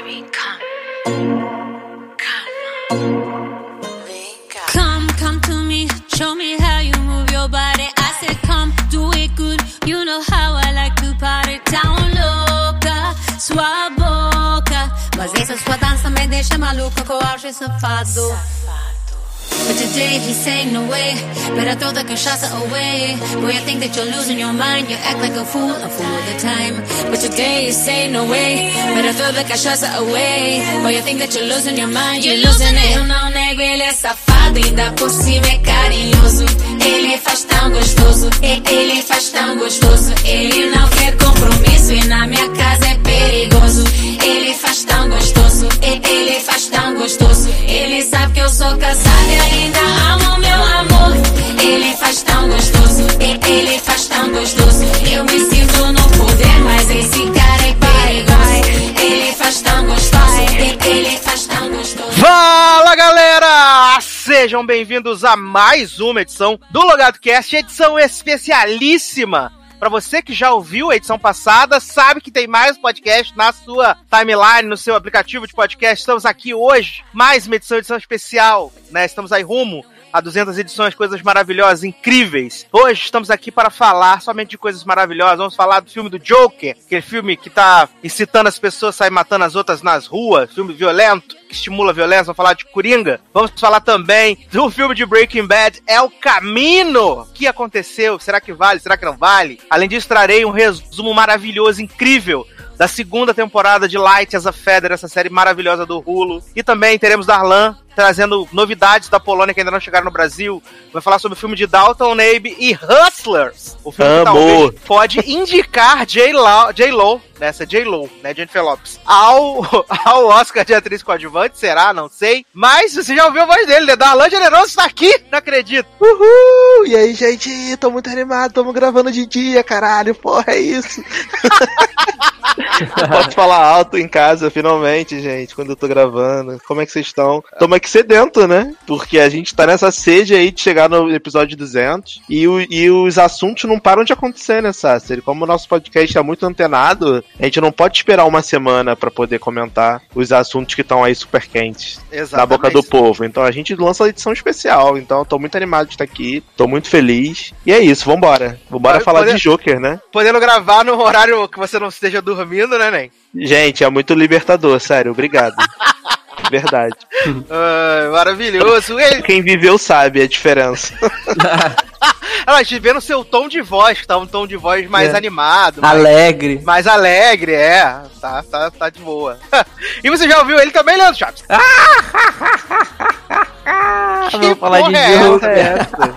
baby, come. Come. Come, come to me, show me how you move your body. I said, come, do it good. You know how I like to party. Tão louca, sua boca. Mas essa sua dança me deixa maluca com o auge safado. But today he's saying no way. Better throw the cachaça away. Boy, I think that you're losing your mind. You act like a fool, a fool all the time. But today he's saying no way. Better throw the cachaça away. Boy, I think that you're losing your mind. You're losing it. Ainda por cima é carinhoso. Ele faz tão gostoso. E- Ele faz tão gostoso. Ele não quer compromisso. E na minha casa é perigoso. Ele faz tão gostoso. E- Ele faz tão gostoso. Ele sabe que eu sou casada e ainda amo meu amor. Ele faz tão gostoso. E- Ele faz tão gostoso. Eu me sinto Sejam bem-vindos a mais uma edição do Logado Cast, edição especialíssima. Pra você que já ouviu a edição passada, sabe que tem mais podcast na sua timeline, no seu aplicativo de podcast. Estamos aqui hoje, mais uma edição, edição especial, né? Estamos aí rumo a 200 edições, coisas maravilhosas, incríveis. Hoje estamos aqui para falar somente de coisas maravilhosas. Vamos falar do filme do Joker, aquele filme que tá incitando as pessoas a sair matando as outras nas ruas, filme violento, que estimula a violência. Vamos falar de Coringa. Vamos falar também do filme de Breaking Bad, É o Camino. O que aconteceu? Será que vale? Será que não vale? Além disso, trarei um resumo maravilhoso, incrível da segunda temporada de Light as a Feather, essa série maravilhosa do Hulu. E também teremos Darlan trazendo novidades da Polônia que ainda não chegaram no Brasil. Vai falar sobre o filme de Dalton Abe e Hustlers. O filme que Amor. talvez pode indicar J-Lo, J-Lo, nessa J-Lo, né, Jennifer Lopes, ao, ao Oscar de atriz coadjuvante, será? Não sei. Mas você já ouviu a voz dele, né? Darlan Generoso está aqui, não acredito. Uhul! E aí, gente, tô muito animado, tamo gravando de dia, caralho, porra, é isso. Posso falar alto em casa, finalmente, gente, quando eu tô gravando. Como é que vocês estão? Tamo aqui sedento, né? Porque a gente tá nessa sede aí de chegar no episódio 200 e, o- e os assuntos não param de acontecer, né, Sasser? Como o nosso podcast é muito antenado, a gente não pode esperar uma semana pra poder comentar os assuntos que estão aí super quentes. na boca do povo. Então a gente lança a edição especial. Então eu tô muito animado de estar aqui, tô muito feliz. E é isso, vambora. Vambora Pode- falar de Joker, né? Podendo gravar no horário que você não esteja dormindo, né, Nen? Gente, é muito libertador, sério, obrigado. Verdade. Maravilhoso. Ele, Quem viveu sabe a diferença. ela te vê no seu tom de voz, que tá um tom de voz mais É. animado, mais, Alegre. mais alegre, é. Tá, tá, tá de boa. e você já ouviu ele também, Leandro Chaves? Vamos falar de é Joker. essa?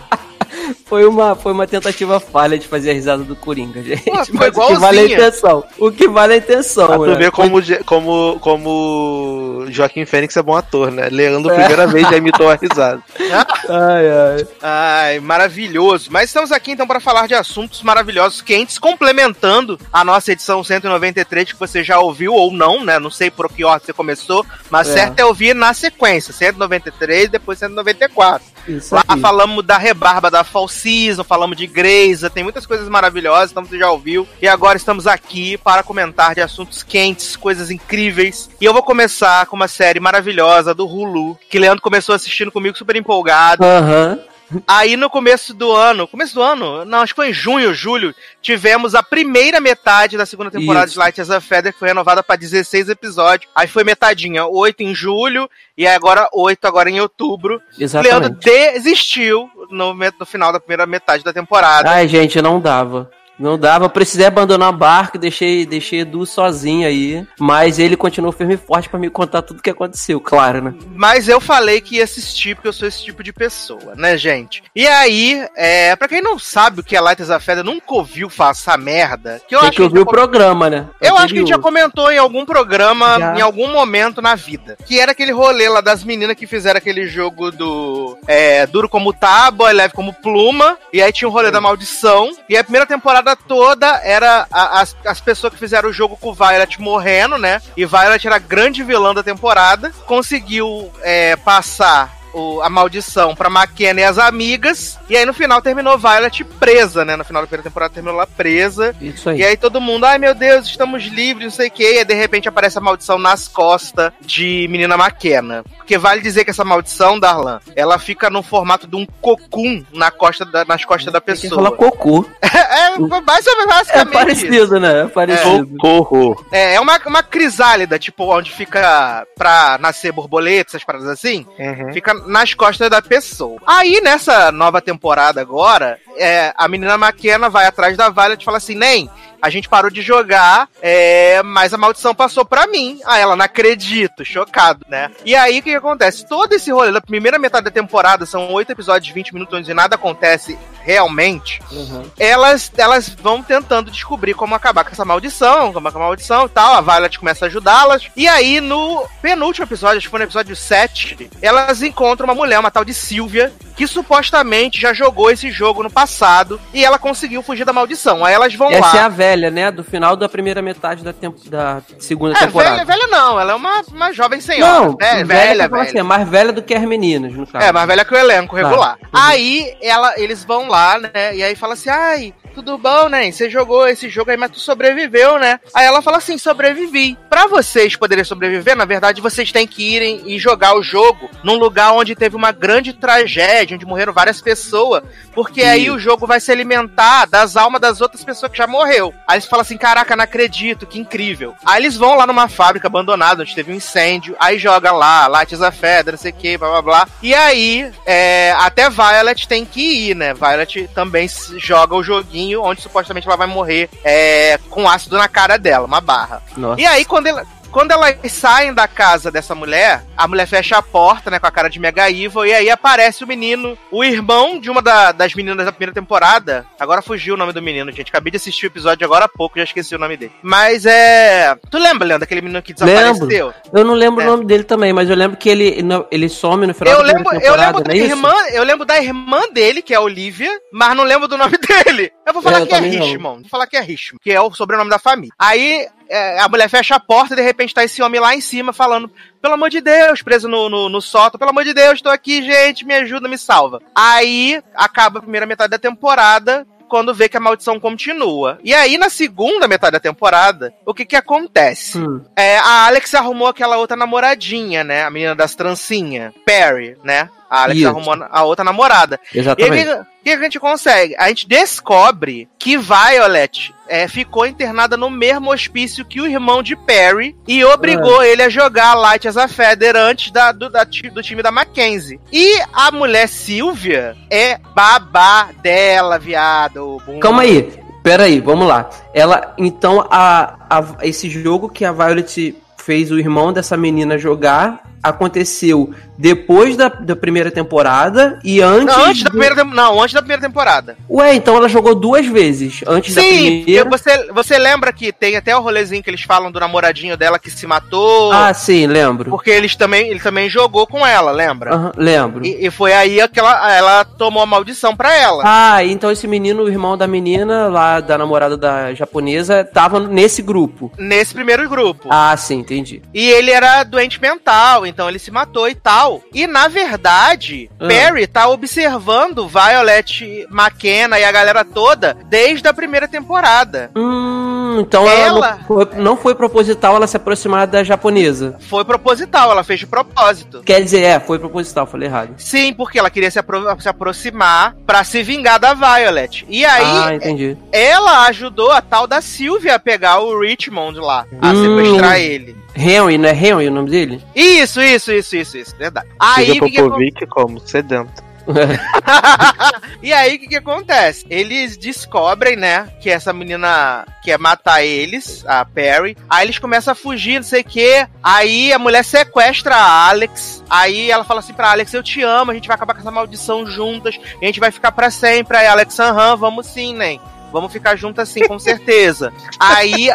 Foi uma, foi uma tentativa falha de fazer a risada do Coringa, gente. Pô, foi Mas o que vale é a intenção. O que vale é a intenção, Pra tu né? ver como, como, como Joaquim Fênix é bom ator, né? Leandro, É. primeira vez, já imitou a risada. Ai, ai. Ai, maravilhoso. Mas estamos aqui então para falar de assuntos maravilhosos, quentes, complementando a nossa edição 193 que você já ouviu ou não, né? Não sei por que ordem você começou, mas É. certo é ouvir na sequência, 193 depois 194. Isso Lá aí. falamos da rebarba da Fall Season, falamos de Grey's, tem muitas coisas maravilhosas, então você já ouviu. E agora estamos aqui para comentar de assuntos quentes, coisas incríveis. E eu vou começar com uma série maravilhosa do Hulu, que Leandro começou assistindo comigo super empolgado. Aham. Aí no começo do ano, começo do ano, não, acho que foi em junho, julho, tivemos a primeira metade da segunda temporada Isso. de Light as a Feather, que foi renovada para 16 episódios. Aí foi metadinha, 8 em julho e agora 8 agora em outubro. Leandro Exatamente. desistiu no, no final da primeira metade da temporada. Ai, gente, não dava. Não dava, eu precisei abandonar a barca, deixei, deixei Edu sozinho aí. Mas ele continuou firme e forte pra me contar tudo o que aconteceu, claro, né? Mas eu falei que ia assistir porque eu sou esse tipo de pessoa, né, gente? E aí, é, pra quem não sabe o que é Light as a Feather, nunca ouviu essa merda, que eu Tem acho que ouvir a o programa, né? Eu acho que a gente já comentou em algum programa, Já. em algum momento na vida. Que era aquele rolê lá das meninas que fizeram aquele jogo do é, duro como tábua, leve como pluma. E aí tinha o rolê da maldição. E a primeira temporada toda era a- as, as pessoas que fizeram o jogo com Violet morrendo, né? E Violet era a grande vilã da temporada. Conseguiu é, passar o- a maldição pra McKenna e as amigas. E aí no final terminou Violet presa, né? No final da primeira temporada terminou ela presa. Isso aí. E aí todo mundo, ai meu Deus, estamos livres, não sei o quê. E aí, de repente aparece a maldição nas costas de menina McKenna. Porque vale dizer que essa maldição, Darlan, ela fica no formato de um cocum na costa da- nas costas da pessoa. falar cocô. É, mais ou menos É parecido, né? É parecido. Socorro. É, é uma, uma crisálida, tipo, onde fica pra nascer borboleta, essas paradas assim. Uhum. Fica nas costas da pessoa. Aí, nessa nova temporada agora, é, a menina McKenna vai atrás da Violet e fala assim, Nem, a gente parou de jogar, é, mas a maldição passou pra mim. Aí ela, não acredito, chocado, né? E aí, o que, que acontece? Todo esse rolê da primeira metade da temporada, são oito episódios de 20 minutos, onde nada acontece realmente, Uhum. elas, elas vão tentando descobrir como acabar com essa maldição, como acabar com a maldição e tal. A Violet começa a ajudá-las. E aí, no penúltimo episódio, acho que foi no episódio 7, elas encontram uma mulher, uma tal de Sylvia, que supostamente já jogou esse jogo no passado e ela conseguiu fugir da maldição. Aí elas vão Essa lá. é a velha, né? Do final da primeira metade da, tempo, da segunda É, temporada. velha, velha não, ela é uma, uma jovem senhora. Não, É, velha, velha, falo assim, velha. é mais velha do que as meninas, no caso. É, mais velha que o elenco regular. Uhum. Aí ela, eles vão lá, né? E aí fala assim: ai, tudo bom, né? Você jogou esse jogo aí, mas tu sobreviveu, né? Aí ela fala assim: sobrevivi. Pra vocês poderem sobreviver, na verdade, vocês têm que irem e jogar o jogo num lugar onde teve uma grande tragédia, onde morreram várias pessoas. Porque aí o jogo vai se alimentar das almas das outras pessoas que já morreu. Aí eles falam assim: caraca, não acredito, que incrível. Aí eles vão lá numa fábrica abandonada, onde teve um incêndio, aí joga lá, Lattes a Fedra, não sei o que, blá blá blá. E aí, é, até Violet tem que ir, né? Violet também joga o joguinho onde supostamente ela vai morrer é, com ácido na cara dela, uma barra. Nossa. E aí, quando ela. Quando elas saem da casa dessa mulher, a mulher fecha a porta, né, com a cara de mega evil, e aí aparece o menino, o irmão de uma da- das meninas da primeira temporada. Agora fugiu o nome do menino, gente. Acabei de assistir o episódio agora há pouco, já esqueci o nome dele. Mas é. Tu lembra, Leandro, aquele menino que desapareceu? Eu não lembro É. o nome dele também, mas eu lembro que ele, ele some no final Eu da lembro, eu temporada, lembro da é isso? irmã, eu lembro da irmã dele, que é a Olivia, mas não lembro do nome dele. Eu vou falar É, eu que é não. Richmond. Vou falar que é Richmond, que é o sobrenome da família. Aí é, a mulher fecha a porta e de repente tá esse homem lá em cima falando: pelo amor de Deus, preso no, no, no sótão, pelo amor de Deus, tô aqui, gente, me ajuda, me salva. Aí acaba a primeira metade da temporada. Quando vê que a maldição continua. E aí, na segunda metade da temporada, o que que acontece? Hum. É, a Alex arrumou aquela outra namoradinha, né? A menina das trancinhas. Perry, né? A Alex Isso. arrumou a outra namorada. E Exatamente. que, o que a gente consegue? A gente descobre que Violet é, ficou internada no mesmo hospício que o irmão de Perry e obrigou ele a jogar Light as a Feather antes da, do, da do time da Mackenzie. E a mulher Sylvia é babá dela, viado. Bum. Calma aí, pera aí, vamos lá. Ela, então, a, a- esse jogo que a Violet fez o irmão dessa menina jogar aconteceu depois da, da primeira temporada e antes. Não, antes da do- primeira, não, antes da primeira temporada. Ué, então ela jogou duas vezes. Antes da Sim, primeira. porque você, você lembra que tem até o rolezinho que eles falam do namoradinho dela que se matou, Ah, sim, lembro. porque eles também, ele também jogou com ela, lembra? Lembro. E, e foi aí que ela, ela tomou a maldição pra ela. Ah, então esse menino, o irmão da menina, lá da namorada da japonesa, tava nesse grupo. Nesse primeiro grupo. Ah, sim, entendi. E ele era doente mental, então ele se matou e tal. E na verdade, Ah. Perry tá observando Violet McKenna e a galera toda desde a primeira temporada. Hum, então ela, Ela- não, foi, não foi proposital ela se aproximar da japonesa. Foi proposital, ela fez de propósito. Quer dizer, é, foi proposital, falei errado. Sim, porque ela queria se, apro- se aproximar pra se vingar da Violet. E aí, ah, ela ajudou a tal da Sylvia a pegar o Richmond lá, a Hum. sequestrar ele. Henry, não é Henry o nome dele? Isso, isso, isso, isso, isso, verdade. Aí, o que que Popovic como? Sedento. e aí, o que, que acontece? Eles descobrem, né, que essa menina quer matar eles, a Perry. Aí eles começam a fugir, não sei o quê. Aí a mulher sequestra a Alex. Aí ela fala assim pra Alex: Eu te amo, a gente vai acabar com essa maldição juntas. E a gente vai ficar pra sempre. Aí Alex, aham, vamos sim, né? Vamos ficar juntas assim, com certeza. aí,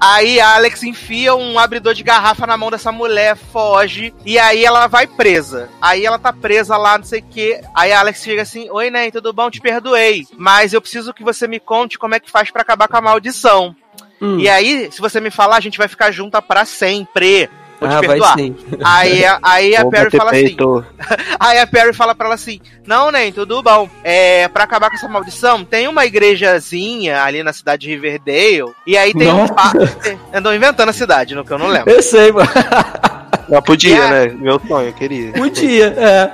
aí Alex enfia um abridor de garrafa na mão dessa mulher, foge, e aí ela vai presa. Aí ela tá presa lá, não sei o quê. Aí Alex chega assim: Oi, Nen, tudo bom? Te perdoei. Mas eu preciso que você me conte como é que faz pra acabar com a maldição. Hum. E aí, se você me falar, a gente vai ficar junta pra sempre. Vou te Ah, vai perdoar. sim. Aí, a- aí a Vou Perry fala assim. peito. Aí a Perry fala pra ela assim: Não, nem, tudo bom. É, pra acabar com essa maldição, tem uma igrejazinha ali na cidade de Riverdale. E aí tem um Nossa. padre. Andou inventando a cidade, no que eu não lembro. Eu sei, mano. Não, podia, Yeah. né? Meu sonho, eu queria. Podia, é.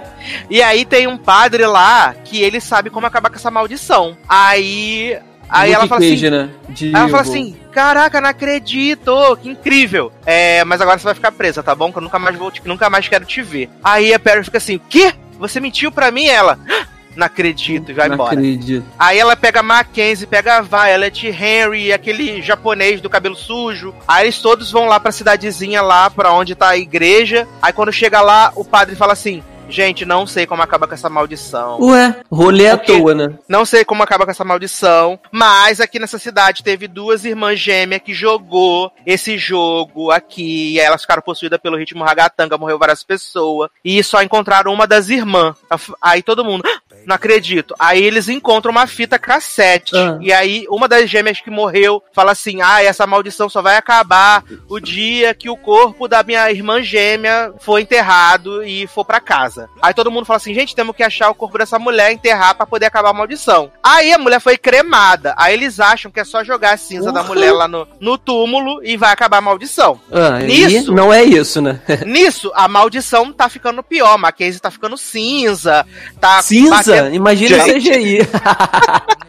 E aí tem um padre lá que ele sabe como acabar com essa maldição. Aí. Aí ela Cage, assim. né? Aí ela fala assim: Caraca, não acredito, que incrível. É, mas agora você vai ficar presa, tá bom? Que eu nunca mais vou, nunca mais quero te ver. Aí a Perry fica assim: O quê? Você mentiu pra mim? Ela. "Ah, Não acredito, e vai Não embora. acredito. Aí ela pega a Mackenzie, pega a Violet, Henry, aquele japonês do cabelo sujo. Aí eles todos vão lá pra cidadezinha lá, pra onde tá a igreja. Aí quando chega lá, o padre fala assim: Gente, não sei como acaba com essa maldição. Ué, rolê à toa, né? Não sei como acaba com essa maldição, mas aqui nessa cidade teve duas irmãs gêmeas que jogou esse jogo aqui, e aí elas ficaram possuídas pelo ritmo ragatanga, morreu várias pessoas, e só encontraram uma das irmãs. Aí todo mundo, "Ah, não acredito. Aí eles encontram uma fita cassete, Ah. e aí uma das gêmeas que morreu fala assim: "Ah, essa maldição só vai acabar o dia que o corpo da minha irmã gêmea for enterrado e for pra casa. Aí todo mundo fala assim, gente, temos que achar o corpo dessa mulher, enterrar pra poder acabar a maldição. Aí a mulher foi cremada. Aí eles acham que é só jogar a cinza da Uhum. mulher lá no, no túmulo e vai acabar a maldição. Ah, Nisso- e não é isso, né? Nisso, a maldição tá ficando pior. Mackenzie tá ficando cinza. Tá Cinza? batendo- Imagina o Gente. CGI.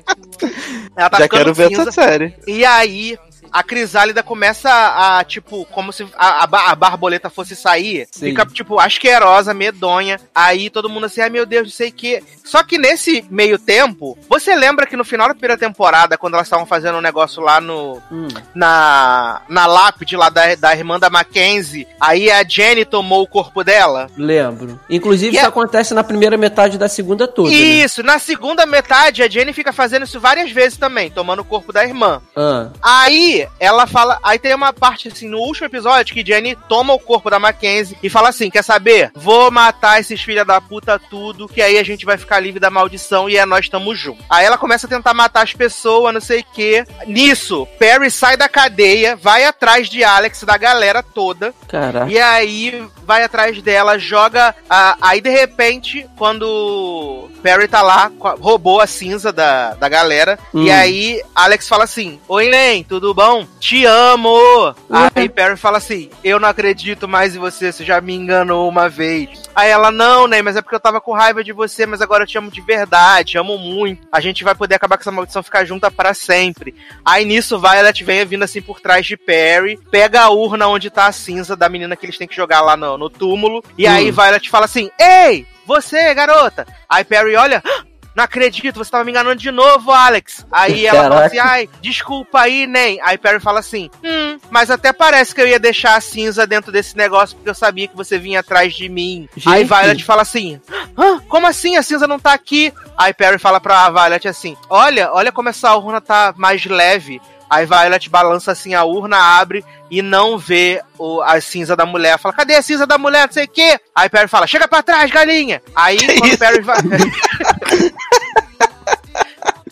Ela tá Já quero ver cinza. essa série. E aí, a crisálida começa a, tipo, como se a, a, a borboleta fosse sair. Sim. Fica, tipo, asquerosa, medonha. Aí todo mundo assim, ai meu Deus, não sei o quê. Só que nesse meio tempo, você lembra que no final da primeira temporada, quando elas estavam fazendo um negócio lá no. Hum. Na, na lápide lá da, da irmã da Mackenzie, aí a Jenny tomou o corpo dela. Lembro. Inclusive, E isso é- acontece na primeira metade da segunda toda. Né? Isso, na segunda metade, a Jenny fica fazendo isso várias vezes também, tomando o corpo da irmã. Ah, Aí ela fala. Aí tem uma parte assim no último episódio que Jenny toma o corpo da Mackenzie e fala assim: Quer saber? Vou matar esses filha da puta tudo, que aí a gente vai ficar livre da maldição e é nós tamo junto. Aí ela começa a tentar matar as pessoas, não sei o que. Nisso, Perry sai da cadeia, vai atrás de Alex, da galera toda. caraca. E aí vai atrás dela, joga. a- aí de repente, quando Perry tá lá, roubou a cinza da, da galera. Hum. E aí Alex fala assim: Oi, Nen, tudo bom? Te amo! Aí Perry fala assim: Eu não acredito mais em você, você já me enganou uma vez. Aí ela: Não, Nen, mas é porque eu tava com raiva de você, mas agora eu te amo de verdade, te amo muito. A gente vai poder acabar com essa maldição, ficar junta para sempre. Aí nisso Violet vem vindo assim por trás de Perry, pega a urna onde tá a cinza da menina que eles têm que jogar lá no, no túmulo. E Hum. aí Violet fala assim: Ei, você, garota! Aí Perry olha. "Ah, Não acredito, você tava me enganando de novo, Alex. Aí ela fala Caraca. assim, ai, desculpa aí, nem. Aí Perry fala assim, hum, mas até parece que eu ia deixar a cinza dentro desse negócio porque eu sabia que você vinha atrás de mim. Aí Gente. Violet fala assim, Hã? como assim? A cinza não tá aqui? Aí Perry fala pra Violet assim, olha, olha como essa urna tá mais leve. Aí Violet balança assim a urna, abre e não vê o, a cinza da mulher. Fala, cadê a cinza da mulher? Não sei o quê. Aí Perry fala, chega pra trás, galinha. Aí quando isso? Perry vai.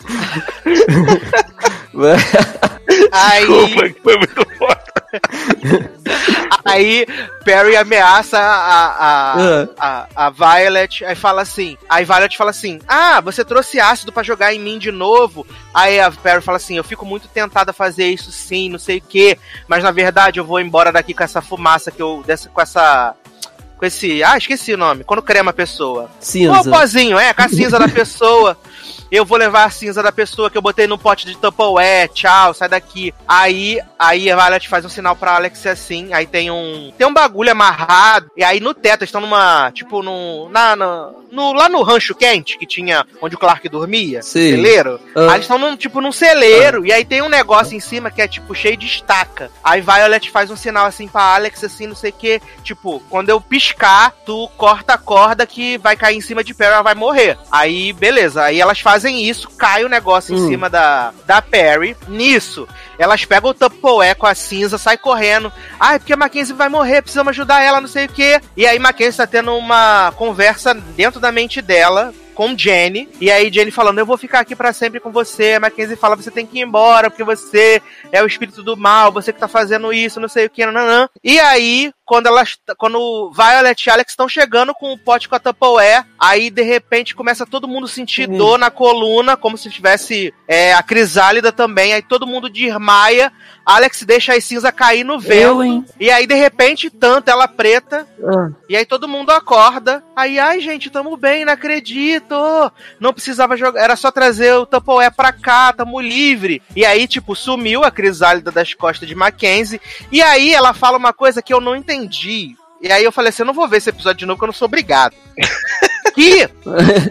Aí, Desculpa, que foi muito foda. aí Perry ameaça a, a, Ah. a, a Violet, aí fala assim, aí Violet fala assim, ah, você trouxe ácido pra jogar em mim de novo? Aí a Perry fala assim, eu fico muito tentada a fazer isso sim, não sei o que, mas na verdade eu vou embora daqui com essa fumaça que eu, dessa, com essa, com esse, ah, esqueci o nome, quando crema a pessoa. Cinza. O pozinho, é, com a cinza da pessoa. Eu vou levar a cinza da pessoa que eu botei no pote de Tupperware, tchau, sai daqui. Aí, aí a Violet faz um sinal pra Alex assim, aí tem um, tem um bagulho amarrado, e aí no teto, eles estão numa, tipo, num, na, na- no, lá no rancho quente, que tinha, onde o Clark dormia, Sim. celeiro. Ah. Aí eles estão num, tipo, num celeiro, e aí tem um negócio em cima que é, tipo, cheio de estaca. Aí Violet faz um sinal assim pra Alex, assim, não sei o que, tipo, quando eu piscar, tu corta a corda que vai cair em cima de Perry, ela vai morrer. Aí, beleza. Aí elas fazem isso, cai o negócio em Hum. cima da, da Perry. Nisso, elas pegam o Tupperware com a cinza, sai correndo. Ai, porque a Mackenzie vai morrer, precisamos ajudar ela, não sei o que. E aí Mackenzie tá tendo uma conversa dentro da mente dela, com Jenny. E aí Jenny falando, eu vou ficar aqui para sempre com você. A Mackenzie fala, você tem que ir embora, porque você é o espírito do mal, você que tá fazendo isso, não sei o que, nananã. E aí, quando elas. Quando Violet e Alex estão chegando com o pote com a Tupperware, aí de repente começa todo mundo sentir Uhum. dor na coluna, como se tivesse é, a crisálida também, aí todo mundo desmaia. Alex deixa as cinzas cair no vento. Eu? E aí, de repente, tanto ela preta, Ah, e aí todo mundo acorda. Aí, ai, gente, tamo bem, não acredito. Não precisava jogar, era só trazer o Tupperware pra cá, tamo livre. E aí, tipo, sumiu a crisálida das costas de Mackenzie. E aí ela fala uma coisa que eu não entendi. E aí eu falei assim, eu não vou ver esse episódio de novo, porque eu não sou obrigado. que,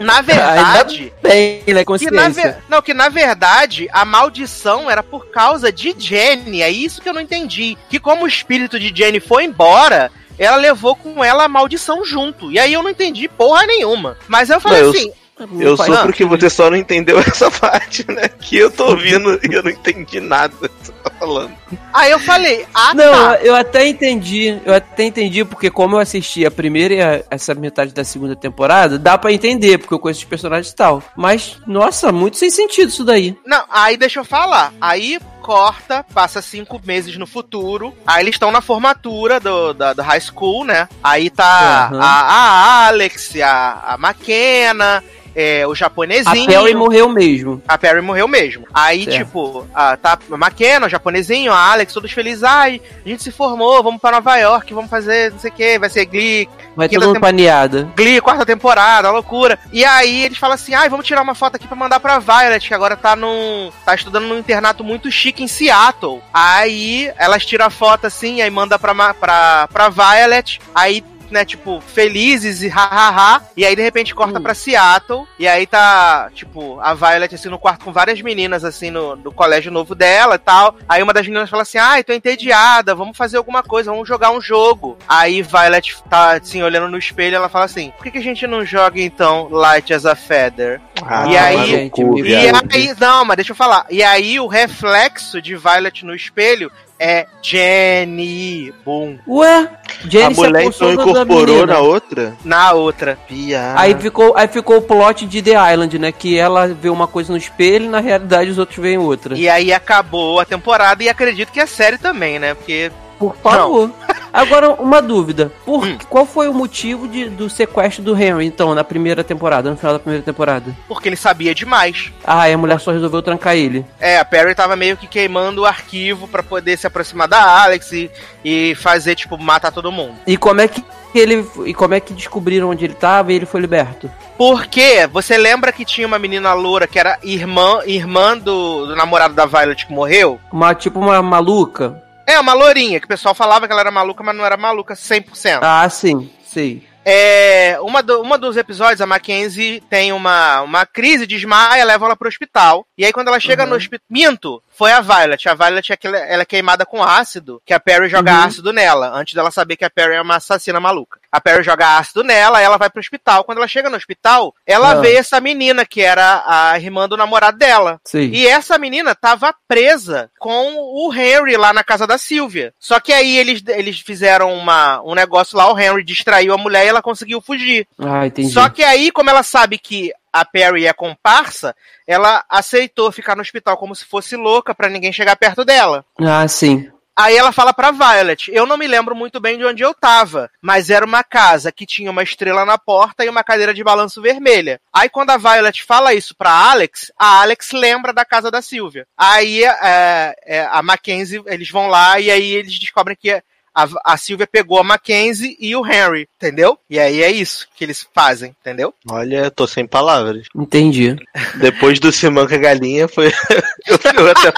na verdade... Tem, né? Que na ver- Não, que na verdade a maldição era por causa de Jenny. É isso que eu não entendi. Que como o espírito de Jenny foi embora, ela levou com ela a maldição junto. E aí eu não entendi porra nenhuma. Mas eu falei Não, eu- assim. Eu Faz- sou porque você só não entendeu essa parte, né? Que eu tô ouvindo e eu não entendi nada que você tá falando. Aí eu falei, ah Não, tá. eu até entendi. Eu até entendi, porque como eu assisti a primeira e a- essa metade da segunda temporada, dá pra entender, porque eu conheço os personagens e tal. Mas, nossa, muito sem sentido isso daí. Não, aí deixa eu falar. Aí corta, passa cinco meses no futuro. Aí eles estão na formatura do, da, do high school, né? Aí tá Aham. a, a Alex, a, a McKenna, é, o A japonesinho. Perry morreu mesmo. A Perry morreu mesmo. Aí, Certo. tipo, a, tá a McKenna, o japonesinho, a Alex, todos felizes. Ai, a gente se formou, vamos pra Nova York, vamos fazer não sei o que, vai ser Glee, Vai todo mundo tempo- paneada. Glee, quarta temporada, loucura. E aí eles falam assim: ai, vamos tirar uma foto aqui pra mandar pra Violet, que agora tá num. tá estudando num internato muito chique em Seattle. Aí elas tiram a foto assim, aí manda pra, pra, pra Violet, aí. Né, tipo, felizes e hahaha. E aí, de repente, corta Hum. pra Seattle. E aí tá, tipo, a Violet, assim, no quarto com várias meninas, assim, no, do colégio novo dela e tal. Aí uma das meninas fala assim: ai, tô entediada, vamos fazer alguma coisa, vamos jogar um jogo. Aí Violet tá, assim, olhando no espelho ela fala assim: por que, que a gente não joga então Light as a Feather? Ah, E aí- no Gente, E aí, não, mas deixa eu falar. E aí o reflexo de Violet no espelho é Jenny, boom, Ué, A Jenny se mulher então incorporou na outra? na outra. Piada. Aí ficou, aí ficou o plot de The Island, né? Que ela vê uma coisa no espelho e na realidade os outros veem outra. E aí acabou a temporada e acredito que a série também, né? Porque Por favor. Agora, uma dúvida. Por, Hum. Qual foi o motivo de- do sequestro do Henry, então, na primeira temporada, no final da primeira temporada? porque ele sabia demais. Ah, e a mulher só resolveu trancar ele. É, a Perry tava meio que queimando o arquivo pra poder se aproximar da Alex e, e fazer, tipo, matar todo mundo. E como é que ele. E como é que descobriram onde ele tava e ele foi liberto? Porque você lembra que tinha uma menina loura que era irmã, irmã do, do namorado da Violet que morreu? Uma, tipo uma maluca? É, uma lourinha, que o pessoal falava que ela era maluca, mas não era maluca 100%. Ah, sim, sei. É, uma, do, uma dos episódios, a Mackenzie tem uma, uma crise, desmaia, leva ela pro hospital. E aí, quando ela chega Uhum. no hospital. Minto! Foi a Violet. A Violet é aquela, ela é queimada com ácido, que a Perry joga Uhum. ácido nela, antes dela saber que a Perry é uma assassina maluca. A Perry joga ácido nela, ela vai pro hospital. Quando ela chega no hospital, ela Ah. vê essa menina, que era a irmã do namorado dela. Sei. E essa menina tava presa com o Henry lá na casa da Sylvia. Só que aí eles, eles fizeram uma, um negócio lá, o Henry distraiu a mulher e ela conseguiu fugir. Ah, entendi. Só que aí, como ela sabe que a Perry é comparsa, ela aceitou ficar no hospital como se fosse louca pra ninguém chegar perto dela. Ah, sim. Aí ela fala pra Violet, eu não me lembro muito bem de onde eu tava, mas era uma casa que tinha uma estrela na porta e uma cadeira de balanço vermelha. Aí quando a Violet fala isso pra Alex, a Alex lembra da casa da Sylvia. Aí é, é, a Mackenzie, eles vão lá e aí eles descobrem que a, a Sylvia pegou a Mackenzie e o Henry, entendeu? E aí é isso que eles fazem, entendeu? Olha, tô sem palavras. Entendi. Depois do Simanca Galinha foi. eu, eu até,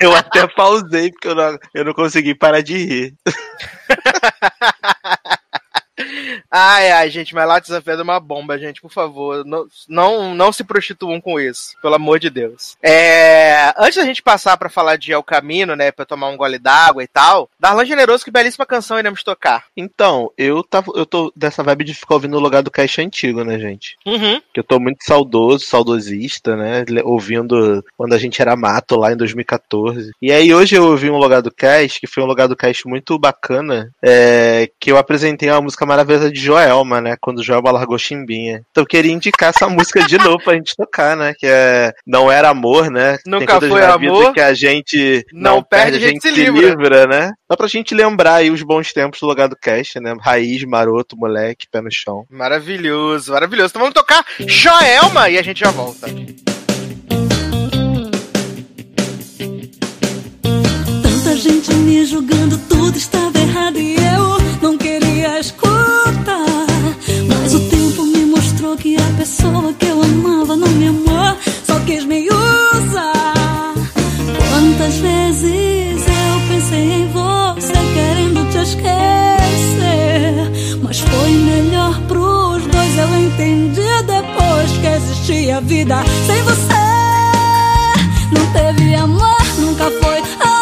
eu até pausei, porque eu não, eu não consegui parar de rir. Ai, ai, gente, mas lá desafio é uma bomba, gente, por favor. Não, não, não se prostituam com isso, pelo amor de Deus. É, antes da gente passar pra falar de El Camino, né, pra tomar um gole d'água e tal, Darlan Generoso, que belíssima canção iremos tocar. Então, eu, tava, eu tô dessa vibe de ficar ouvindo o lugar do caixa antigo, né, gente? Uhum. Que eu tô muito saudoso, saudosista, né? Ouvindo quando a gente era mato lá em 2014. E aí hoje eu ouvi um lugar do cast, que foi um lugar do cast muito bacana, é, que eu apresentei uma música maravilhosa de Joelma, né? Quando Joelma largou Chimbinha. Então eu queria indicar essa música de novo pra gente tocar, né? Que é Não Era Amor, né? Nunca foi amor. que a gente não, não perde, a gente, se, livra. livra. né? Só pra gente lembrar aí os bons tempos do lugar do cast, né? Raiz, maroto, moleque, pé no chão. Maravilhoso, maravilhoso. Então vamos tocar Joelma e a gente já volta. Tanta gente me julgando, tudo estava errado e eu que a pessoa que eu amava não me amou, só quis me usar. Quantas vezes eu pensei em você querendo te esquecer, mas foi melhor pros dois. Eu entendi depois que existia vida sem você. Não teve amor, nunca foi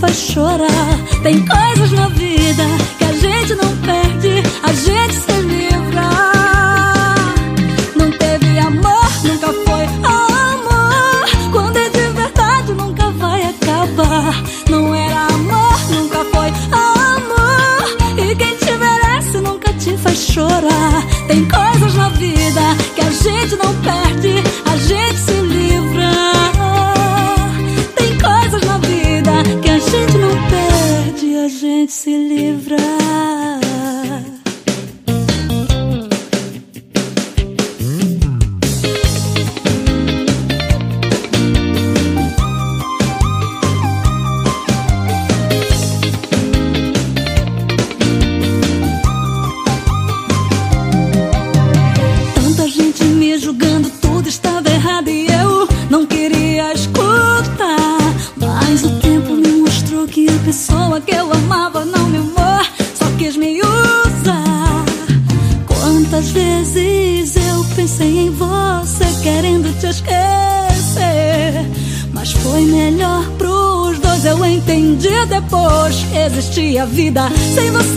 faz chorar. Tem coisas na vida que a gente não perde, a gente se livra. Não teve amor, nunca foi amor. Quando é de verdade, nunca vai acabar. Não era amor, nunca foi amor. E quem te merece nunca te faz chorar. Tem coisas na vida que a gente não perde, se livra. Que eu amava não me amou, só quis me usar. Quantas vezes eu pensei em você querendo te esquecer. Mas foi melhor pros dois, eu entendi depois que existia vida sem você.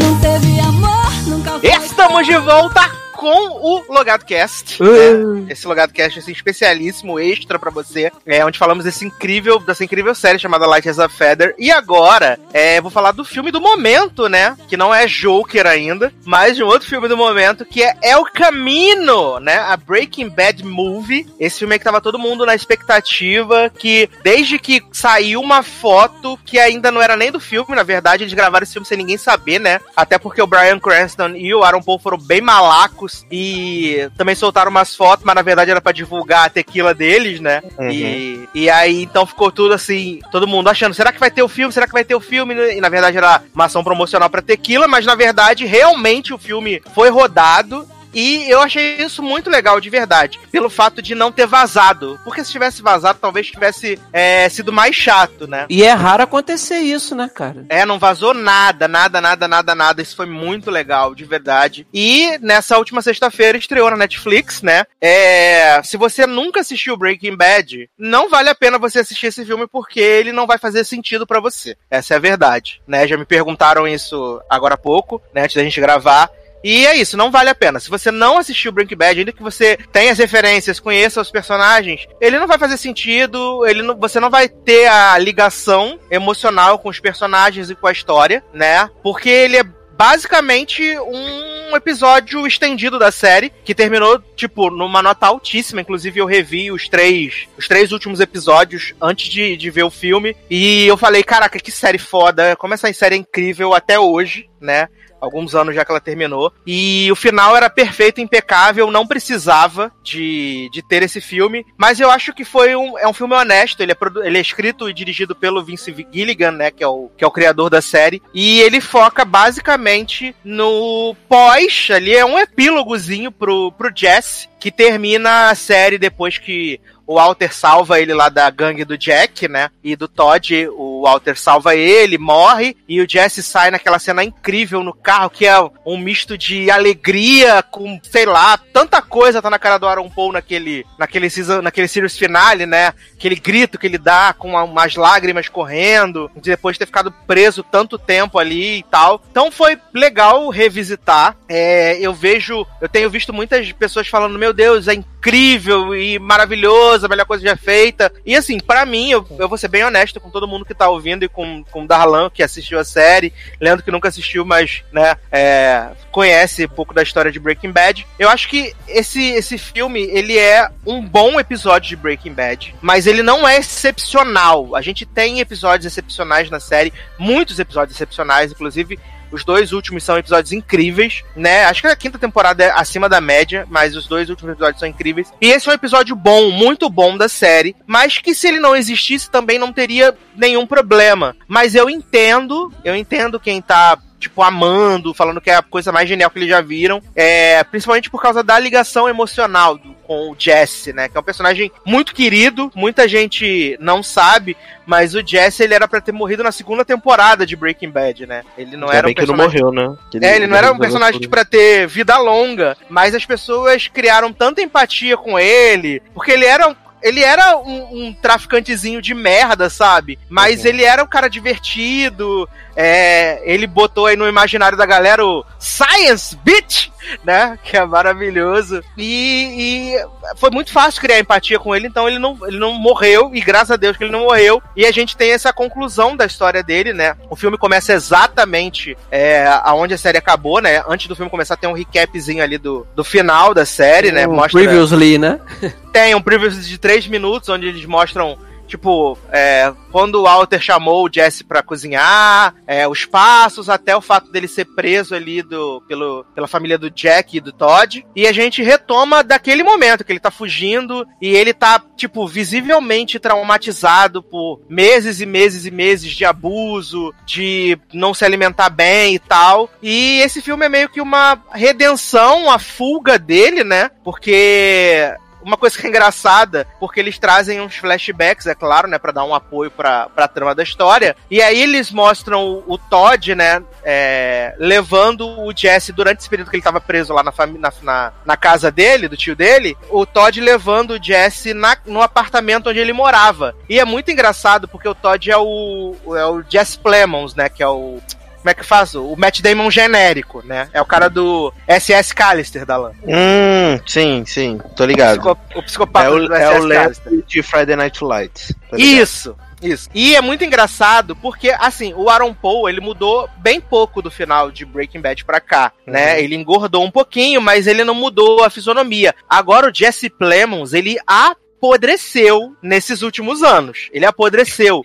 Não teve amor, nunca foi. Estamos de volta com o Logado Cast. né? Esse Logado Cast assim, especialíssimo, extra pra você. É, onde falamos desse incrível, dessa incrível série chamada Light as a Feather. E agora, é, vou falar do filme do momento, né? Que não é Joker ainda, mas de um outro filme do momento, que é El Camino, né? A Breaking Bad Movie. Esse filme aí que tava todo mundo na expectativa, que desde que saiu uma foto que ainda não era nem do filme, na verdade, eles gravaram esse filme sem ninguém saber, né? Até porque o Brian Cranston e o Aaron Paul foram bem malacos e também soltaram umas fotos, mas na verdade era pra divulgar a tequila deles, né? Uhum. E, e aí então ficou tudo assim, todo mundo achando, será que vai ter o filme? Será que vai ter o filme? E na verdade era uma ação promocional pra tequila, mas na verdade realmente o filme foi rodado e eu achei isso muito legal, de verdade. Pelo fato de não ter vazado. Porque se tivesse vazado, talvez tivesse é, sido mais chato, né? E é raro acontecer isso, né, cara? É, não vazou nada, nada, nada, nada, nada. Isso foi muito legal, de verdade. E nessa última sexta-feira estreou na Netflix, né? É, se você nunca assistiu Breaking Bad, não vale a pena você assistir esse filme porque ele não vai fazer sentido pra você. Essa é a verdade, né? Já me perguntaram isso agora há pouco, né? Antes da gente gravar. E é isso, não vale a pena. Se você não assistiu Breaking Bad, ainda que você tenha as referências, conheça os personagens, ele não vai fazer sentido, ele não- você não vai ter a ligação emocional com os personagens e com a história, né? Porque ele é basicamente um episódio estendido da série, que terminou, tipo, numa nota altíssima. Inclusive, eu revi os três, os três últimos episódios antes de, de ver o filme. E eu falei, caraca, que série foda, como essa série é incrível até hoje, né? Alguns anos já que ela terminou. E o final era perfeito, impecável, não precisava de, de ter esse filme. Mas eu acho que foi um, é um filme honesto. Ele é, ele é escrito e dirigido pelo Vince Gilligan, né? Que é, o, que é o criador da série. E ele foca basicamente no pós, ali é um epílogozinho pro, pro Jesse. Que termina a série depois que o Walter salva ele lá da gangue do Jack, né? E do Todd, o Walter salva ele, morre, e o Jesse sai naquela cena incrível no carro, que é um misto de alegria com, sei lá, tanta coisa tá na cara do Aaron Paul naquele, naquele, season, naquele series finale, né? Aquele grito que ele dá com umas lágrimas correndo, depois de ter ficado preso tanto tempo ali e tal. Então foi legal revisitar. É, eu vejo, eu tenho visto muitas pessoas falando, meu Deus, é incrível e maravilhoso, a melhor coisa já feita. E assim, para mim, eu, eu vou ser bem honesto com todo mundo que tá ouvindo e com, com o Darlan, que assistiu a série, Leandro que nunca assistiu, mas, né, é, conhece um pouco da história de Breaking Bad. Eu acho que esse, esse filme, ele é um bom episódio de Breaking Bad, mas ele não é excepcional. A gente tem episódios excepcionais na série, muitos episódios excepcionais, inclusive os dois últimos são episódios incríveis, né? Acho que a quinta temporada é acima da média, mas os dois últimos episódios são incríveis. E esse é um episódio bom, muito bom da série, mas que se ele não existisse também não teria nenhum problema. Mas eu entendo, eu entendo quem tá tipo, amando, falando que é a coisa mais genial que eles já viram. É, principalmente por causa da ligação emocional do, com o Jesse, né? Que é um personagem muito querido, muita gente não sabe, mas o Jesse ele era para ter morrido na segunda temporada de Breaking Bad, né? Ele não era um personagem... que não morreu, né? Ele, é, ele não era um personagem para tipo, ter vida longa, mas as pessoas criaram tanta empatia com ele, porque ele era um ele era um, um, traficantezinho de merda, sabe? Mas uhum. ele era um cara divertido. É, ele botou aí no imaginário da galera o Science Bitch, né? Que é maravilhoso. E, e, foi muito fácil criar empatia com ele, então ele não, ele não morreu, e graças a Deus que ele não morreu. E a gente tem essa conclusão da história dele, né? O filme começa exatamente é, aonde a série acabou, né? Antes do filme começar, tem um recapzinho ali do, do final da série, né? Mostra, previously, né? tem um previously de três minutos, onde eles mostram Tipo, é, quando o Walter chamou o Jesse para cozinhar, é, os passos, até o fato dele ser preso ali do, pelo, pela família do Jack e do Todd. E a gente retoma daquele momento que ele tá fugindo e ele tá, tipo, visivelmente traumatizado por meses e meses e meses de abuso, de não se alimentar bem e tal. E esse filme é meio que uma redenção, a fuga dele, né? Porque uma coisa que é engraçada, porque eles trazem uns flashbacks, é claro, né, para dar um apoio pra, pra trama da história. E aí eles mostram o, o Todd, né, é, levando o Jesse durante esse período que ele tava preso lá na, na, na, na, casa dele, do tio dele, o Todd levando o Jesse na, no apartamento onde ele morava. E é muito engraçado porque o Todd é o, é o Jesse Plemons, né, que é o como é que faz? O Matt Damon genérico, né? É o cara do SS Callister da LAN. Hum, sim, sim, tô ligado. O, psico, o psicopata é o, do SS é o Callister. de Friday Night Lights. Isso, isso. E é muito engraçado porque, assim, o Aaron Paul, ele mudou bem pouco do final de Breaking Bad pra cá, né? uhum. né? Ele engordou um pouquinho, mas ele não mudou a fisionomia. Agora o Jesse Plemons, ele apodreceu nesses últimos anos. Ele apodreceu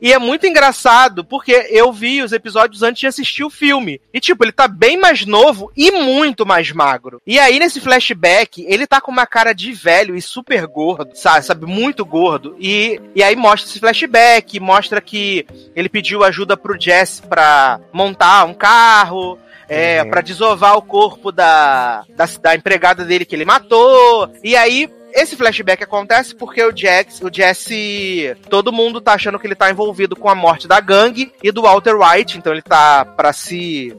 e é muito engraçado, porque eu vi os episódios antes de assistir o filme. E, tipo, ele tá bem mais novo e muito mais magro. E aí, nesse flashback, ele tá com uma cara de velho e super gordo, sabe? Sabe? Muito gordo. E, e aí mostra esse flashback, mostra que ele pediu ajuda pro Jess pra montar um carro. É, uhum. para desovar o corpo da, da, da empregada dele que ele matou. E aí esse flashback acontece porque o Jax, o Jesse, todo mundo tá achando que ele tá envolvido com a morte da gangue e do Walter White, então ele tá para se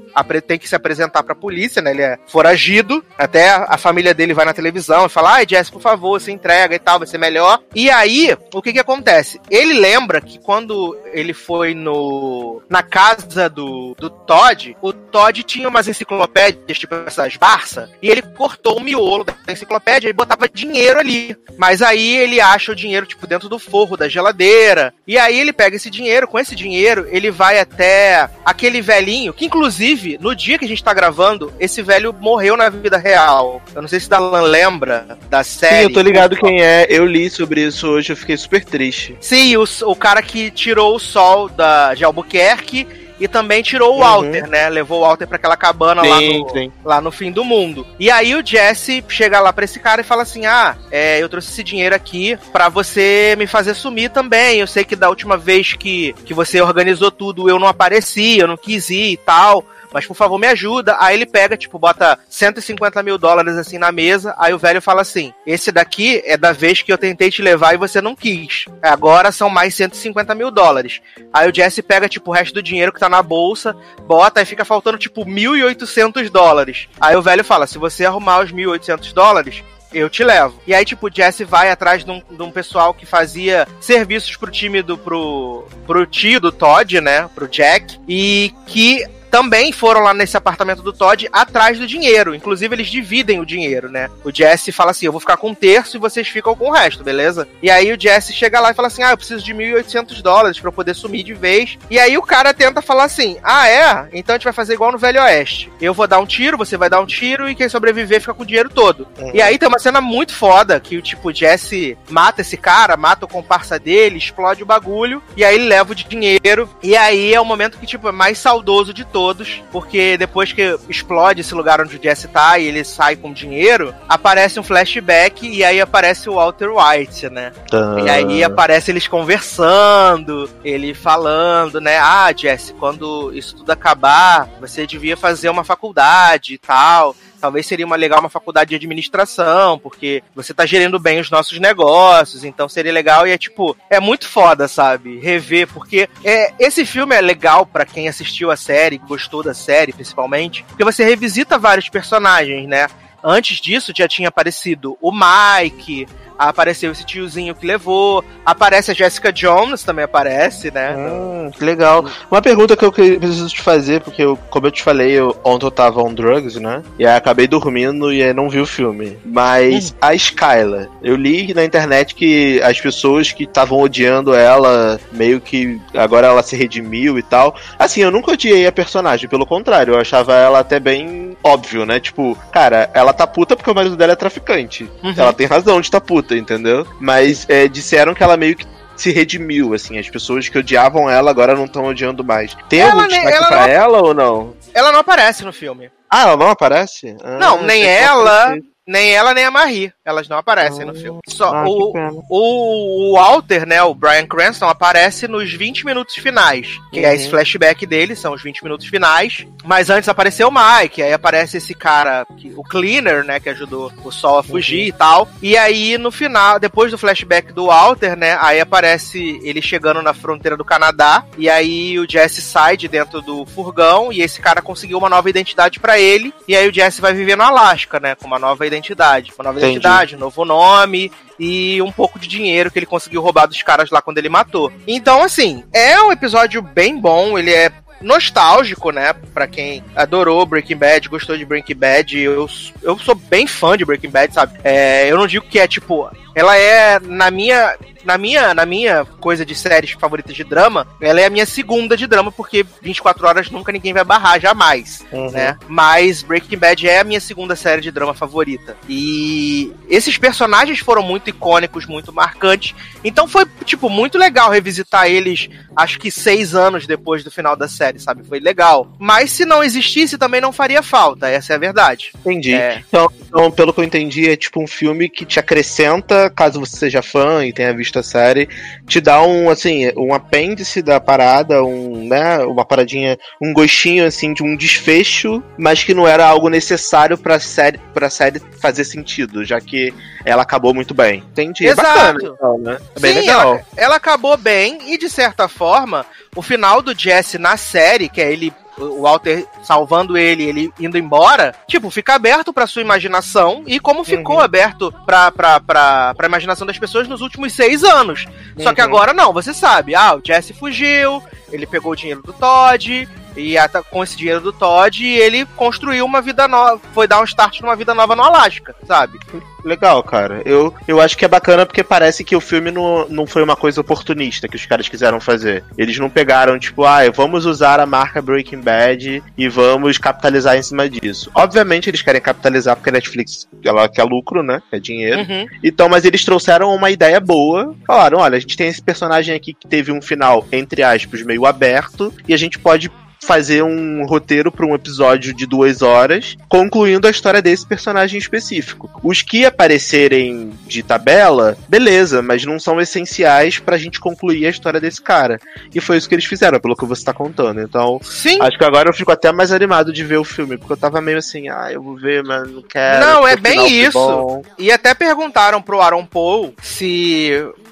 tem que se apresentar pra polícia, né? Ele é foragido, até a família dele vai na televisão e fala: "Ai, Jesse, por favor, se entrega e tal, vai ser melhor". E aí, o que que acontece? Ele lembra que quando ele foi no na casa do, do Todd, o Todd tinha umas enciclopédias, tipo essas Barça, e ele cortou o miolo da enciclopédia e botava dinheiro ali. Mas aí ele acha o dinheiro, tipo, dentro do forro da geladeira. E aí ele pega esse dinheiro, com esse dinheiro, ele vai até aquele velhinho, que inclusive, no dia que a gente tá gravando, esse velho morreu na vida real. Eu não sei se Dalan lembra da série. Sim, eu tô ligado quem é. Eu li sobre isso hoje, eu fiquei super triste. Sim, o, o cara que tirou o sol da, de Albuquerque e também tirou o uhum. Walter, né? Levou o Walter para aquela cabana sim, lá, no, lá no fim do mundo. E aí o Jesse chega lá pra esse cara e fala assim: Ah, é, eu trouxe esse dinheiro aqui para você me fazer sumir também. Eu sei que da última vez que, que você organizou tudo eu não apareci, eu não quis ir e tal mas por favor me ajuda. Aí ele pega, tipo, bota 150 mil dólares assim na mesa. Aí o velho fala assim: esse daqui é da vez que eu tentei te levar e você não quis. Agora são mais 150 mil dólares. Aí o Jesse pega, tipo, o resto do dinheiro que tá na bolsa, bota e fica faltando, tipo, 1.800 dólares. Aí o velho fala: se você arrumar os 1.800 dólares, eu te levo. E aí, tipo, o Jesse vai atrás de um, de um pessoal que fazia serviços pro time do. pro, pro tio do Todd, né? Pro Jack. E que também foram lá nesse apartamento do Todd atrás do dinheiro. Inclusive, eles dividem o dinheiro, né? O Jesse fala assim: eu vou ficar com um terço e vocês ficam com o resto, beleza? E aí o Jesse chega lá e fala assim: ah, eu preciso de 1.800 dólares para poder sumir de vez. E aí o cara tenta falar assim: ah, é? Então a gente vai fazer igual no Velho Oeste. Eu vou dar um tiro, você vai dar um tiro e quem sobreviver fica com o dinheiro todo. Uhum. E aí tem uma cena muito foda que o tipo, Jesse mata esse cara, mata o comparsa dele, explode o bagulho e aí ele leva o dinheiro. E aí é o momento que, tipo, é mais saudoso de todos todos, porque depois que explode esse lugar onde o Jesse tá e ele sai com dinheiro, aparece um flashback e aí aparece o Walter White, né? Ah. E aí aparece eles conversando, ele falando, né? Ah, Jesse, quando isso tudo acabar, você devia fazer uma faculdade e tal talvez seria uma legal uma faculdade de administração, porque você tá gerindo bem os nossos negócios, então seria legal e é tipo, é muito foda, sabe? Rever, porque é, esse filme é legal para quem assistiu a série, gostou da série principalmente, porque você revisita vários personagens, né? Antes disso já tinha aparecido o Mike, apareceu esse tiozinho que levou, aparece a Jessica Jones, também aparece, né? Hum, que legal. Uma pergunta que eu preciso te fazer, porque eu, como eu te falei, eu, ontem eu tava on drugs, né? E aí acabei dormindo e aí não vi o filme. Mas hum. a Skyla, eu li na internet que as pessoas que estavam odiando ela, meio que agora ela se redimiu e tal. Assim, eu nunca odiei a personagem, pelo contrário, eu achava ela até bem óbvio, né? Tipo, cara, ela tá puta porque o marido dela é traficante. Uhum. Ela tem razão de tá puta entendeu? Mas é, disseram que ela meio que se redimiu, assim. As pessoas que odiavam ela agora não estão odiando mais. Tem ela algum destaque ela pra não... ela ou não? Ela não aparece no filme. Ah, ela não aparece? Ah, não, nem ela, nem ela, nem a Marie. Elas não aparecem no filme. Só ah, o, o, o, Walter, né, o Brian Cranston, aparece nos 20 minutos finais. Que uhum. é esse uhum. flashback dele, são os 20 minutos finais. Mas antes apareceu o Mike, aí aparece esse cara, o Cleaner, né, que ajudou o Sol a fugir uhum. e tal. E aí, no final, depois do flashback do Walter, né, aí aparece ele chegando na fronteira do Canadá. E aí o Jesse sai de dentro do furgão e esse cara conseguiu uma nova identidade para ele. E aí o Jesse vai viver no Alasca, né, com uma nova identidade. Uma nova Entendi. identidade identidade, novo nome e um pouco de dinheiro que ele conseguiu roubar dos caras lá quando ele matou. Então, assim, é um episódio bem bom, ele é nostálgico, né? Pra quem adorou Breaking Bad, gostou de Breaking Bad. Eu, eu sou bem fã de Breaking Bad, sabe? É, eu não digo que é tipo. Ela é, na minha na minha, na minha coisa de séries favoritas de drama, ela é a minha segunda de drama, porque 24 horas nunca ninguém vai barrar, jamais, uhum. né? Mas Breaking Bad é a minha segunda série de drama favorita. E esses personagens foram muito icônicos, muito marcantes. Então foi, tipo, muito legal revisitar eles, acho que seis anos depois do final da série, sabe? Foi legal. Mas se não existisse, também não faria falta, essa é a verdade. Entendi. É... Então, então, pelo que eu entendi, é tipo um filme que te acrescenta, caso você seja fã e tenha visto a série, te dá um, assim, um apêndice da parada, um, né, uma paradinha, um gostinho, assim, de um desfecho, mas que não era algo necessário pra série, pra série fazer sentido, já que ela acabou muito bem. Entendi. Exato. É bacana, então, né? É bem Sim, legal. Ela, ela acabou bem e, de certa forma, o final do Jesse na série, que é ele o Walter salvando ele, ele indo embora, tipo, fica aberto pra sua imaginação e como ficou uhum. aberto pra, pra, pra, pra imaginação das pessoas nos últimos seis anos. Uhum. Só que uhum. agora não, você sabe, ah, o Jesse fugiu, ele pegou o dinheiro do Todd, e com esse dinheiro do Todd, ele construiu uma vida nova, foi dar um start numa vida nova no Alasca, sabe? Legal, cara. Eu, eu acho que é bacana porque parece que o filme não, não foi uma coisa oportunista que os caras quiseram fazer. Eles não pegaram, tipo, ah, vamos usar a marca Breaking Bad e vamos capitalizar em cima disso. Obviamente eles querem capitalizar porque a Netflix ela quer lucro, né? É dinheiro. Uhum. Então, mas eles trouxeram uma ideia boa. Falaram, olha, a gente tem esse personagem aqui que teve um final, entre aspas, meio aberto, e a gente pode fazer um roteiro para um episódio de duas horas, concluindo a história desse personagem específico. Os que aparecerem de tabela, beleza, mas não são essenciais pra gente concluir a história desse cara. E foi isso que eles fizeram, pelo que você tá contando. Então, Sim. acho que agora eu fico até mais animado de ver o filme, porque eu tava meio assim, ah, eu vou ver, mas não quero. Não, é bem isso. bom. E até perguntaram pro Aaron Paul se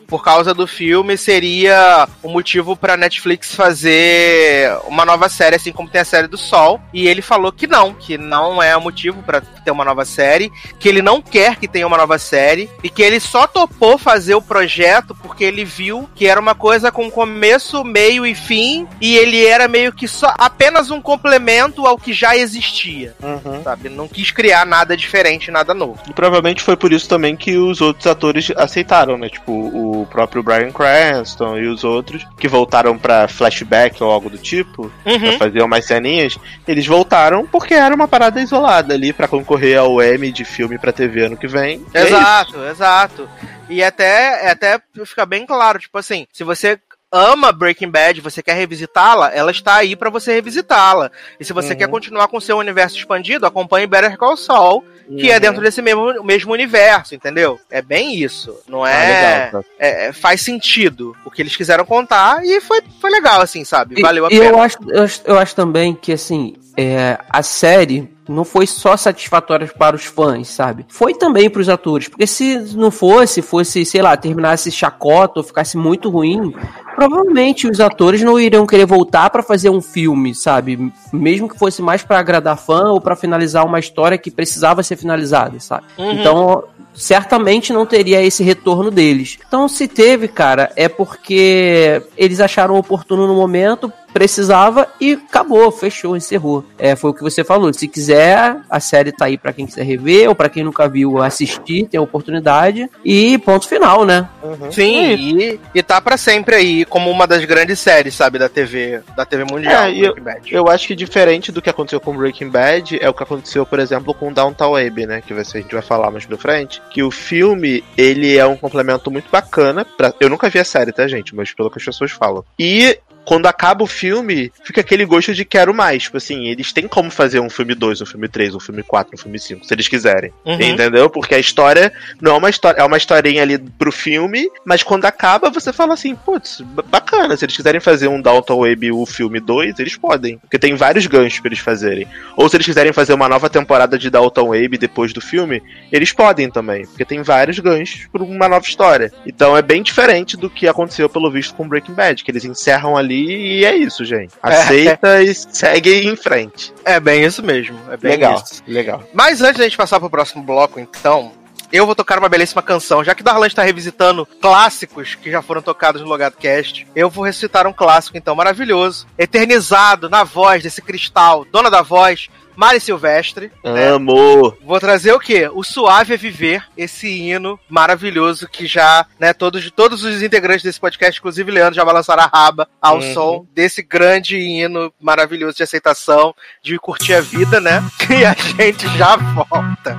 por causa do filme seria o motivo pra Netflix fazer uma nova série, assim como tem a série do Sol. E ele falou que não, que não é o motivo pra ter uma nova série, que ele não quer que tenha uma nova série e que ele só topou fazer o projeto porque ele viu que era uma coisa com começo, meio e fim e ele era meio que só apenas um complemento ao que já existia, Uhum. sabe? Não quis criar nada diferente, nada novo. E provavelmente foi por isso também que os outros atores aceitaram, né? Tipo, o próprio Bryan Cranston e os outros que voltaram pra flashback ou algo do tipo, Uhum. pra fazer umas ceninhas, eles voltaram porque era uma parada isolada ali pra concorrer ao Emmy de filme pra TV ano que vem. E é. Exato, exato. E até, é até fica bem claro, tipo assim, se você ama Breaking Bad, você quer revisitá-la, ela está aí pra você revisitá-la. E se você Uhum. quer continuar com o seu universo expandido, acompanhe Better Call Saul, que é Uhum. dentro desse mesmo, mesmo universo, entendeu? É bem isso. Não Ah, é, legal, tá. é- é- Faz sentido o que eles quiseram contar e foi, foi legal, assim, sabe? Valeu a e pena. eu acho, eu, acho- eu acho também que, assim, é, a série não foi só satisfatória para os fãs, sabe? Foi também para os atores. Porque se não fosse, fosse, sei lá, terminasse chacota ou ficasse muito ruim, provavelmente os atores não iriam querer voltar para fazer um filme, sabe? Mesmo que fosse mais para agradar fã ou para finalizar uma história que precisava ser finalizada, sabe? Uhum. Então, certamente não teria esse retorno deles. Então, se teve, cara, é porque eles acharam oportuno no momento, precisava e acabou, fechou, encerrou. É, foi o que você falou. Se quiser, a série tá aí pra quem quiser rever ou pra quem nunca viu assistir, tem a oportunidade e ponto final, né? Uhum. Sim, e, e tá pra sempre aí, como uma das grandes séries, sabe, da TV, da TV mundial, É, eu- Breaking Bad. Eu acho que diferente do que aconteceu com Breaking Bad é o que aconteceu, por exemplo, com Downtown Abbey, né? Que vai ser, a gente vai falar mais pra frente. Que o filme, ele é um complemento muito bacana. Pra... Eu nunca vi a série, tá, gente? Mas pelo que as pessoas falam. E quando acaba o filme, fica aquele gosto de quero mais. Tipo assim, eles têm como fazer um filme 2, um filme 3, um filme 4, um filme 5, se eles quiserem. Uhum. Entendeu? Porque a história não é uma história, é uma historinha ali pro filme, mas quando acaba você fala assim, putz, bacana, se eles quiserem fazer um Downton Abbey o filme 2, eles podem, porque tem vários ganchos pra eles fazerem. Ou se eles quiserem fazer uma nova temporada de Downton Abbey depois do filme, eles podem também, porque tem vários ganchos pra uma nova história. Então é bem diferente do que aconteceu pelo visto com Breaking Bad, que eles encerram ali e é isso, gente. Aceita e segue em frente. É bem isso mesmo, é bem legal, isso. legal. Mas antes da gente passar pro próximo bloco, então, eu vou tocar uma belíssima canção. Já que Darlan está revisitando clássicos que já foram tocados no Logado Cast, eu vou recitar um clássico, então, maravilhoso, eternizado na voz desse cristal, dona da voz, Mari Silvestre. né? Amo! Vou trazer o quê? O Suave é Viver, esse hino maravilhoso que já, né, todos, todos os integrantes desse podcast, inclusive Leandro, já balançaram a raba ao Uhum. som desse grande hino maravilhoso de aceitação, de curtir a vida, né? E a gente já volta.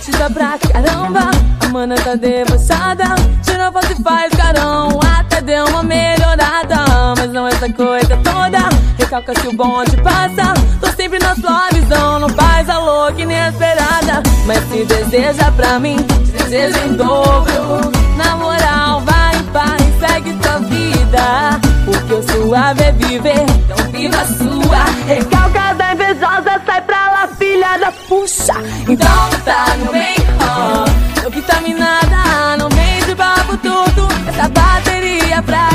Metida pra caramba, a mana tá debochada. Tira foto e faz carão, até deu uma melhorada. Mas não essa coisa toda, recalca se o bonde passa. Tô sempre na sua visão, não faz a louca inesperada. Mas se deseja pra mim, te desejo em dobro. Na moral, vai segue tua vida. Porque o suave é viver, então viva a sua. Recalca da invejosa, sai pra lá, filha da puxa. Então tá no bem, ó. Tô vitaminada, não vem de papo tudo. Essa bateria pra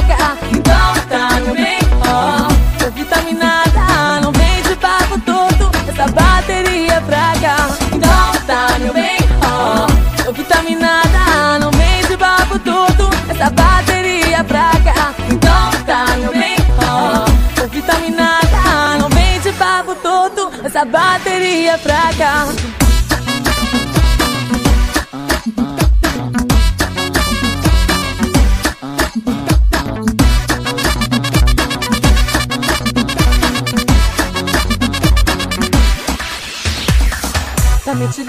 Essa bateria pra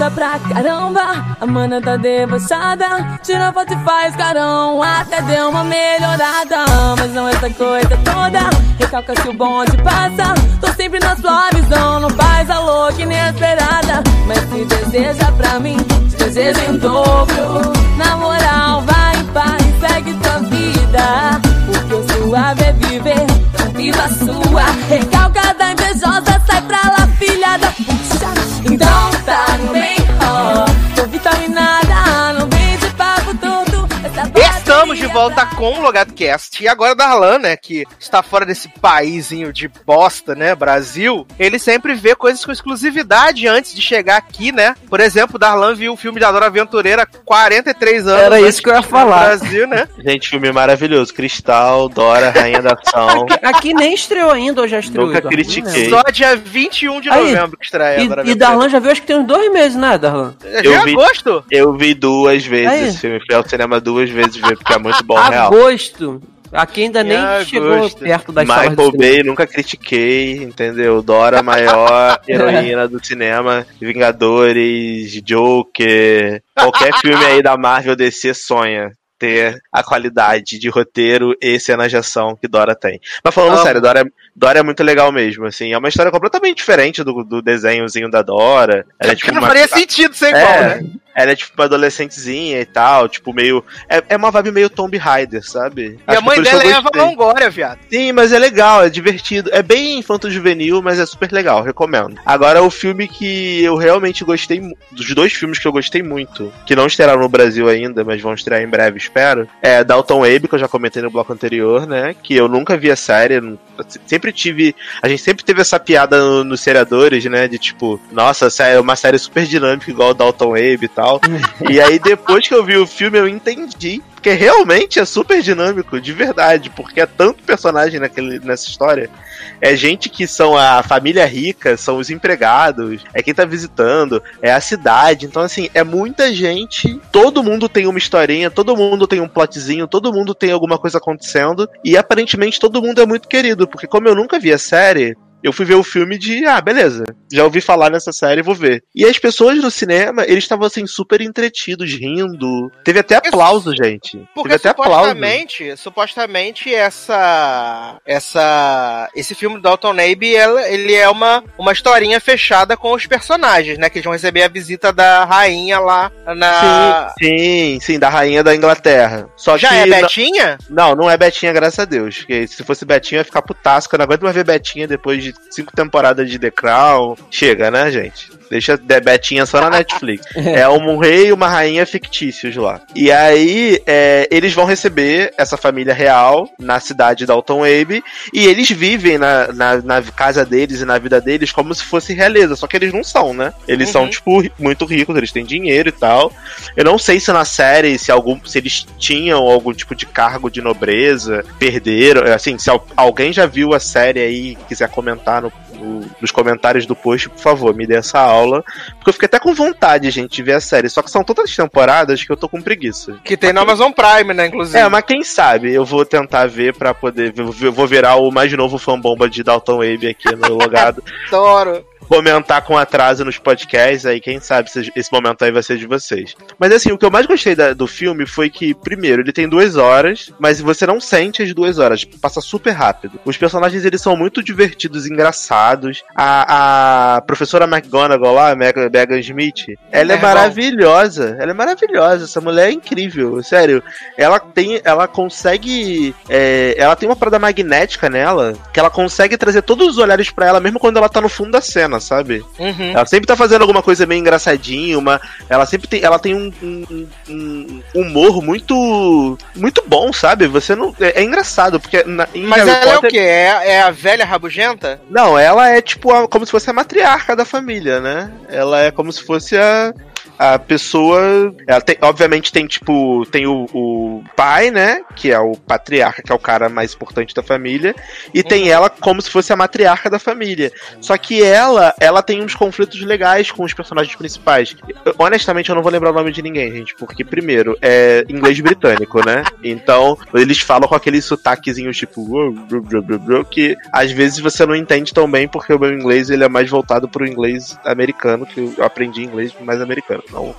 cá. pra caramba. A mana tá debochada. Tira foto e faz carão. Até deu uma melhorada. Mas não essa coisa toda. Recalca se o bonde passa. Tô sempre na sua visão. Não faz a louca inesperada. Mas se deseja pra mim, te desejo em dobro. Na moral, vai em paz, segue tua vida. Porque suave é viver, viva a sua. Recalcada, invejosa, sai pra lá, filha da puxa. Então tá no bem, ó. Estamos de volta com o Logado Cast. E agora Darlan, né, que está fora desse paísinho de bosta, né, Brasil, ele sempre vê coisas com exclusividade antes de chegar aqui, né? Por exemplo, Darlan viu o filme de Dora Aventureira há 43 anos. Era isso que eu ia falar. Brasil, né? Gente, filme maravilhoso. Cristal, Dora, Rainha da Ação. Aqui nem estreou ainda, ou já estreou? Nunca critiquei. Só dia 21 de Aí, novembro que estreia Dora E, e. Darlan já viu, acho que tem uns dois meses, né, Darlan? Já Eu é vi- agosto? Eu vi duas vezes Aí. esse filme. Fui ao cinema duas vezes ver, porque é muito bom, real. Agosto. Aqui ainda nem Em chegou agosto. perto das Michael. Bay, nunca critiquei, entendeu? Dora, maior heroína do cinema. Vingadores, Joker. Qualquer filme aí da Marvel DC sonha ter a qualidade de roteiro e cenas de ação que Dora tem. Mas falando Amo. sério, Dora, é- Dora é muito legal mesmo, assim. É uma história completamente diferente do, do desenhozinho da Dora. Ela é tipo não uma- faria sentido ser igual, é, né? ela é tipo uma adolescentezinha e tal, tipo meio. É, é uma vibe meio Tomb Raider, sabe? E a mãe dela é Eva Longoria, viado. Sim, mas é legal, é divertido. É bem infanto-juvenil, mas é super legal, recomendo. Agora, o filme que eu realmente gostei, dos dois filmes que eu gostei muito, que não estrearam no Brasil ainda, mas vão estrear em breve, espero, é Dalton Abe, que eu já comentei no bloco anterior, né? Que eu nunca vi a série, não- sempre tive. A gente sempre teve essa piada no- nos seriadores, né? De tipo, nossa, é uma série super dinâmica, igual o Dalton Abe e tal. e aí, depois que eu vi o filme, eu entendi. Porque realmente é super dinâmico, de verdade, porque é tanto personagem naquele, nessa história. É gente que são a família rica, são os empregados, é quem tá visitando, é a cidade. Então, assim, é muita gente. Todo mundo tem uma historinha, todo mundo tem um plotzinho, todo mundo tem alguma coisa acontecendo. E aparentemente todo mundo é muito querido, porque como eu nunca vi a série. Eu fui ver o filme de, ah, beleza, já ouvi falar nessa série, vou ver. E as pessoas no cinema, eles estavam assim, super entretidos, rindo. Teve até aplauso, gente. Porque Teve até aplauso. supostamente, supostamente essa essa esse filme do Dalton Abe, ela- ele é uma uma historinha fechada com os personagens, né, que eles vão receber a visita da rainha lá na Sim, sim, da rainha da Inglaterra. Só Já é Betinha? Não, não é Betinha, graças a Deus. Porque se fosse Betinha, ia ficar putasco. Eu não aguento mais ver Betinha depois de cinco temporadas de The Crown. Chega, né, gente? Deixa de Betinha só na Netflix. é um rei e uma rainha fictícios lá. E aí, é, eles vão receber essa família real na cidade de Dalton Abe. E eles vivem na, na, na casa deles e na vida deles como se fosse realeza. Só que eles não são, né? Eles são, Uhum. tipo, ri- muito ricos, eles têm dinheiro e tal. Eu não sei se na série, se, algum, se eles tinham algum tipo de cargo de nobreza, perderam. Assim, se al- alguém já viu a série aí e quiser comentar no- no- nos comentários do post, por favor, me dê essa aula. Porque eu fiquei até com vontade, gente, de ver a série. Só que são tantas temporadas que eu tô com preguiça. Que tem no Amazon Prime, né, inclusive. É, mas quem sabe eu vou tentar ver pra poder. Eu vou virar o mais novo fanbomba de Dalton Wave aqui no logado. adoro. Comentar com atraso nos podcasts, aí quem sabe se esse momento aí vai ser de vocês. Mas assim, o que eu mais gostei da- do filme foi que, primeiro, ele tem duas horas, mas você não sente as duas horas, passa super rápido. Os personagens, eles são muito divertidos, engraçados. A, a professora McGonagall lá, Megan Smith, ela é É maravilhosa, ela é maravilhosa, essa mulher é incrível, sério. Ela tem, ela consegue, é, ela tem uma parada magnética nela, que ela consegue trazer todos os olhares pra ela, mesmo quando ela tá no fundo da cena, sabe? Uhum. Ela sempre tá fazendo alguma coisa meio engraçadinha, uma, ela sempre tem, ela tem um, um- um humor muito, muito bom, sabe? Você não, é, é engraçado porque na, Mas Harry ela é o Potter- quê? É, é a velha rabugenta? Não, ela é tipo a- como se fosse a matriarca da família, né? Ela é como se fosse a a pessoa, ela tem, obviamente tem tipo, tem o, o pai, né, que é o patriarca, que é o cara mais importante da família, e tem ela como se fosse a matriarca da família. Só que ela, ela tem uns conflitos legais com os personagens principais. Eu- honestamente, eu não vou lembrar o nome de ninguém, gente, porque primeiro é inglês britânico, né? Então, eles falam com aquele sotaquezinho tipo que às vezes você não entende tão bem porque o meu inglês ele é mais voltado pro inglês americano, que eu aprendi inglês mais americano. Americano, não.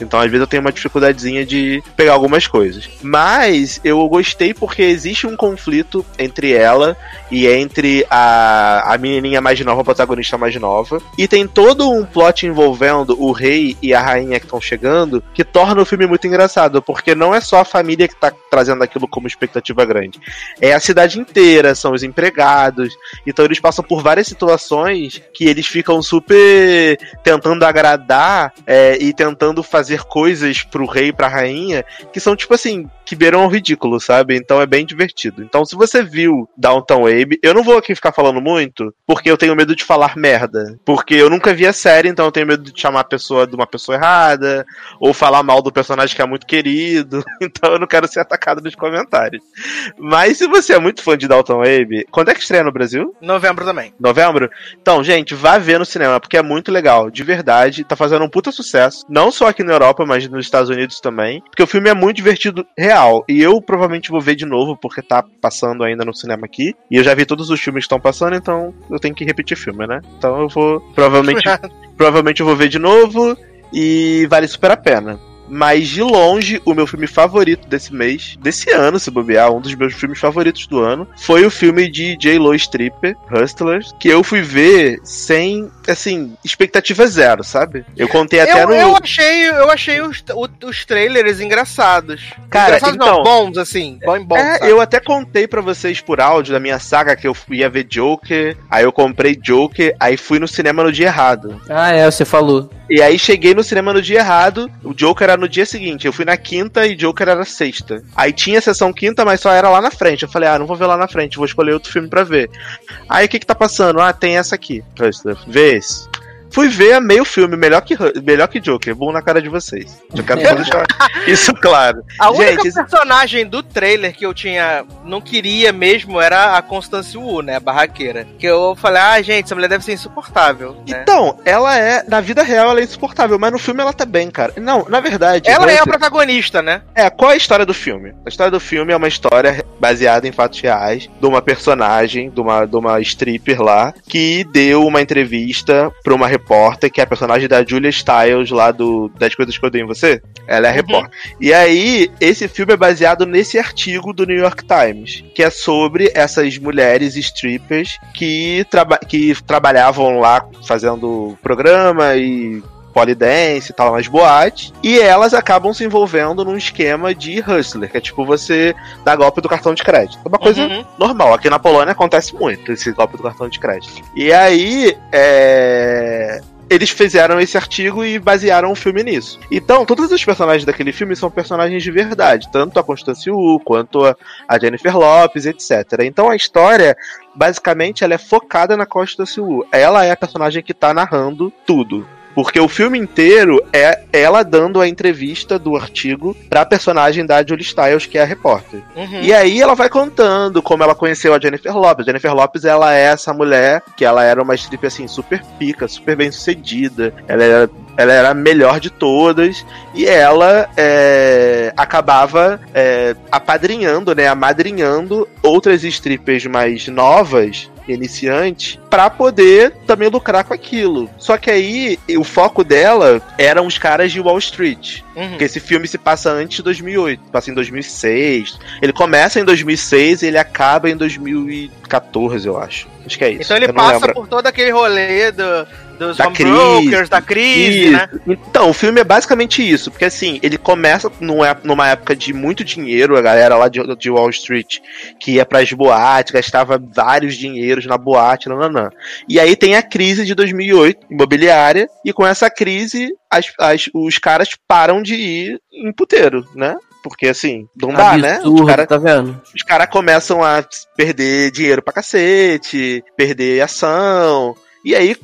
Então, às vezes, eu tenho uma dificuldadezinha de pegar algumas coisas. Mas eu gostei porque existe um conflito entre ela e entre a, a menininha mais nova, a protagonista mais nova. E tem todo um plot envolvendo o rei e a rainha que estão chegando que torna o filme muito engraçado, porque não é só a família que tá trazendo aquilo como expectativa grande. É a cidade inteira, são os empregados. Então eles passam por várias situações que eles ficam super tentando agradar é, e tentando fazer coisas pro rei e pra rainha que são tipo assim, que beiram ao ridículo, sabe? Então é bem divertido. Então, se você viu Downtown Abe, eu não vou aqui ficar falando muito, porque eu tenho medo de falar merda. Porque eu nunca vi a série, então eu tenho medo de chamar a pessoa de uma pessoa errada, ou falar mal do personagem que é muito querido. Então eu não quero ser atacado nos comentários. Mas se você é muito fã de Downtown Abe, quando é que estreia no Brasil? Novembro também. Novembro? Então, gente, vá ver no cinema, porque é muito legal, de verdade. Tá fazendo um puta sucesso. Não só aqui na Europa, mas nos Estados Unidos também. Porque o filme é muito divertido, real. E eu provavelmente vou ver de novo, porque tá passando ainda no cinema aqui. E eu já vi todos os filmes que estão passando, então eu tenho que repetir filme, né? Então eu vou. Provavelmente. provavelmente eu vou ver de novo. E vale super a pena. Mas de longe, o meu filme favorito desse mês, desse ano, se bobear, um dos meus filmes favoritos do ano, foi o filme de J-Lo Stripper, Hustlers, que eu fui ver sem, assim, expectativa zero, sabe? Eu contei até eu, no. eu achei, eu achei os, o- os trailers engraçados. Cara, engraçados então- não, bons, assim. Bom, bons, É, sabe? eu até contei pra vocês por áudio da minha saga que eu ia ver Joker, aí eu comprei Joker, aí fui no cinema no dia errado. Ah, é, você falou. E aí cheguei no cinema no dia errado, o Joker era no dia seguinte. Eu fui na quinta e Joker era sexta. Aí tinha sessão quinta, mas só era lá na frente. Eu falei, ah, não vou ver lá na frente, vou escolher outro filme pra ver. Aí o que que tá passando? Ah, tem essa aqui. Vê esse. Fui ver meio filme, melhor que, melhor que Joker. Bom na cara de vocês. Já quero só deixar isso claro. A única Gente, personagem do trailer que eu tinha. não queria mesmo era a Constance Wu, né? A barraqueira. Que eu falei, ah, gente, essa mulher deve ser insuportável. Né? Então, ela é. Na vida real ela é insuportável, mas no filme ela tá bem, cara. Não, na verdade. Ela é a protagonista, né? É, qual é a história do filme? A história do filme é uma história baseada em fatos reais de uma personagem, de uma, de uma stripper lá, que deu uma entrevista pra uma repórter, que é a personagem da Julia Stiles lá do Das Coisas que Eu Dei em Você. Ela é a Uhum. repórter. E aí, esse filme é baseado nesse artigo do New York Times, que é sobre essas mulheres strippers que, traba que trabalhavam lá fazendo programa e polidense e tal, nas boates, e elas acabam se envolvendo num esquema de hustler, que é tipo você dar golpe do cartão de crédito. É uma coisa Uhum. normal. Aqui na Polônia acontece muito esse golpe do cartão de crédito. E aí, é, Eles fizeram esse artigo e basearam o filme nisso. Então, todos os personagens daquele filme são personagens de verdade, tanto a Constance Wu quanto a Jennifer Lopes, etc. Então, a história, basicamente, ela é focada na Constance Wu. Ela é a personagem que tá narrando tudo. Porque o filme inteiro é ela dando a entrevista do artigo pra personagem da Julie Stiles, que é a repórter. Uhum. E aí ela vai contando como ela conheceu a Jennifer Lopes. A Jennifer Lopes, ela é essa mulher que ela era uma strip assim, super pica, super bem sucedida. Ela era, ela era a melhor de todas. E ela é, acabava é, apadrinhando, né? Amadrinhando outras strippers mais novas iniciante para poder também lucrar com aquilo. Só que aí o foco dela eram os caras de Wall Street. Uhum. Porque esse filme se passa antes de 2008, passa em 2006. Ele começa em 2006 e ele acaba em 2014, eu acho. Acho que é isso. Então ele passa lembro. por todo aquele rolê do, dos Da home crise. brokers, da crise, Isso. né? Então, o filme é basicamente isso, porque assim, ele começa ép- numa época de muito dinheiro, a galera lá de, de Wall Street que ia pras boates, gastava vários dinheiros na boate, nananã. E aí tem a crise de 2008, imobiliária, e com essa crise, as- as- os caras param de ir em puteiro, né? Porque assim, não dá, né? Os Absurdo, caras tá vendo? os caras começam a perder dinheiro pra cacete, perder ação. E aí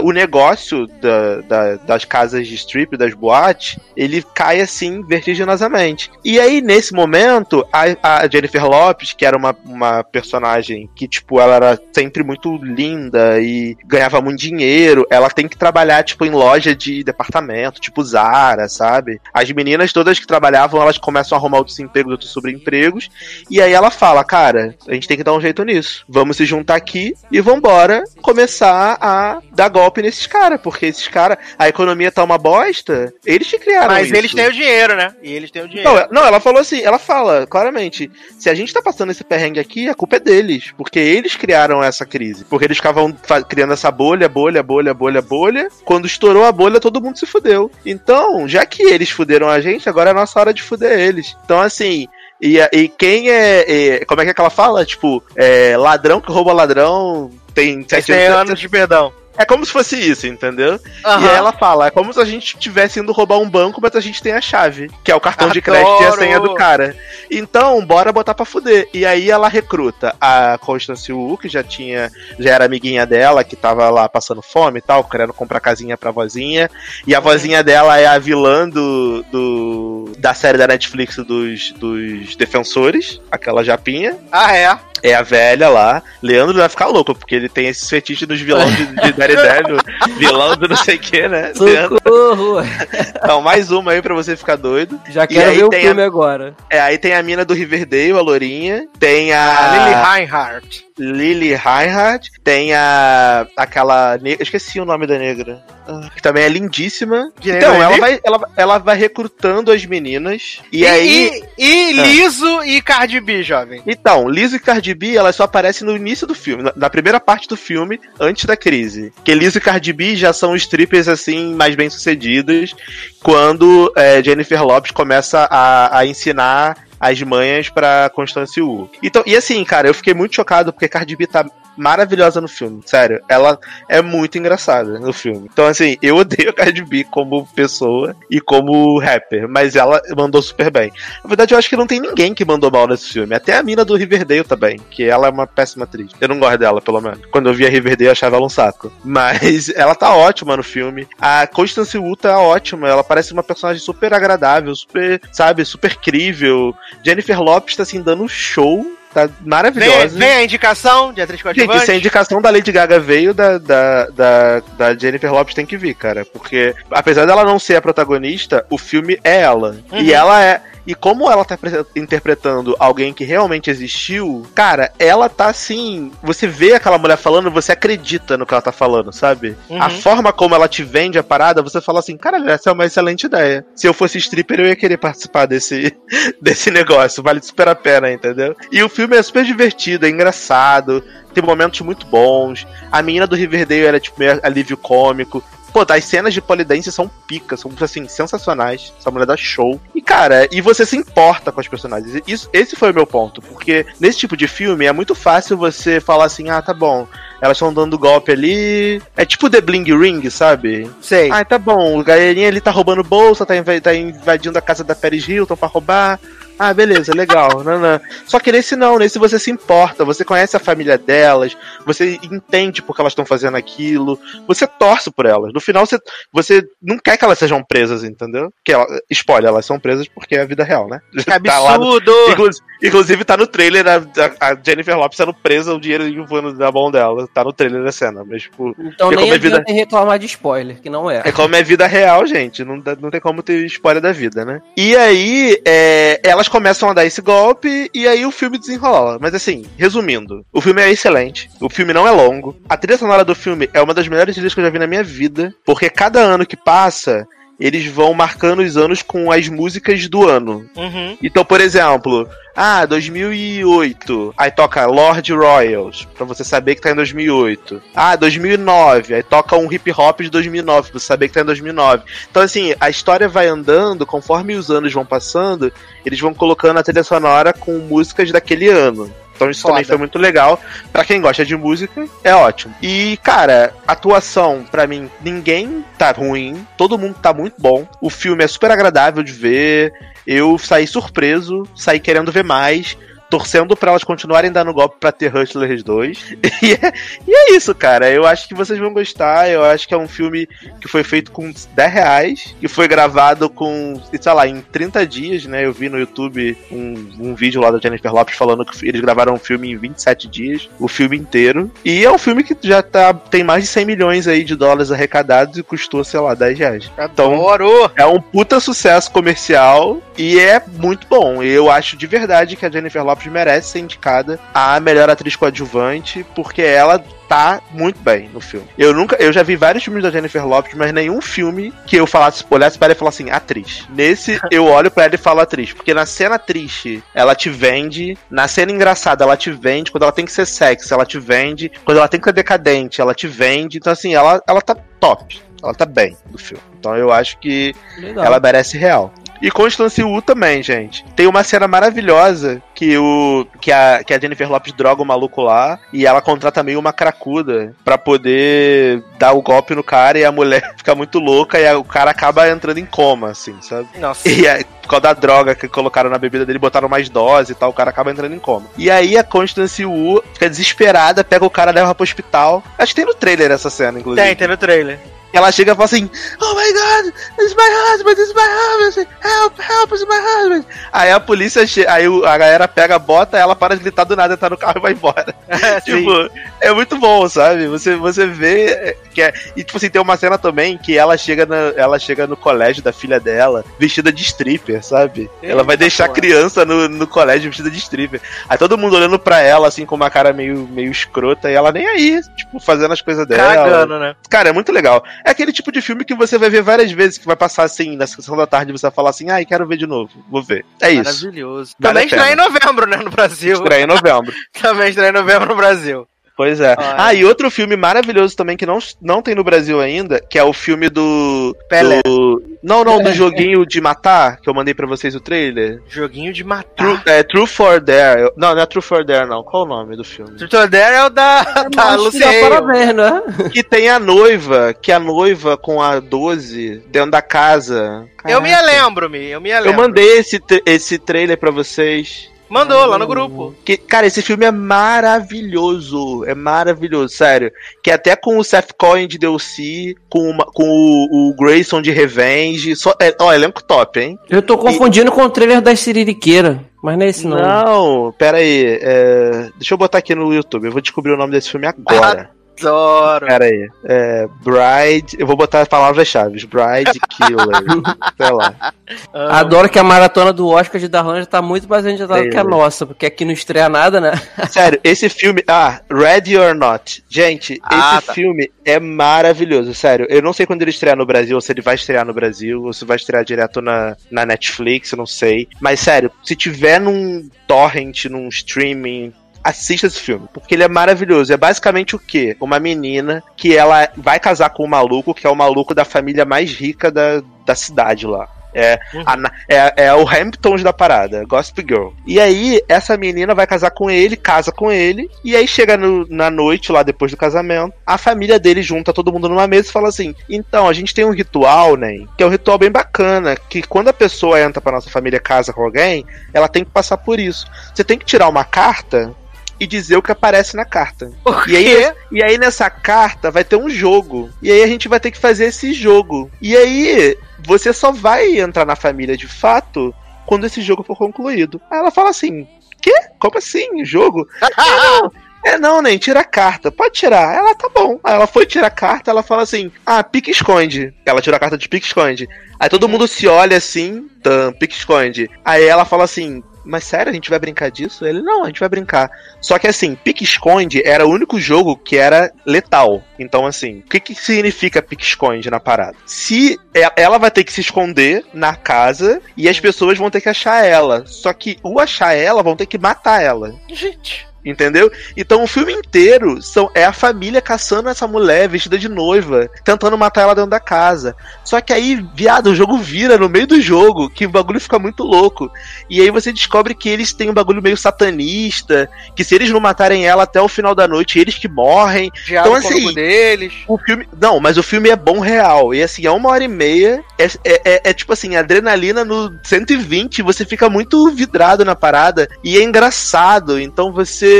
o negócio da- da- das casas de strip, das boates, ele cai assim vertiginosamente. E aí, nesse momento, a, a Jennifer Lopes, que era uma, uma personagem que, tipo, ela era sempre muito linda e ganhava muito dinheiro, ela tem que trabalhar, tipo, em loja de departamento, tipo Zara, sabe? As meninas todas que trabalhavam, elas começam a arrumar outros empregos, outros sobreempregos, e aí ela fala, cara, a gente tem que dar um jeito nisso. Vamos se juntar aqui e vambora começar a dar golpe nesses caras, porque esses caras, a economia tá uma bosta, eles que criaram Mas isso. eles têm o dinheiro, né? E eles têm o dinheiro. Não, não, ela falou assim, ela fala claramente, se a gente tá passando esse perrengue aqui, a culpa é deles, porque eles criaram essa crise. Porque eles ficavam criando essa bolha, bolha, bolha, bolha, bolha. Quando estourou a bolha, todo mundo se fudeu. Então, já que eles fuderam a gente, agora é a nossa hora de fuder eles. Então, assim, e, e quem é, é- Como é que, é que ela fala? Tipo, é, ladrão que rouba ladrão tem Eles sete têm anos de perdão. É como se fosse isso, entendeu? E Aham. aí ela fala, é como se a gente estivesse indo roubar um banco, mas a gente tem a chave, que é o cartão de Adoro! crédito e a senha do cara. Então, bora botar pra fuder. E aí ela recruta a Constance Wu, que já tinha, já era amiguinha dela, que tava lá passando fome e tal, querendo comprar casinha pra vozinha. E a vozinha dela é a vilã do, do da série da Netflix dos, dos Defensores, aquela japinha. Ah, é. É a velha lá. Leandro vai ficar louco, porque ele tem esse fetiche dos vilões de, de Daredevil, vilão do não sei o que, né? Socorro! então, mais uma aí pra você ficar doido. Já quero ver o filme agora. É, aí tem a mina do Riverdale, a Lourinha. Tem A a Lily Reinhardt. Lily Reinhardt. Tem a. aquela. ne- Eu esqueci o nome da negra. Ah, Que também é lindíssima. Então, negra ela vai, ela, ela vai recrutando as meninas. E, aí. E, e Ah. Liso e Cardi B, jovem. Então, Liso e Cardi B, elas só aparecem no início do filme, na, na primeira parte do filme, antes da crise. Que Liso e Cardi B já são strippers, assim, mais bem-sucedidos, quando é, Jennifer Lopes começa a, a ensinar as manhas pra Constance Wu. Então, e assim, cara, eu fiquei muito chocado porque Cardi B tá maravilhosa no filme, sério. Ela é muito engraçada no filme. Então, assim, eu odeio a Cardi B como pessoa e como rapper, mas ela mandou super bem. Na verdade, eu acho que não tem ninguém que mandou mal nesse filme. Até a mina do Riverdale também, que ela é uma péssima atriz. Eu não gosto dela, pelo menos. Quando eu via Riverdale, eu achava ela um saco. Mas ela tá ótima no filme. A Constance Wu tá ótima. Ela parece uma personagem super agradável, super, sabe, super crível. Jennifer Lopes tá, assim, dando um show. Tá Vem, maravilhosa. vem a indicação de atriz Gente, coadjuvante. se a indicação da Lady Gaga veio, da, da, da, da Jennifer Lopes tem que vir, cara. Porque, apesar dela não ser a protagonista, o filme é ela. Uhum. E ela é. E como ela tá pre- interpretando alguém que realmente existiu, cara, ela tá assim. Você vê aquela mulher falando, você acredita no que ela tá falando, sabe? Uhum. A forma como ela te vende a parada, você fala assim, cara, essa é uma excelente ideia. Se eu fosse stripper, eu ia querer participar desse, desse negócio. Vale super a pena, entendeu? E o filme é super divertido, é engraçado, tem momentos muito bons. A menina do Riverdale era tipo meio alívio cômico. Pô, as cenas de polidência são picas, são assim, sensacionais. Essa mulher dá show. E, cara, e você se importa com as personagens. Isso, esse foi o meu ponto. Porque nesse tipo de filme é muito fácil você falar assim, ah, tá bom. Elas estão dando golpe ali. É tipo The Bling Ring, sabe? Sei. Ah, tá bom. O galerinha ali tá roubando bolsa, tá, inv- tá invadindo a casa da Paris Hilton pra roubar. Ah, beleza, legal. não, não. Só que nesse não, nesse você se importa, você conhece a família delas, você entende por que elas estão fazendo aquilo, você torce por elas. No final, você, você não quer que elas sejam presas, entendeu? Que ela, spoiler, elas são presas porque é a vida real, né? Que Tá lá no- absurdo! Inclu- inclusive tá no trailer a, a- Jennifer Lopes sendo presa, o dinheiro voando da mão dela. Tá no trailer da cena. Mas, tipo, Então nem como é vida- reclamar de spoiler, que não é. é como é vida real, gente. Não, não tem como ter spoiler da vida, né? E aí, é, elas começam a dar esse golpe e aí o filme desenrola. Mas assim, resumindo, o filme é excelente. O filme não é longo. A trilha sonora do filme é uma das melhores trilhas que eu já vi na minha vida. Porque cada ano que passa, eles vão marcando os anos com as músicas do ano. Uhum. Então, por exemplo, ah, 2008, aí toca Lord Royals, pra você saber que tá em 2008. Ah, 2009, aí toca um hip hop de 2009, pra você saber que tá em 2009. Então, assim, a história vai andando, conforme os anos vão passando, eles vão colocando a trilha sonora com músicas daquele ano. Então isso também Foda. foi muito legal. Pra quem gosta de música, é ótimo. E, cara, atuação, pra mim, ninguém tá ruim. Todo mundo tá muito bom. O filme é super agradável de ver. Eu saí surpreso, saí querendo ver mais. Torcendo pra elas continuarem dando golpe pra ter Hustlers 2. E é, e é isso, cara. Eu acho que vocês vão gostar. Eu acho que é um filme que foi feito com 10 reais. Que foi gravado com, sei lá, em 30 dias, né? Eu vi no YouTube um, um vídeo lá da Jennifer Lopes falando que eles gravaram um filme em 27 dias. O filme inteiro. E é um filme que já tá, tem mais de 100 milhões aí de dólares arrecadados e custou, sei lá, 10 reais. Então, Adoro! é um puta sucesso comercial e é muito bom. Eu acho de verdade que a Jennifer Lopes Merece ser indicada a melhor atriz coadjuvante, porque ela tá muito bem no filme. Eu nunca, eu já vi vários filmes da Jennifer Lopes, mas nenhum filme que eu falasse, olhasse para ela e falasse assim, atriz. Nesse eu olho para ela e falo atriz, porque na cena triste ela te vende, na cena engraçada ela te vende, quando ela tem que ser sexy, ela te vende, quando ela tem que ser decadente, ela te vende. Então assim, ela ela tá top. Ela tá bem no filme. Então eu acho que Legal. ela merece real. E Constance Wu também, gente. Tem uma cena maravilhosa que o que a, que a Jennifer Lopes droga o maluco lá e ela contrata meio uma cracuda pra poder dar o golpe no cara e a mulher fica muito louca e a- o cara acaba entrando em coma, assim, sabe? Nossa. E aí, por causa da droga que colocaram na bebida dele, botaram mais dose e tal, o cara acaba entrando em coma. E aí a Constance Wu fica desesperada, pega o cara, leva pro hospital. Acho que tem no trailer essa cena, inclusive. Tem, tem no trailer. Ela chega e fala assim: Oh my god, it's my husband, it's my husband, help, help, it's my husband. Aí a polícia chega, aí a galera pega, bota, ela para de gritar do nada, tá no carro e vai embora. Sim. tipo, é muito bom, sabe? Você, você vê é, que é. E tipo assim, tem uma cena também que ela chega, na, ela chega no colégio da filha dela, vestida de stripper, sabe? ela vai Eita, deixar a porra. criança no, no colégio vestida de stripper. Aí todo mundo olhando pra ela, assim, com uma cara meio, meio escrota, e ela nem aí, tipo, fazendo as coisas dela. Cagando, né? Cara, é muito legal. É aquele tipo de filme que você vai ver várias vezes, que vai passar assim, na sessão da tarde, você vai falar assim, ai, quero ver de novo, vou ver. É isso. Maravilhoso. Vale Também estreia em novembro, né, no Brasil. Estreia em novembro. Também estreia em novembro no Brasil. Pois é. Olha. Ah, e outro filme maravilhoso também que não, não tem no Brasil ainda, que é o filme do. Pelé. do- Não, não, do joguinho de matar, que eu mandei pra vocês o trailer. Joguinho de True, matar. é, True for Dare. Eu- Não, não é True for Dare, não. Qual o nome do filme? Truth Dare é o da, da te dá Luciana. né? que tem a noiva, que a noiva com a 12 dentro da casa. Eu me Caraca. lembro, me. Eu me lembro. Eu mandei esse, esse trailer pra vocês. Mandou lá no grupo. Que, cara, esse filme é maravilhoso. É maravilhoso, sério. Que até com o Seth Cohen de DLC, com, uma- com o, o Grayson de Revenge. Só, é, ó, elenco top, hein? Eu tô confundindo com o trailer da Siririqueira. Mas não é esse não. Não, pera aí. é, deixa eu botar aqui no YouTube. Eu vou descobrir o nome desse filme agora. Adoro. Pera aí. É, Bride. Eu vou botar as palavras-chave. Bride Killer. sei lá. Adoro que a maratona do Oscar de Darlan já tá muito mais adiantada que a nossa, porque aqui não estreia nada, né? Sério, esse filme. Ah, Ready or Not. Gente, Ah, esse tá. filme é maravilhoso. Sério, eu não sei quando ele estrear no Brasil, ou se ele vai estrear no Brasil, ou se vai estrear direto na, na Netflix, eu não sei. Mas sério, se tiver num torrent, num streaming. Assista esse filme, porque ele é maravilhoso. É basicamente o quê? Uma menina que ela vai casar com um maluco, que é o maluco da família mais rica da, da cidade lá. É, a na- é, é o Hamptons da parada, Gossip Girl. E aí, essa menina vai casar com ele, casa com ele, e aí chega no- na noite, lá depois do casamento, a família dele junta todo mundo numa mesa e fala assim: então, a gente tem um ritual, né? Que é um ritual bem bacana, que quando a pessoa entra pra nossa família e casa com alguém, ela tem que passar por isso. Você tem que tirar uma carta e dizer o que aparece na carta. E aí, e aí nessa carta vai ter um jogo. E aí a gente vai ter que fazer esse jogo. E aí você só vai entrar na família de fato quando esse jogo for concluído. Aí ela fala assim: Quê? Como assim? Jogo? é, não. É não, nem tira a carta. Pode tirar. Ela tá bom. Aí ela foi tirar a carta, ela fala assim: Ah, pique esconde. Ela tirou a carta de pique esconde. Aí todo mundo se olha assim, tam, pique esconde. Aí ela fala assim: Mas sério, a gente vai brincar disso? Ele, não, a gente vai brincar. Só que assim, pique-esconde era o único jogo que era letal. Então, assim, o que, que significa pique-esconde na parada? Se e- ela vai ter que se esconder na casa e as pessoas vão ter que achar ela. Só que o achar ela vão ter que matar ela. Gente. Entendeu? Então o filme inteiro são, é a família caçando essa mulher vestida de noiva, tentando matar ela dentro da casa. Só que aí, viado, o jogo vira no meio do jogo, que o bagulho fica muito louco. E aí você descobre que eles têm um bagulho meio satanista, que se eles não matarem ela até o final da noite, eles que morrem. Diabo Então, assim, deles. O filme. Não, mas o filme é bom real. E assim, é uma hora e meia. É, é, é- é tipo assim, adrenalina no 120. Você fica muito vidrado na parada. E é engraçado. Então você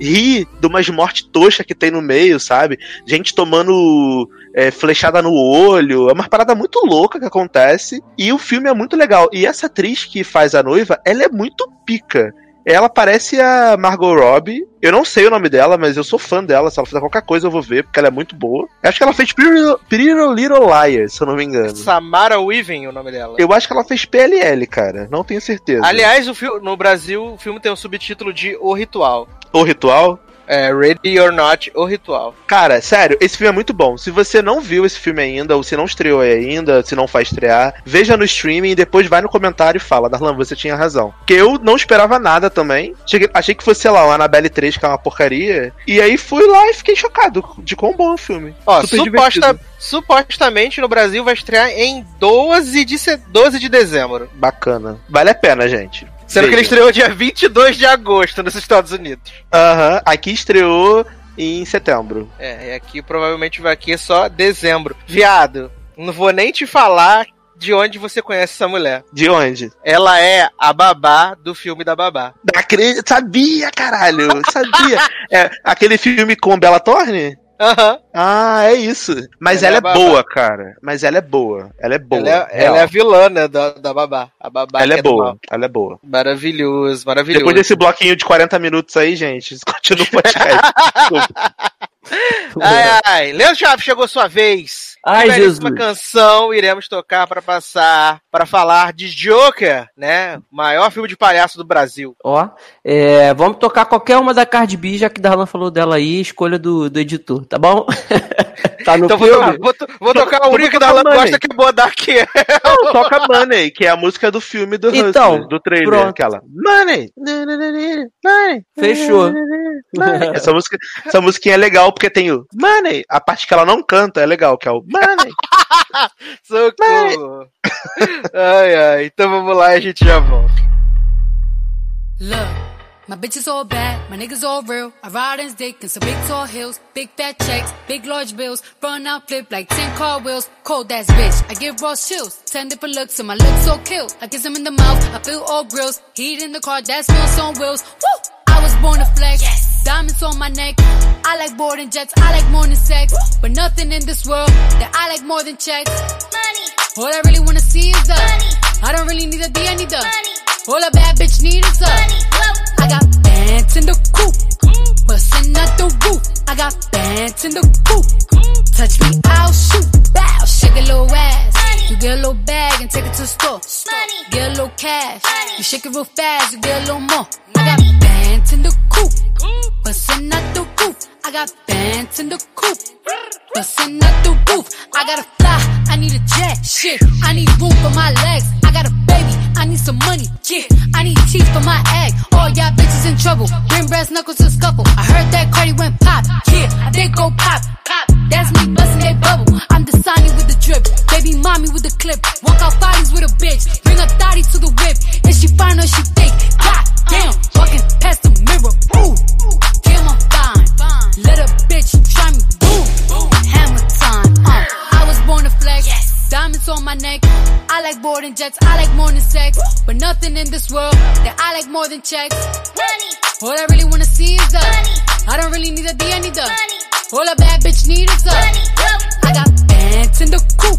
ri de umas mortes toscas que tem no meio, sabe? Gente tomando é, flechada no olho. É uma parada muito louca que acontece. E o filme é muito legal. E essa atriz que faz a noiva, ela é muito pica. Ela parece a Margot Robbie. Eu não sei o nome dela, mas eu sou fã dela. Se ela fizer qualquer coisa, eu vou ver, porque ela é muito boa. Eu acho que ela fez Pretty Little- Pretty Little Liars, se eu não me engano. Samara Weaving, o nome dela. Eu acho que ela fez PLL, cara. Não tenho certeza. Aliás, o no Brasil, o filme tem um subtítulo de O Ritual. O Ritual. É, Ready or Not, O Ritual. Cara, sério, esse filme é muito bom. Se você não viu esse filme ainda, ou se não estreou ainda, se não vai estrear, veja no streaming e depois vai no comentário e fala, Darlan, você tinha razão. Porque eu não esperava nada também. Cheguei- achei que fosse, sei lá, o Annabelle 3, que é uma porcaria. E aí fui lá e fiquei chocado de quão bom é o filme. Ó, suposta- supostamente no Brasil vai estrear em 12 de, se- 12 de dezembro. Bacana. Vale a pena, gente. Sendo que ele estreou dia 22 de agosto nos Estados Unidos. Aham, aqui estreou em setembro. É, e aqui provavelmente vai aqui só dezembro. Viado, não vou nem te falar de onde você conhece essa mulher. De onde? Ela é a babá do filme da babá. Acre- Sabia, caralho! Sabia! é aquele filme com Bela Thorne? Aham. Ah, é isso. Mas Ela ela, é é, boa, cara. Mas ela é boa. Ela é boa. Ela, é, ela é a vilã, né, da, da babá. A babá Ela é boa. Ela é boa. Maravilhoso, maravilhoso. Depois desse bloquinho de 40 minutos aí, gente, continua o podcast. Ai, ai. Leandro Chaves, chegou sua vez. Ai, Que belíssima Jesus. canção iremos tocar para passar, para falar de Joker, né? Maior filme de palhaço do Brasil. Ó, é, vamos tocar qualquer uma da Cardi B, já que Darlan falou dela aí, escolha do, do editor, tá bom? tá no Então vou, filme? tocar- vou, vou Não, tocar a única vou da Money. gosta que é boa daqui. Não, toca Money, que é a música do filme do Então, Hustler, do trailer. pronto. Aquela. Money! Money! Fechou. Money. Essa, música, essa musiquinha é legal porque tem o Money. A parte que ela não canta é legal, que é o Money. Socorro. ai, ai. Então vamos lá e a gente já volta. Look, my bitch is all bad, my niggas all real. I ride in dick in some big tall hills, big fat checks, big large bills. Run out, flip like 10 car wheels. Cold ass bitch, I give raw chills. 10 different looks and my looks so kill. I kiss him in the mouth, I feel all grills. Heat in the car, that smells on wheels. Woo! I was born to flex. Diamonds on my neck. I like boarding jets, I like than sex. But nothing in this world that I like more than checks. Money. All I really wanna see is the money. I don't really need a D, I need the money. All a bad bitch need is money. I got bands in the coop, bustin' out the roof. I got bands in the coop. Touch me, I'll shoot. Bow, shake a little ass. You get a little bag and take it to the store. Get a little cash. You shake it real fast, you get a little more. I got bands in the coop, bustin' out the roof. I got bands in the coop, bustin' out the roof. I gotta fly, I need a jet. Shit, I need room for my legs. I got a baby, I need some money. Yeah, I need teeth for my egg. All y'all bitches in trouble. Bring brass knuckles to scuffle. I heard that Cardi went pop. Yeah, They go pop. Pop. That's me busting that bubble. I'm the Sonny with the drip. Baby mommy with the clip. Walk out bodies with a bitch. Bring a thotty to the whip. Is she fine or she fake? God damn, walking past the mirror. Ooh. Let a bitch try me. Boom, hammer time. Uh, I was born to flex. Diamonds on my neck. I like boarding jets. I like more than sex. But nothing in this world that I like more than checks. Money. All I really wanna see is the money. I don't really need a D, I need the money. All a bad bitch need is the money. I got bands in the coop,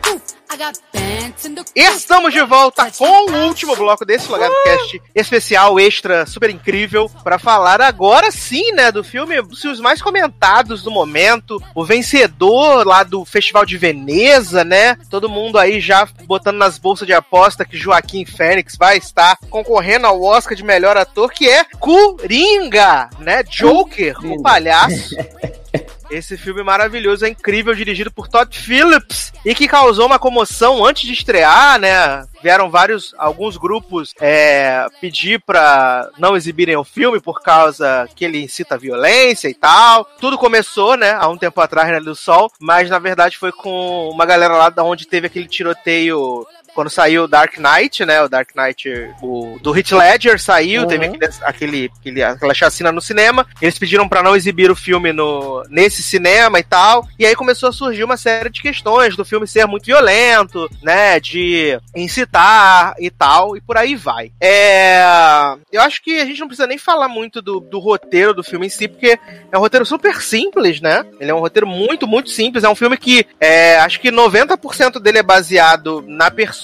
Estamos de volta com o último bloco desse Logado Cast especial, extra, super incrível, pra falar agora sim, né, do filme, dos filmes mais comentados do momento, o vencedor lá do Festival de Veneza, né, todo mundo aí já botando nas bolsas de aposta que Joaquim Fênix vai estar concorrendo ao Oscar de melhor ator, que é Coringa, né, Joker, o palhaço. Esse filme maravilhoso, é incrível, dirigido por Todd Phillips e que causou uma comoção antes de estrear, né? Vieram vários, alguns grupos é, pedir pra não exibirem o filme por causa que ele incita violência e tal. Tudo começou, né? Há um tempo atrás, né, do Sol, mas na verdade foi com uma galera lá da onde teve aquele tiroteio quando saiu o Dark Knight, né? O Dark Knight o, do Heath Ledger saiu, Uhum. teve aquele, aquele, aquele- aquela chacina no cinema. Eles pediram pra não exibir o filme no, nesse cinema e tal. E aí começou a surgir uma série de questões do filme ser muito violento, né? De incitar e tal, e por aí vai. É, eu acho que a gente não precisa nem falar muito do, do roteiro do filme em si, porque é um roteiro super simples, né? Ele é um roteiro muito, muito simples. É um filme que é, acho que 90% dele é baseado na persona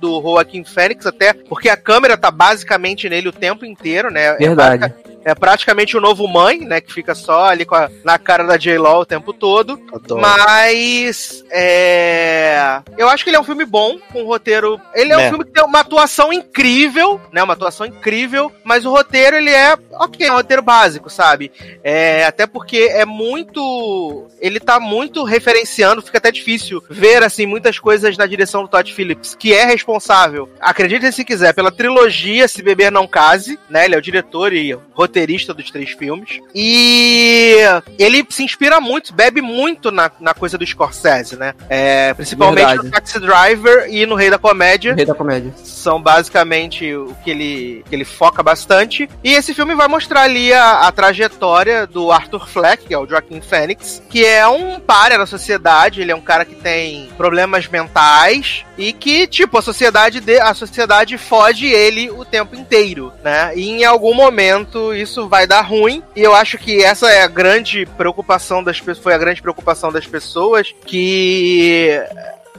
do Joaquim Fênix, até porque a câmera tá basicamente nele o tempo inteiro, né? É Verdade. basica- É, praticamente o novo mãe, né? Que fica só ali com a- na cara da J-Law o tempo todo. Adoro. Mas é, eu acho que ele é um filme bom, com um roteiro. Ele é um É. filme que tem uma atuação incrível, né? Uma atuação incrível, mas o roteiro ele é ok, é um roteiro básico, sabe? É, até porque é muito. Ele tá muito referenciando, fica até difícil ver assim muitas coisas na direção do Todd Phillips, que é responsável, acredite se quiser, pela trilogia Se Beber Não Case, né? Ele é o diretor e roteirista dos três filmes. E ele se inspira muito, bebe muito na, na coisa do Scorsese, né? É, principalmente Verdade. no Taxi Driver e no Rei da Comédia Rei da comédia. são basicamente o que ele, que ele foca bastante. E esse filme vai mostrar ali a, a trajetória do Arthur Fleck, que é o Joaquin Phoenix, que é um párea da sociedade, ele é um cara que tem problemas mentais e que, tipo, a sociedade de, a sociedade fode ele o tempo inteiro, né? E em algum momento isso vai dar ruim, e eu acho que essa é a grande preocupação das pessoas, foi a grande preocupação das pessoas que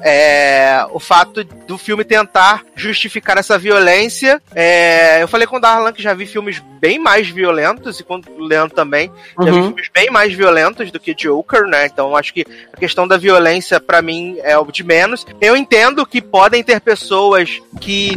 é, o fato do filme tentar justificar essa violência. É, eu falei com o Darlan que já vi filmes bem mais violentos, e com o Leandro também, já vi Uhum. filmes bem mais violentos do que Joker, né? Então acho que a questão da violência, pra mim, é o de menos. Eu entendo que podem ter pessoas que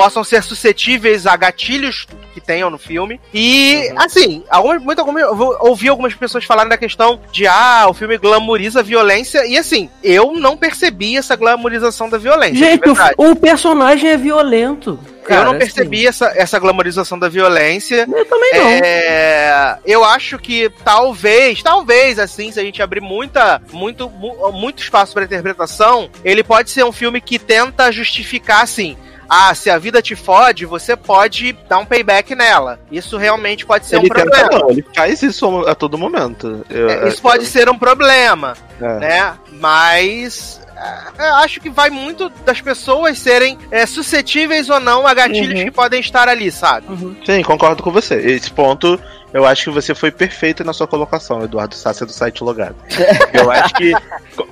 possam ser suscetíveis a gatilhos que tenham no filme. E, assim, algumas, muito, algumas, eu ouvi algumas pessoas falarem da questão de, ah, o filme glamoriza a violência. E, assim, eu não percebi essa glamorização da violência. Gente, o, o personagem é violento. Cara, eu não assim, percebi essa, essa glamorização da violência. eu também não. É, eu acho que talvez, talvez, assim, se a gente abrir muita, muito, mu- muito espaço para interpretação, ele pode ser um filme que tenta justificar, assim, ah, se a vida te fode, você pode dar um payback nela. Isso realmente pode ser ele um problema. tenta não, ele faz isso a todo momento. Eu- É, Isso pode ser um problema, é. né? Mas é, eu acho que vai muito das pessoas serem é, suscetíveis ou não a gatilhos Uhum. que podem estar ali, sabe? Sim, concordo com você. Esse ponto, eu acho que você foi perfeito na sua colocação, Eduardo Sassi do site Logado. Eu acho que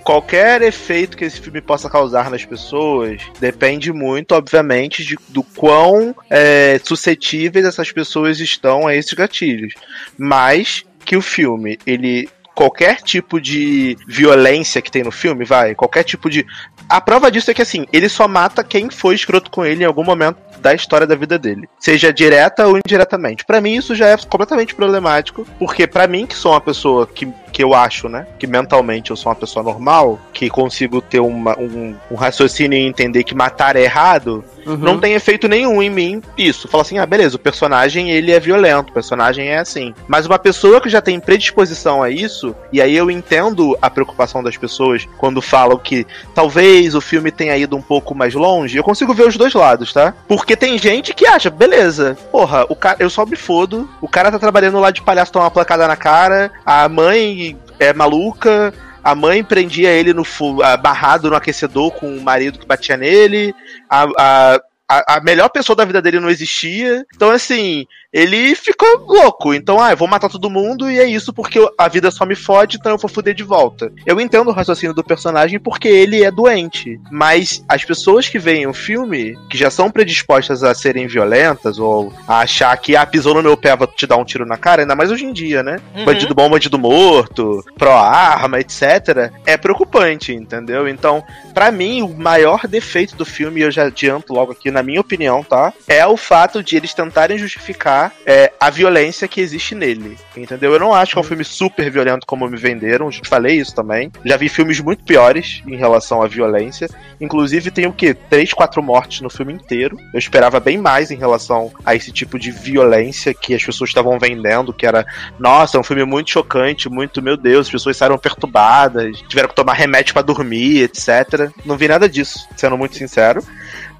qualquer efeito que esse filme possa causar nas pessoas depende muito, obviamente, de, do quão é, suscetíveis essas pessoas estão a esses gatilhos. Mas que o filme, ele. Qualquer tipo de violência que tem no filme, vai, qualquer tipo de. A prova disso é que assim, ele só mata quem foi escroto com ele em algum momento da história da vida dele, seja direta ou indiretamente. Pra mim isso já é completamente problemático, porque pra mim que sou uma pessoa que, que eu acho, né, que mentalmente eu sou uma pessoa normal, que consigo ter uma- um, um raciocínio e entender que matar é errado, Uhum. não tem efeito nenhum em mim isso. Fala assim, ah, beleza, o personagem ele é violento, o personagem é assim. Mas uma pessoa que já tem predisposição a isso, e aí eu entendo a preocupação das pessoas quando falam que talvez o filme tenha ido um pouco mais longe, eu consigo ver os dois lados, tá? Porque tem gente que acha, beleza, porra, o cara, eu só me fodo, o cara tá trabalhando lá de palhaço, toma uma placada na cara, a mãe é maluca, a mãe prendia ele no fu- abarrado no aquecedor com o marido que batia nele. A, a, a, a melhor pessoa da vida dele não existia. Então, assim, ele ficou louco. Então, ah, eu vou matar todo mundo e é isso porque a vida só me fode, então eu vou foder de volta. Eu entendo o raciocínio do personagem porque ele é doente. Mas as pessoas que veem o filme, que já são predispostas a serem violentas ou a achar que, ah, pisou no meu pé, vou te dar um tiro na cara, ainda mais hoje em dia, né? Uhum. Bandido bom, bandido morto, pró-arma, etc. É preocupante, entendeu? Então, Pra mim, o maior defeito do filme, e eu já adianto logo aqui, na minha opinião, tá? É o fato de eles tentarem justificar é, a violência que existe nele. Entendeu? Eu não acho que é um filme super violento como me venderam, já te falei isso também. Já vi filmes muito piores em relação à violência. Inclusive, tem o quê? Três, quatro mortes no filme inteiro. Eu esperava bem mais em relação a esse tipo de violência que as pessoas estavam vendendo, que era, nossa, é um filme muito chocante, muito, meu Deus, as pessoas saíram perturbadas, tiveram que tomar remédio pra dormir, etc. Não vi nada disso, sendo muito sincero.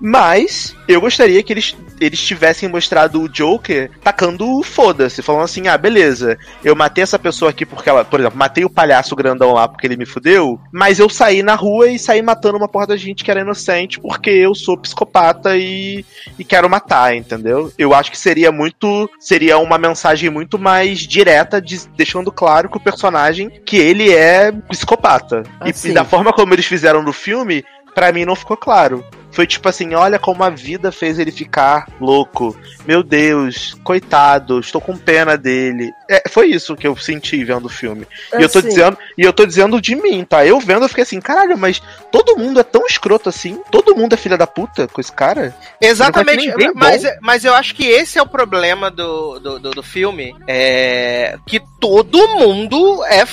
Mas eu gostaria que eles, eles tivessem mostrado o Joker tacando foda-se, falando assim: ah, beleza, eu matei essa pessoa aqui porque ela, por exemplo, matei o palhaço grandão lá porque ele me fudeu, mas eu saí na rua e saí matando uma porra da gente que era inocente porque eu sou psicopata e, e quero matar, entendeu? Eu acho que seria muito. Seria uma mensagem muito mais direta, de, deixando claro que o personagem que ele é psicopata. E, Assim. e da forma como eles fizeram no filme, pra mim não ficou claro. Foi tipo assim, olha como a vida fez ele ficar louco. Meu Deus, coitado, estou com pena dele. É, foi isso que eu senti vendo o filme. E eu tô Assim. dizendo, e eu tô dizendo de mim, tá? Eu vendo, eu fiquei assim, caralho, mas todo mundo é tão escroto assim? Todo mundo é filha da puta com esse cara? Exatamente, mas, bom. mas eu acho que esse é o problema do, do, do, do filme. É que todo mundo é da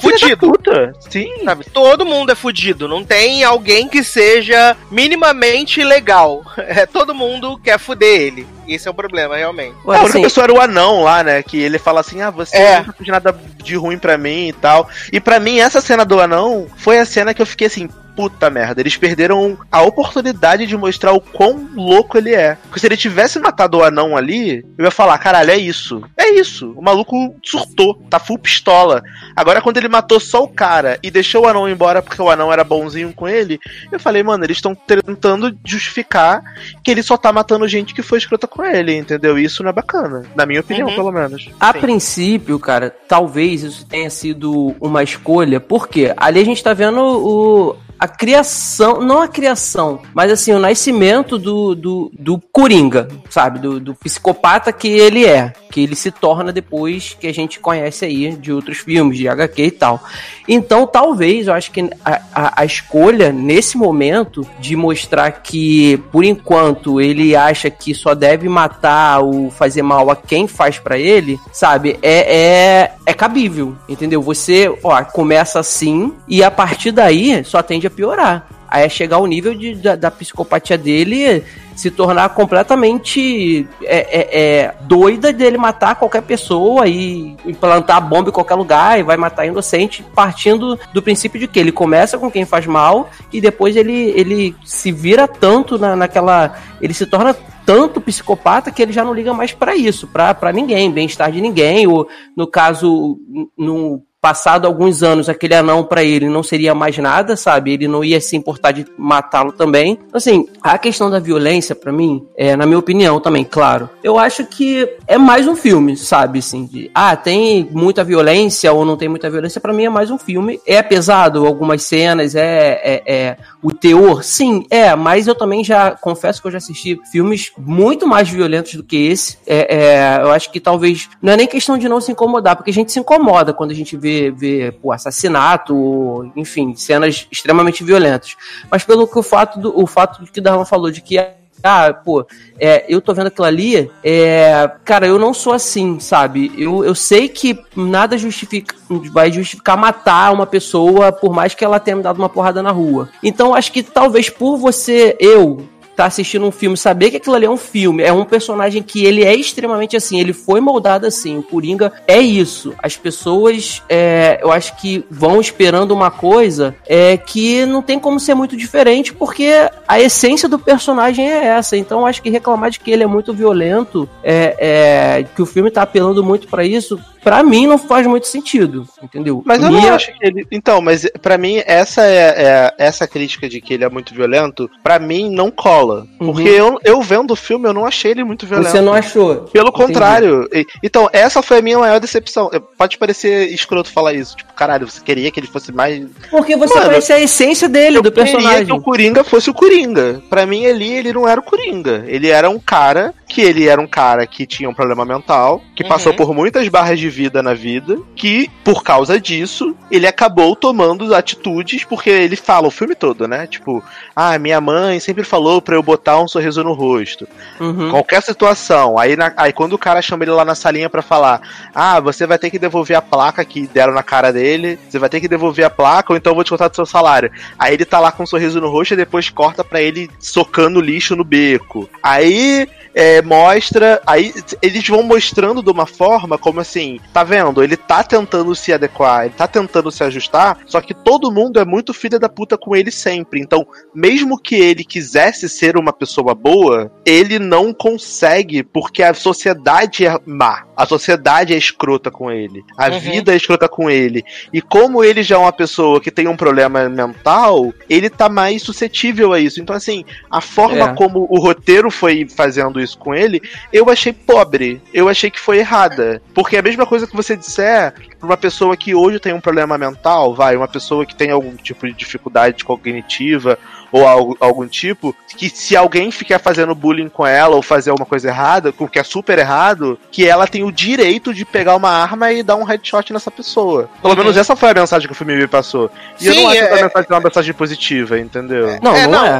fudido. puta. Sim. Sabe? Todo mundo é fudido. Não tem alguém que seja minimamente legal. É, todo mundo quer fuder ele. Esse é o problema, realmente. a única pessoa era o anão lá, né? Que ele fala assim: ah, você É. nunca fez nada de ruim pra mim e tal. E pra mim, essa cena do anão foi a cena que eu fiquei assim. Puta merda, eles perderam a oportunidade de mostrar o quão louco ele é. Porque se ele tivesse matado o anão ali, eu ia falar: caralho, é isso. É isso. O maluco surtou, tá full pistola. Agora, quando ele matou só o cara e deixou o anão embora porque o anão era bonzinho com ele, eu falei, mano, eles estão tentando justificar que ele só tá matando gente que foi escrota com ele, entendeu? E isso não é bacana, na minha opinião, Uhum. pelo menos. A Sim. princípio, cara, talvez isso tenha sido uma escolha, porque ali a gente tá vendo o, a criação, não a criação, mas assim, o nascimento do, do, do Coringa, sabe? Do, do psicopata que ele é, que ele se torna depois que a gente conhece aí de outros filmes, de HQ e tal. Então, talvez, eu acho que a, a, a escolha nesse momento de mostrar que, por enquanto, ele acha que só deve matar ou fazer mal a quem faz pra ele, sabe? É, é, é cabível, entendeu? Você, ó, começa assim e a partir daí só tende a piorar. Aí é chegar ao nível de, da, da psicopatia dele se tornar completamente é, é, é, doida dele matar qualquer pessoa e implantar a bomba em qualquer lugar e vai matar inocente, partindo do princípio de que ele começa com quem faz mal e depois ele, ele se vira tanto na, naquela. Ele se torna tanto psicopata que ele já não liga mais pra isso, pra ninguém, bem-estar de ninguém, ou no caso, no passado alguns anos, aquele anão pra ele não seria mais nada, sabe? Ele não ia se importar de matá-lo também. Assim, a questão da violência, pra mim, é, na minha opinião também, claro, eu acho que é mais um filme, sabe? Assim, de, ah, tem muita violência ou não tem muita violência, pra mim é mais um filme. É pesado algumas cenas, é, é, é o teor, sim, é, mas eu também já confesso que eu já assisti filmes muito mais violentos do que esse. É, é, eu acho que talvez não é nem questão de não se incomodar, porque a gente se incomoda quando a gente vê, vê pô, assassinato, enfim, cenas extremamente violentas. Mas pelo que o fato do o fato que o Darlan falou de que ah, pô, é, eu tô vendo aquilo ali, é, cara, eu não sou assim, sabe? Eu, eu sei que nada justifica, vai justificar matar uma pessoa por mais que ela tenha me dado uma porrada na rua. Então, acho que talvez por você, eu, tá assistindo um filme, saber que aquilo ali é um filme, é um personagem que ele é extremamente assim, ele foi moldado assim, o Coringa é isso. As pessoas, é, eu acho que vão esperando uma coisa é, que não tem como ser muito diferente, porque a essência do personagem é essa. Então, eu acho que reclamar de que ele é muito violento, é, é, que o filme tá apelando muito pra isso, pra mim não faz muito sentido, entendeu? Mas eu não acho que ele. Então, mas pra mim, essa é, é- essa crítica de que ele é muito violento, pra mim não cola. Uhum. Porque eu, eu vendo o filme, eu não achei ele muito violento. Você não achou? Pelo Entendi. contrário. E- Então, essa foi a minha maior decepção. Pode parecer escroto falar isso. Tipo, caralho, você queria que ele fosse mais. Porque você Mano, conhece a essência dele, do Eu queria personagem. que o Coringa fosse o Coringa. Pra mim, ali, ele não era o Coringa. Ele era um cara que ele era um cara que tinha um problema mental, que Uhum. passou por muitas barras de vida na vida, que, por causa disso, ele acabou tomando atitudes, porque ele fala o filme todo, né? Tipo, ah, minha mãe sempre falou pra eu botar um sorriso no rosto. Uhum. Qualquer situação. Aí, na- aí quando o cara chama ele lá na salinha pra falar: Ah, você vai ter que devolver a placa que deram na cara dele, você vai ter que devolver a placa, ou então eu vou te contar do seu salário. Aí ele tá lá com um sorriso no rosto e depois corta pra ele socando lixo no beco. Aí. é, mostra, aí eles vão mostrando de uma forma como assim, tá vendo? Ele tá tentando se adequar, ele tá tentando se ajustar, só que todo mundo é muito filha da puta com ele sempre. Então, mesmo que ele quisesse ser uma pessoa boa, ele não consegue porque a sociedade é má. A sociedade é escrota com ele. A Uhum. vida é escrota com ele. E como ele já é uma pessoa que tem um problema mental, ele tá mais suscetível a isso. Então, assim, a forma É. como o roteiro foi fazendo isso com ele, eu achei pobre. Eu achei que foi errada. Porque é a mesma coisa que você disser pra uma pessoa que hoje tem um problema mental, vai, uma pessoa que tem algum tipo de dificuldade cognitiva ou algo, algum tipo, que se alguém ficar fazendo bullying com ela ou fazer alguma coisa errada, o que é super errado, que ela tem o direito de pegar uma arma e dar um headshot nessa pessoa. Pelo menos essa foi a mensagem que o filme me passou. E eu Sim, não acho é- que a mensagem é uma mensagem positiva, entendeu? Não, é, não, é. A,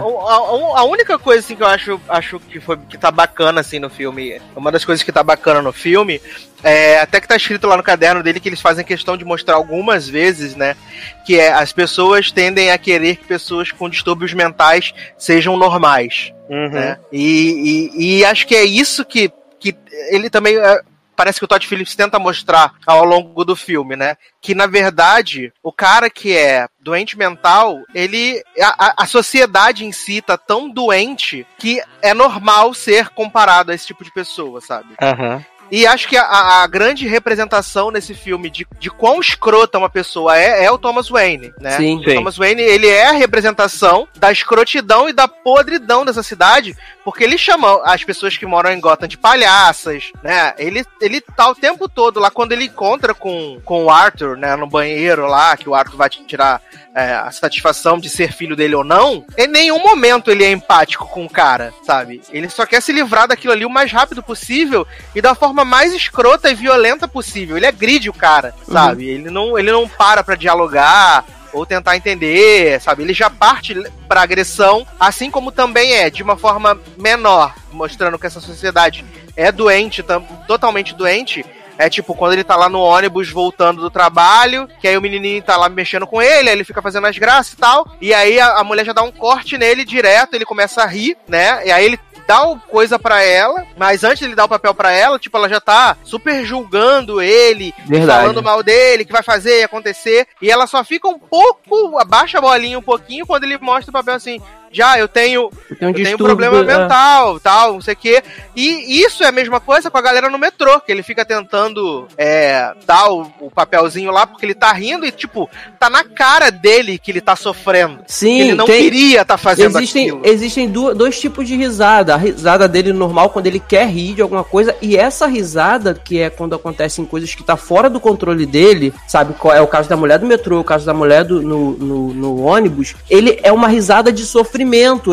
a- a única coisa assim, que eu acho, acho que, foi, que tá bacana assim, no filme, uma das coisas que tá bacana no filme, é, até que tá escrito lá no caderno dele que eles fazem questão de mostrar algumas vezes, né? Que é as pessoas tendem a querer que pessoas com distúrbios mentais sejam normais. Uhum. né? E, e, e acho que é isso que, que ele também. é, Parece que o Todd Phillips tenta mostrar ao longo do filme, né? Que na verdade, o cara que é doente mental, ele. A, a- sociedade em si tá tão doente que é normal ser comparado a esse tipo de pessoa, sabe? Aham. E acho que a, a grande representação nesse filme de, de quão escrota uma pessoa é, é o Thomas Wayne, né? Sim. O Thomas Wayne, ele é a representação da escrotidão e da podridão dessa cidade, porque ele chama as pessoas que moram em Gotham de palhaças, né? Ele, ele tá o tempo todo lá, quando ele encontra com, com o Arthur, né, no banheiro lá, que o Arthur vai tirar é, a satisfação de ser filho dele ou não, em nenhum momento ele é empático com o cara, sabe? Ele só quer se livrar daquilo ali o mais rápido possível e da forma mais escrota e violenta possível. Ele agride o cara, sabe? Ele, não, ele não para pra dialogar ou tentar entender, sabe? Ele já parte pra agressão, assim como também é de uma forma menor, mostrando que essa sociedade é doente, totalmente doente. É tipo, quando ele tá lá no ônibus voltando do trabalho, que aí o menininho tá lá mexendo com ele, aí ele fica fazendo as graças e tal, e aí a, a mulher já dá um corte nele direto, ele começa a rir, né? E aí ele dá coisa pra ela, mas antes de ele dar o papel pra ela, tipo, ela já tá super julgando ele, Verdade. falando mal dele, que vai fazer e acontecer, e ela só fica um pouco, abaixa a bolinha um pouquinho quando ele mostra o papel assim, já, eu tenho Eu tenho um eu tenho distúrbio, problema é. mental, tal, não sei o quê. E isso é a mesma coisa com a galera no metrô, que ele fica tentando é, dar o, o papelzinho lá porque ele tá rindo e, tipo, tá na cara dele que ele tá sofrendo. Sim, ele não tem- queria tá fazendo Existem, aquilo. existem du- dois tipos de risada. A risada dele normal, quando ele quer rir de alguma coisa, e essa risada, que é quando acontecem coisas que tá fora do controle dele, sabe? Qual é o caso da mulher do metrô, o caso da mulher do, no, no, no ônibus. Ele é uma risada de sofrimento.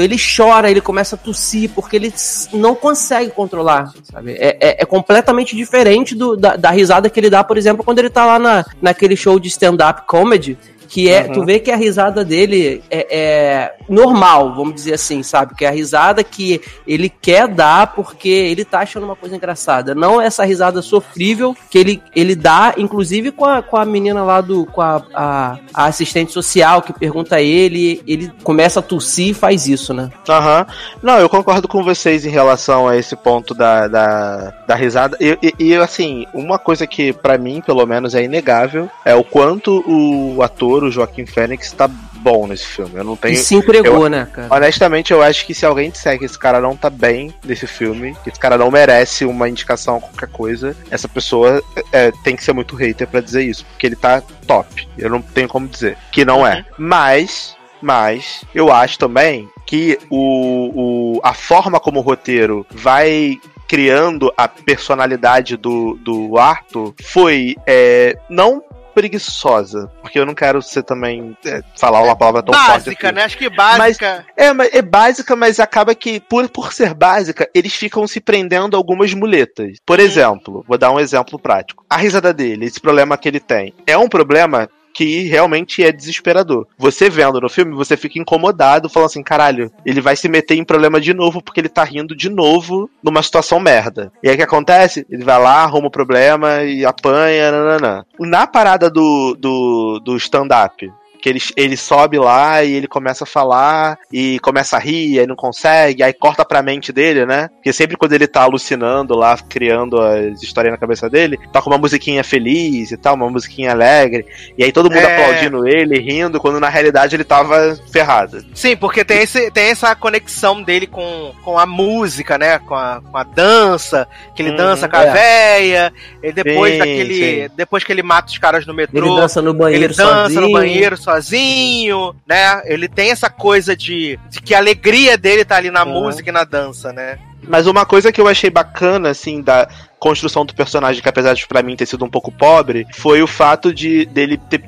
Ele chora, ele começa a tossir, porque ele não consegue controlar, sabe? É, é- é completamente diferente do- da, da risada que ele dá, por exemplo, quando ele tá lá na, naquele show de stand-up comedy. Que é, tu vê que a risada dele é, é normal, vamos dizer assim, sabe? Que é a risada que ele quer dar porque ele tá achando uma coisa engraçada. Não essa risada sofrível que ele, ele dá, inclusive com a, com a menina lá do. com a, a, a assistente social que pergunta a ele, ele começa a tossir e faz isso, né? Aham. Não, eu concordo com vocês em relação a esse ponto da, da, da risada. E, e- e, assim, uma coisa que pra mim, pelo menos, é inegável é o quanto o ator, o Joaquim Fênix, tá bom nesse filme. Eu não tenho. E se entregou, né, cara? Honestamente, eu acho que se alguém disser que esse cara não tá bem nesse filme, que esse cara não merece uma indicação a qualquer coisa, essa pessoa é, tem que ser muito hater pra dizer isso, porque ele tá top. Eu não tenho como dizer que não é. Mas, mas, eu acho também que o, o, a forma como o roteiro vai criando a personalidade do, do Arthur foi é, não preguiçosa, porque eu não quero ser também é, falar uma palavra tão forte Básica, aqui. né? Acho que básica. É, mas é básica, mas acaba que, por, por ser básica, eles ficam se prendendo a algumas muletas. Por exemplo, vou dar um exemplo prático. A risada dele, esse problema que ele tem, é um problema que realmente é desesperador. Você vendo no filme, você fica incomodado, falando assim, caralho, ele vai se meter em problema de novo porque ele tá rindo de novo numa situação merda. E aí o que acontece? Ele vai lá, arruma o problema e apanha, nananã. Na parada do, do, do stand-up, Que ele, ele sobe lá e ele começa a falar e começa a rir, aí não consegue, aí corta pra mente dele, né? Porque sempre quando ele tá alucinando lá, criando as histórias na cabeça dele, toca uma musiquinha feliz e tal, uma musiquinha alegre, e aí todo mundo É. aplaudindo ele, rindo, quando na realidade ele tava ferrado. Sim, porque tem, esse, tem essa conexão dele com, com a música, né? Com a, com a dança, que ele Uhum, dança com a é. véia. E depois Sim, daquele. sim. Depois que ele mata os caras no Ele metrô. dança no banheiro Ele dança sozinho. no banheiro sozinho, né? Ele tem essa coisa de, de que a alegria dele tá ali na Uhum. música e na dança, né? Mas uma coisa que eu achei bacana, assim, da construção do personagem, que apesar de pra mim ter sido um pouco pobre, foi o fato de dele ter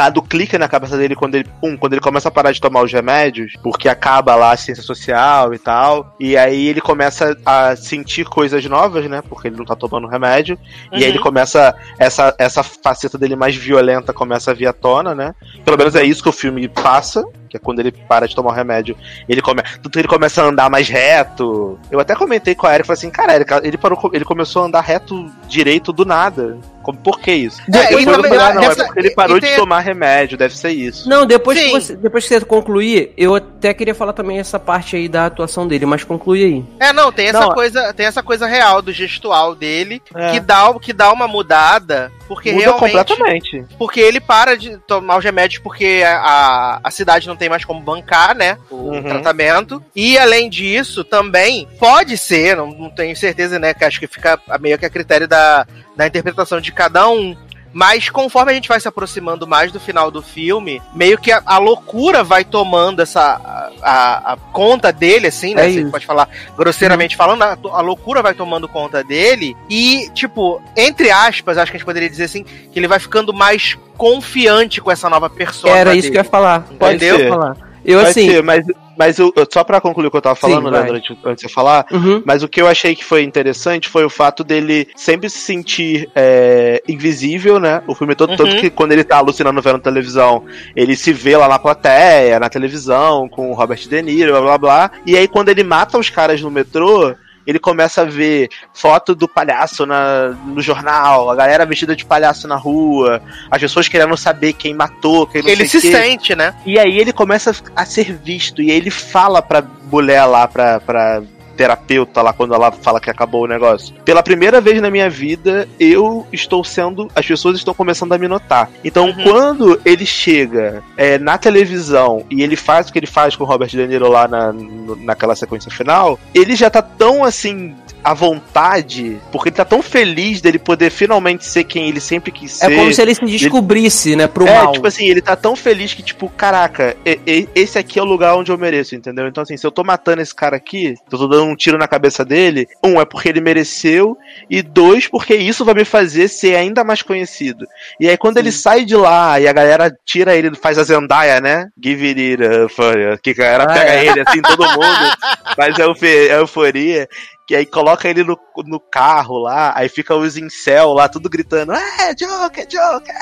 dado clique na cabeça dele quando ele, um, quando ele começa a parar de tomar os remédios, porque acaba lá a ciência social e tal, e aí ele começa a sentir coisas novas, né, porque ele não tá tomando remédio, e aí Uhum. ele começa, essa, essa faceta dele mais violenta começa a vir à tona, né, pelo menos é isso que o filme passa, que é quando ele para de tomar o remédio, ele come... tanto ele começa a andar mais reto. Eu até comentei com a Erika, falei assim, cara, Erika, ele parou, ele começou a andar reto direito do nada. Como, por que isso? É, Depois e eu também- falei, ah, não, essa- é porque ele parou tem- de tomar remédio, deve ser isso. Não, depois que, você, depois que você concluir, eu até queria falar também essa parte aí da atuação dele, mas conclui aí. É, não, tem essa Não, coisa, tem essa coisa real do gestual dele, É. que dá que dá uma mudada, porque Muda realmente completamente. porque ele para de tomar os remédios porque a, a, a cidade não tem mais como bancar, né? O Uhum. tratamento. E além disso, também pode ser, não, não tenho certeza, né? Que acho que fica meio que a critério da, da interpretação de cada um. Mas conforme a gente vai se aproximando mais do final do filme, meio que a, a loucura vai tomando essa a, a- conta dele, assim, né? É Você pode falar grosseiramente falando, a, a loucura vai tomando conta dele. E, tipo, entre aspas, acho que a gente poderia dizer assim, que ele vai ficando mais confiante com essa nova persona. Era isso dele. que eu ia falar. Pode Entendeu? ser. Falar. Eu assim. ser, mas, mas eu, só pra concluir o que eu tava falando, Sim, Leandro, vai. antes, de você falar, Uhum. Mas o que eu achei que foi interessante foi o fato dele sempre se sentir é, invisível, né? O filme todo, Uhum. tanto que quando ele tá alucinando vendo televisão, ele se vê lá na plateia, na televisão, com o Robert De Niro, blá blá blá. E aí quando ele mata os caras no metrô. Ele começa a ver foto do palhaço na, no jornal, a galera vestida de palhaço na rua, as pessoas querendo saber quem matou, quem não Ele se quê. sente, né? E aí ele começa a ser visto. E aí ele fala pra mulher lá, pra, pra terapeuta lá, quando ela fala que acabou o negócio. Pela primeira vez na minha vida, eu estou sendo. As pessoas estão começando a me notar. Então, Uhum. quando ele chega é, na televisão e ele faz o que ele faz com o Robert De Niro lá na, naquela sequência final, ele já tá tão assim. À vontade, porque ele tá tão feliz dele poder finalmente ser quem ele sempre quis ser. É como se ele se descobrisse, né, pro É, mal. tipo assim, ele tá tão feliz que, tipo, caraca, e- e- esse aqui é o lugar onde eu mereço, entendeu? Então, assim, se eu tô matando esse cara aqui, se eu tô dando um tiro na cabeça dele, um, é porque ele mereceu, e dois, porque isso vai me fazer ser ainda mais conhecido. E aí, quando ele sai de lá e a galera tira ele, faz a Zendaya, né? Give it up, you, que a galera Ah, pega é. ele, assim, todo mundo, faz a a euforia. Que aí coloca ele no, no carro lá, aí fica os incel lá, tudo gritando, é, Joker, Joker!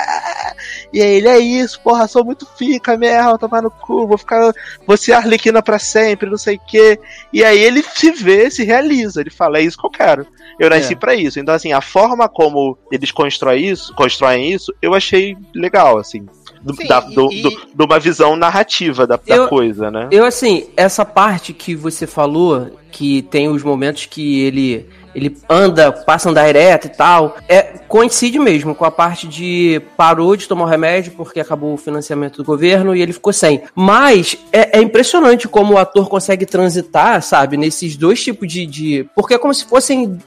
E aí ele é isso, porra, sou muito fica mesmo, tomar no cu, vou ficar. Vou ser Arlequina pra sempre, não sei o quê. E aí ele se vê, se realiza, ele fala, é isso que eu quero. Eu nasci É. pra isso. Então, assim, a forma como eles constroem isso, constroem isso, eu achei legal, assim. Do, Sim, da, do- e- do- de uma visão narrativa da, da Eu- coisa, né? Eu, assim, essa parte que você falou, que tem os momentos que ele ele anda, passa a andar ereto e tal, é, coincide mesmo com a parte de parou de tomar o remédio porque acabou o financiamento do governo e ele ficou sem. Mas é, é impressionante como o ator consegue transitar, sabe, nesses dois tipos de. de porque é como se fossem.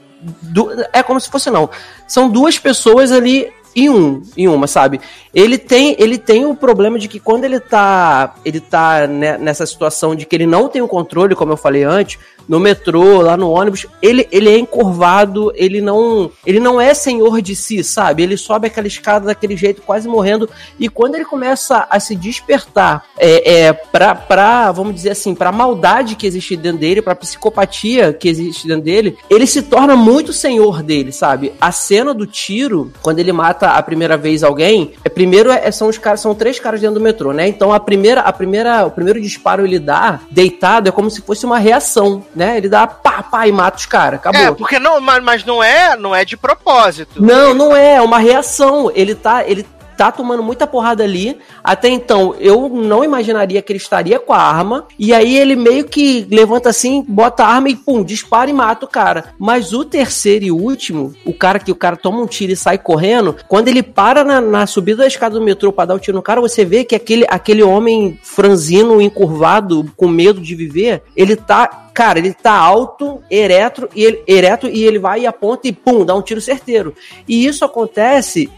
du- é como se fosse, não. São duas pessoas ali em um, em uma, sabe? Ele tem, ele tem o problema de que quando ele tá, ele tá né, nessa situação de que ele não tem o controle, como eu falei antes, no metrô, lá no ônibus, ele, ele é encurvado, ele não, ele não é senhor de si, sabe? Ele sobe aquela escada daquele jeito, quase morrendo, e quando ele começa a se despertar é, é, pra, pra, vamos dizer assim, pra maldade que existe dentro dele, pra psicopatia que existe dentro dele, ele se torna muito senhor dele, sabe? A cena do tiro, quando ele mata a primeira vez alguém, é primeiro é, são os caras, são três caras dentro do metrô, né? Então a primeira, a primeira, o primeiro disparo ele dá deitado é como se fosse uma reação, né? Ele dá pá, pá e mata os caras, acabou. É, porque não, mas, mas não é, não é de propósito. Não, não é, é uma reação. Ele tá, ele tá tomando muita porrada ali. Até então, eu não imaginaria que ele estaria com a arma. E aí ele meio que levanta assim, bota a arma e pum, dispara e mata o cara. Mas o terceiro e último, o cara que o cara toma um tiro e sai correndo, quando ele para na, na subida da escada do metrô para dar o tiro no cara, você vê que aquele, aquele homem franzino, encurvado, com medo de viver, ele tá Cara, ele tá alto, ereto e ele, ereto, e ele vai e aponta e pum, dá um tiro certeiro. E isso acontece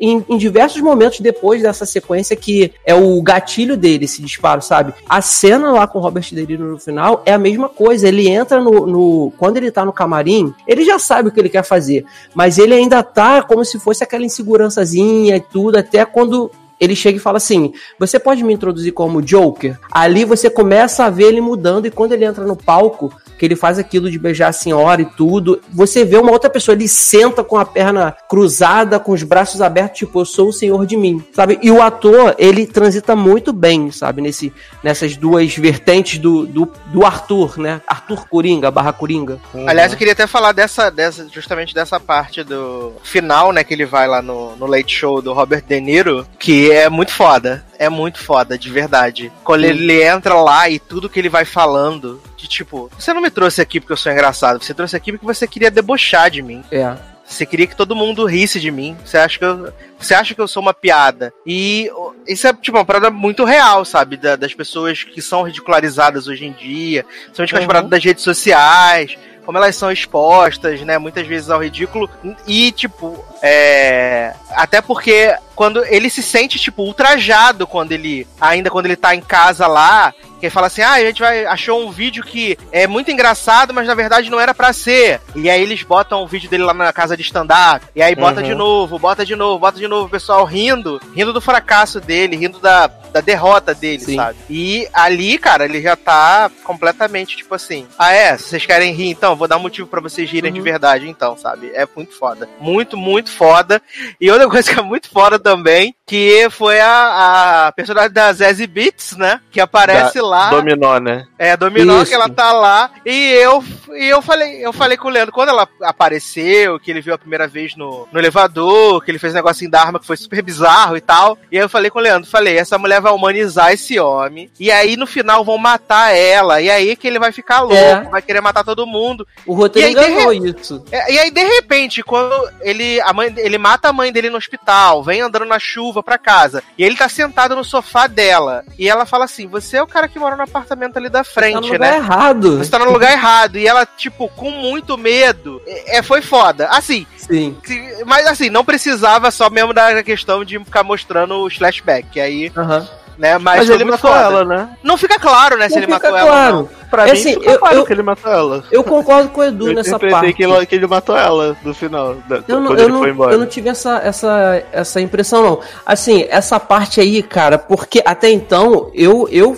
em, em, diversos momentos depois dessa sequência que é o gatilho dele, esse disparo, sabe? A cena lá com o Robert De Niro no final é a mesma coisa. Ele entra no, no, Quando ele tá no camarim, ele já sabe o que ele quer fazer. Mas ele ainda tá como se fosse aquela insegurançazinha e tudo, até quando ele chega e fala assim: Você pode me introduzir como Joker? Ali você começa a ver ele mudando, e quando ele entra no palco, que ele faz aquilo de beijar a senhora e tudo, você vê uma outra pessoa, ele senta com a perna cruzada, com os braços abertos, tipo, eu sou o senhor de mim, sabe? E o ator, ele transita muito bem, sabe? Nesse, nessas duas vertentes do, do, do Arthur, né? Arthur Coringa, barra Coringa. Uhum. Aliás, eu queria até falar dessa, dessa, justamente dessa parte do final, né? Que ele vai lá no, no Late Show do Robert De Niro, que é muito foda. É muito foda, de verdade. Quando ele entra lá e tudo que ele vai falando, de tipo, você não me trouxe aqui porque eu sou engraçado, você trouxe aqui porque você queria debochar de mim. É. Você queria que todo mundo risse de mim. Você acha que eu, você acha que eu sou uma piada. E isso é, tipo, uma parada muito real, sabe? Da, das pessoas que são ridicularizadas hoje em dia. São uhum. as paradas das redes sociais como elas são expostas, né, muitas vezes ao ridículo. E, tipo, é. Até porque quando ele se sente, tipo, ultrajado quando ele. Ainda quando ele tá em casa lá, que fala assim: ah, a gente vai, achou um vídeo que é muito engraçado, mas na verdade não era para ser. E aí eles botam o vídeo dele lá na casa de stand-up, e aí bota uhum. de novo, bota de novo, bota de novo, o pessoal rindo, rindo do fracasso dele, rindo da, da derrota dele, Sim. sabe? E ali, cara, ele já tá completamente tipo assim: ah, é, vocês querem rir então? Vou dar um motivo para vocês rirem uhum. de verdade, então, sabe? É muito foda. Muito, muito foda. E outra coisa que é muito foda também, que foi a, a personagem da Zazie Beats, né? Que aparece da, lá. Dominó, né? É, Dominó, Isso. que ela tá lá. E eu, e eu falei, eu falei com o Leandro, quando ela apareceu, que ele viu a primeira vez no, no elevador, que ele fez um negocinho da arma que foi super bizarro e tal. E aí eu falei com o Leandro, falei, essa mulher vai humanizar esse homem. E aí no final vão matar ela. E aí que ele vai ficar louco, é. vai querer matar todo mundo. O roteiro enganou isso. É, e aí, de repente, quando ele, a mãe, ele mata a mãe dele no hospital, vem andando na chuva pra casa, e ele tá sentado no sofá dela, e ela fala assim: Você é o cara que mora no apartamento ali da frente, tá no né? Lugar errado. Você tá no lugar errado. E ela, tipo, com muito medo. É, foi foda. Assim. Sim. Mas assim, não precisava só mesmo da questão de ficar mostrando os flashbacks. aí. Uhum né? Mas, Mas ele matou foda. ela, né? Não fica claro, né, não se ele matou claro. ela. Não. Pra é mim, assim, eu, claro eu, que ele matou ela. Eu concordo com o Edu eu nessa parte. Que ele, que ele matou ela no final, da, eu não, eu não, Eu não tive essa, essa, essa impressão, não. Assim, essa parte aí, cara, porque até então eu, eu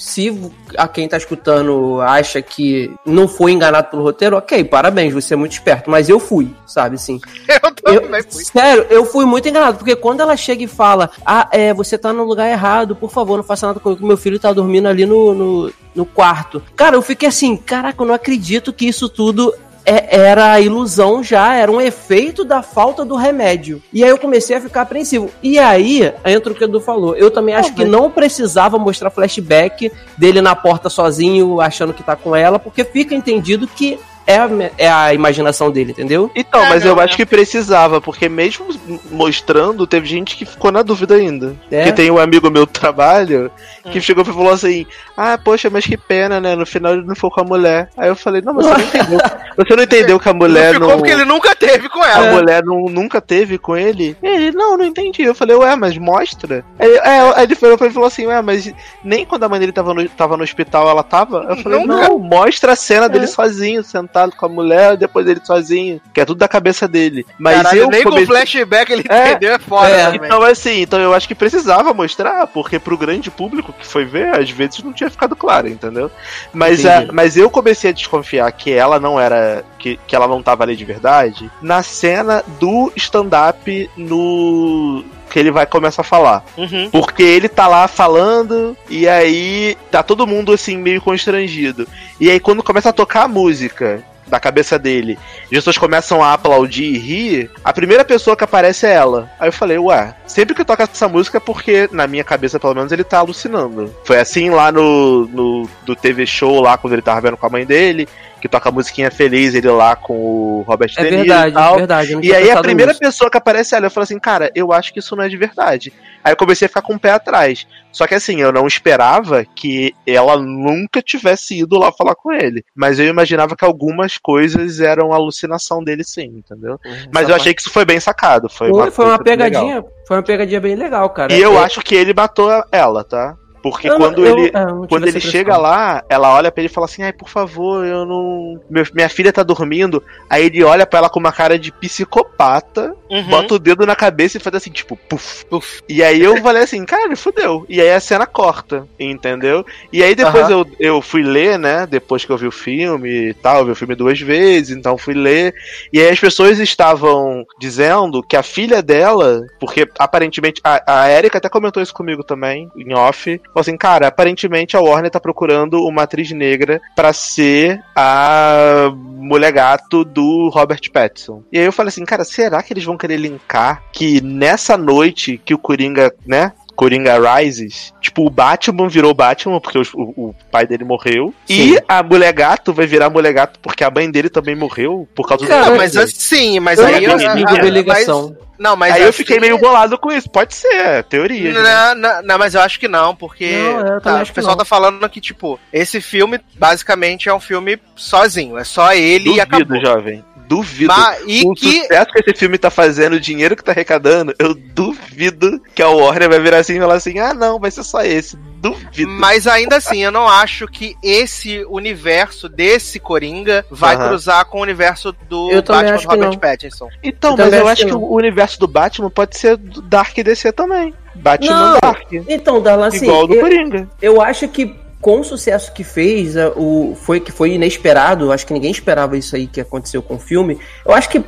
se a quem tá escutando acha que não foi enganado pelo roteiro, ok, parabéns, você é muito esperto, mas eu fui, sabe, assim. Eu também fui. Sério, eu fui muito enganado, porque quando ela chega e fala, ah, é, você tá no lugar errado, por favor, não faça nada comigo, meu filho tá dormindo ali no, no, no quarto. Cara, eu fiquei assim, caraca, eu não acredito que isso tudo é, era a ilusão já, era um efeito da falta do remédio. E aí eu comecei a ficar apreensivo. E aí, entra o que o Edu falou. Eu também acho que não precisava mostrar flashback dele na porta sozinho, achando que tá com ela, porque fica entendido que é a, é a imaginação dele, entendeu? Então, mas eu acho que precisava, porque mesmo mostrando, teve gente que ficou na dúvida ainda. É? Que tem um amigo meu do trabalho que hum. chegou e falou assim: Ah, poxa, mas que pena, né? No final ele não foi com a mulher. Aí eu falei, não, mas você não entendeu. Você não entendeu que a mulher não. Ficou porque ele nunca teve com ela. A mulher não, nunca teve com ele. Ele, não, não entendi. Eu falei, ué, mas mostra. Aí, é, aí ele falou assim, ué, mas nem quando a mãe dele tava no, tava no hospital ela tava. Eu falei, não, não mostra a cena dele é. sozinho, sentado sentado com a mulher, depois ele sozinho, que é tudo da cabeça dele. Mas Caralho, eu nem comecei... com flashback ele é, entendeu, é foda. É, então, assim, então eu acho que precisava mostrar, porque pro grande público que foi ver, às vezes não tinha ficado claro, entendeu? Mas, a, mas eu comecei a desconfiar que ela não era. Que, que ela não tava ali de verdade na cena do stand-up no que ele vai começar a falar. Uhum. Porque ele tá lá falando e aí tá todo mundo assim meio constrangido. E aí quando começa a tocar a música da cabeça dele, as pessoas começam a aplaudir e rir, a primeira pessoa que aparece é ela. Aí eu falei, ué, sempre que toca essa música é porque, na minha cabeça, pelo menos, ele tá alucinando. Foi assim lá no, no do TV show, lá quando ele tava vendo com a mãe dele, que toca a musiquinha feliz, ele lá com o Robert É De Niro verdade, e tal. é verdade. E aí a primeira nisso. pessoa que aparece ela, eu falei assim, cara, eu acho que isso não é de verdade. Aí eu comecei a ficar com o pé atrás. Só que assim, eu não esperava que ela nunca tivesse ido lá falar com ele. Mas eu imaginava que algumas coisas eram alucinação dele sim, entendeu? Mas eu achei que isso foi bem sacado. Foi, Foi, uma, foi uma coisa legal. pegadinha, foi uma pegadinha bem legal, cara. E eu É- acho que ele matou ela, tá? Porque eu quando eu- ele. eu Quando ele chega lá, ela olha pra ele e fala assim: Ai, por favor, eu não. Meu- minha filha tá dormindo. Aí ele olha pra ela com uma cara de psicopata, Uhum. bota o dedo na cabeça e faz assim, tipo, puf, puf. E aí eu falei assim, cara, fudeu. E aí a cena corta, entendeu? E aí depois Aham. eu, eu fui ler, né? Depois que eu vi o filme e tal, eu vi o filme duas vezes, então fui ler. E aí as pessoas estavam dizendo que a filha dela, porque aparentemente a, a Erika até comentou isso comigo também, em off, falou assim, cara, aparentemente a Warner tá procurando uma atriz negra pra ser a mulher gato do Robert Pattinson. E aí eu falei assim, cara, será que eles vão querer linkar que nessa noite que o Coringa, né? Coringa Rises, tipo, o Batman virou Batman porque o, o- pai dele morreu. Sim. E a mulher gato vai virar mulher gato porque a mãe dele também morreu por causa Cara, do Não, mas assim, mas Eu aí não eu. ah, ver mas- ligação. Não, mas Aí eu assim- fiquei meio bolado com isso. Pode ser, é teoria. né? Não, não, não, mas eu acho que não, porque Não, tá, acho o que pessoal não. tá falando que, tipo, esse filme basicamente é um filme sozinho, é só ele e acabou. Duvido, jovem. Duvido. Mas- e o que sucesso que esse filme tá fazendo, o dinheiro que tá arrecadando, eu duvido que a Warner vai virar assim e falar assim: ah, não, vai ser só esse. Duvido. Mas ainda assim, eu não acho que esse universo desse Coringa vai Aham. cruzar com o universo do Eu Batman Robert. Pattinson. Então, Eu mas eu acho que que o universo do Batman pode ser do Dark DC também. Batman Não, Dark. Então, Darlan, assim, igual do eu, Coringa. eu acho que com o sucesso que fez, o, foi que foi inesperado, acho que ninguém esperava isso aí que aconteceu com o filme. Eu acho que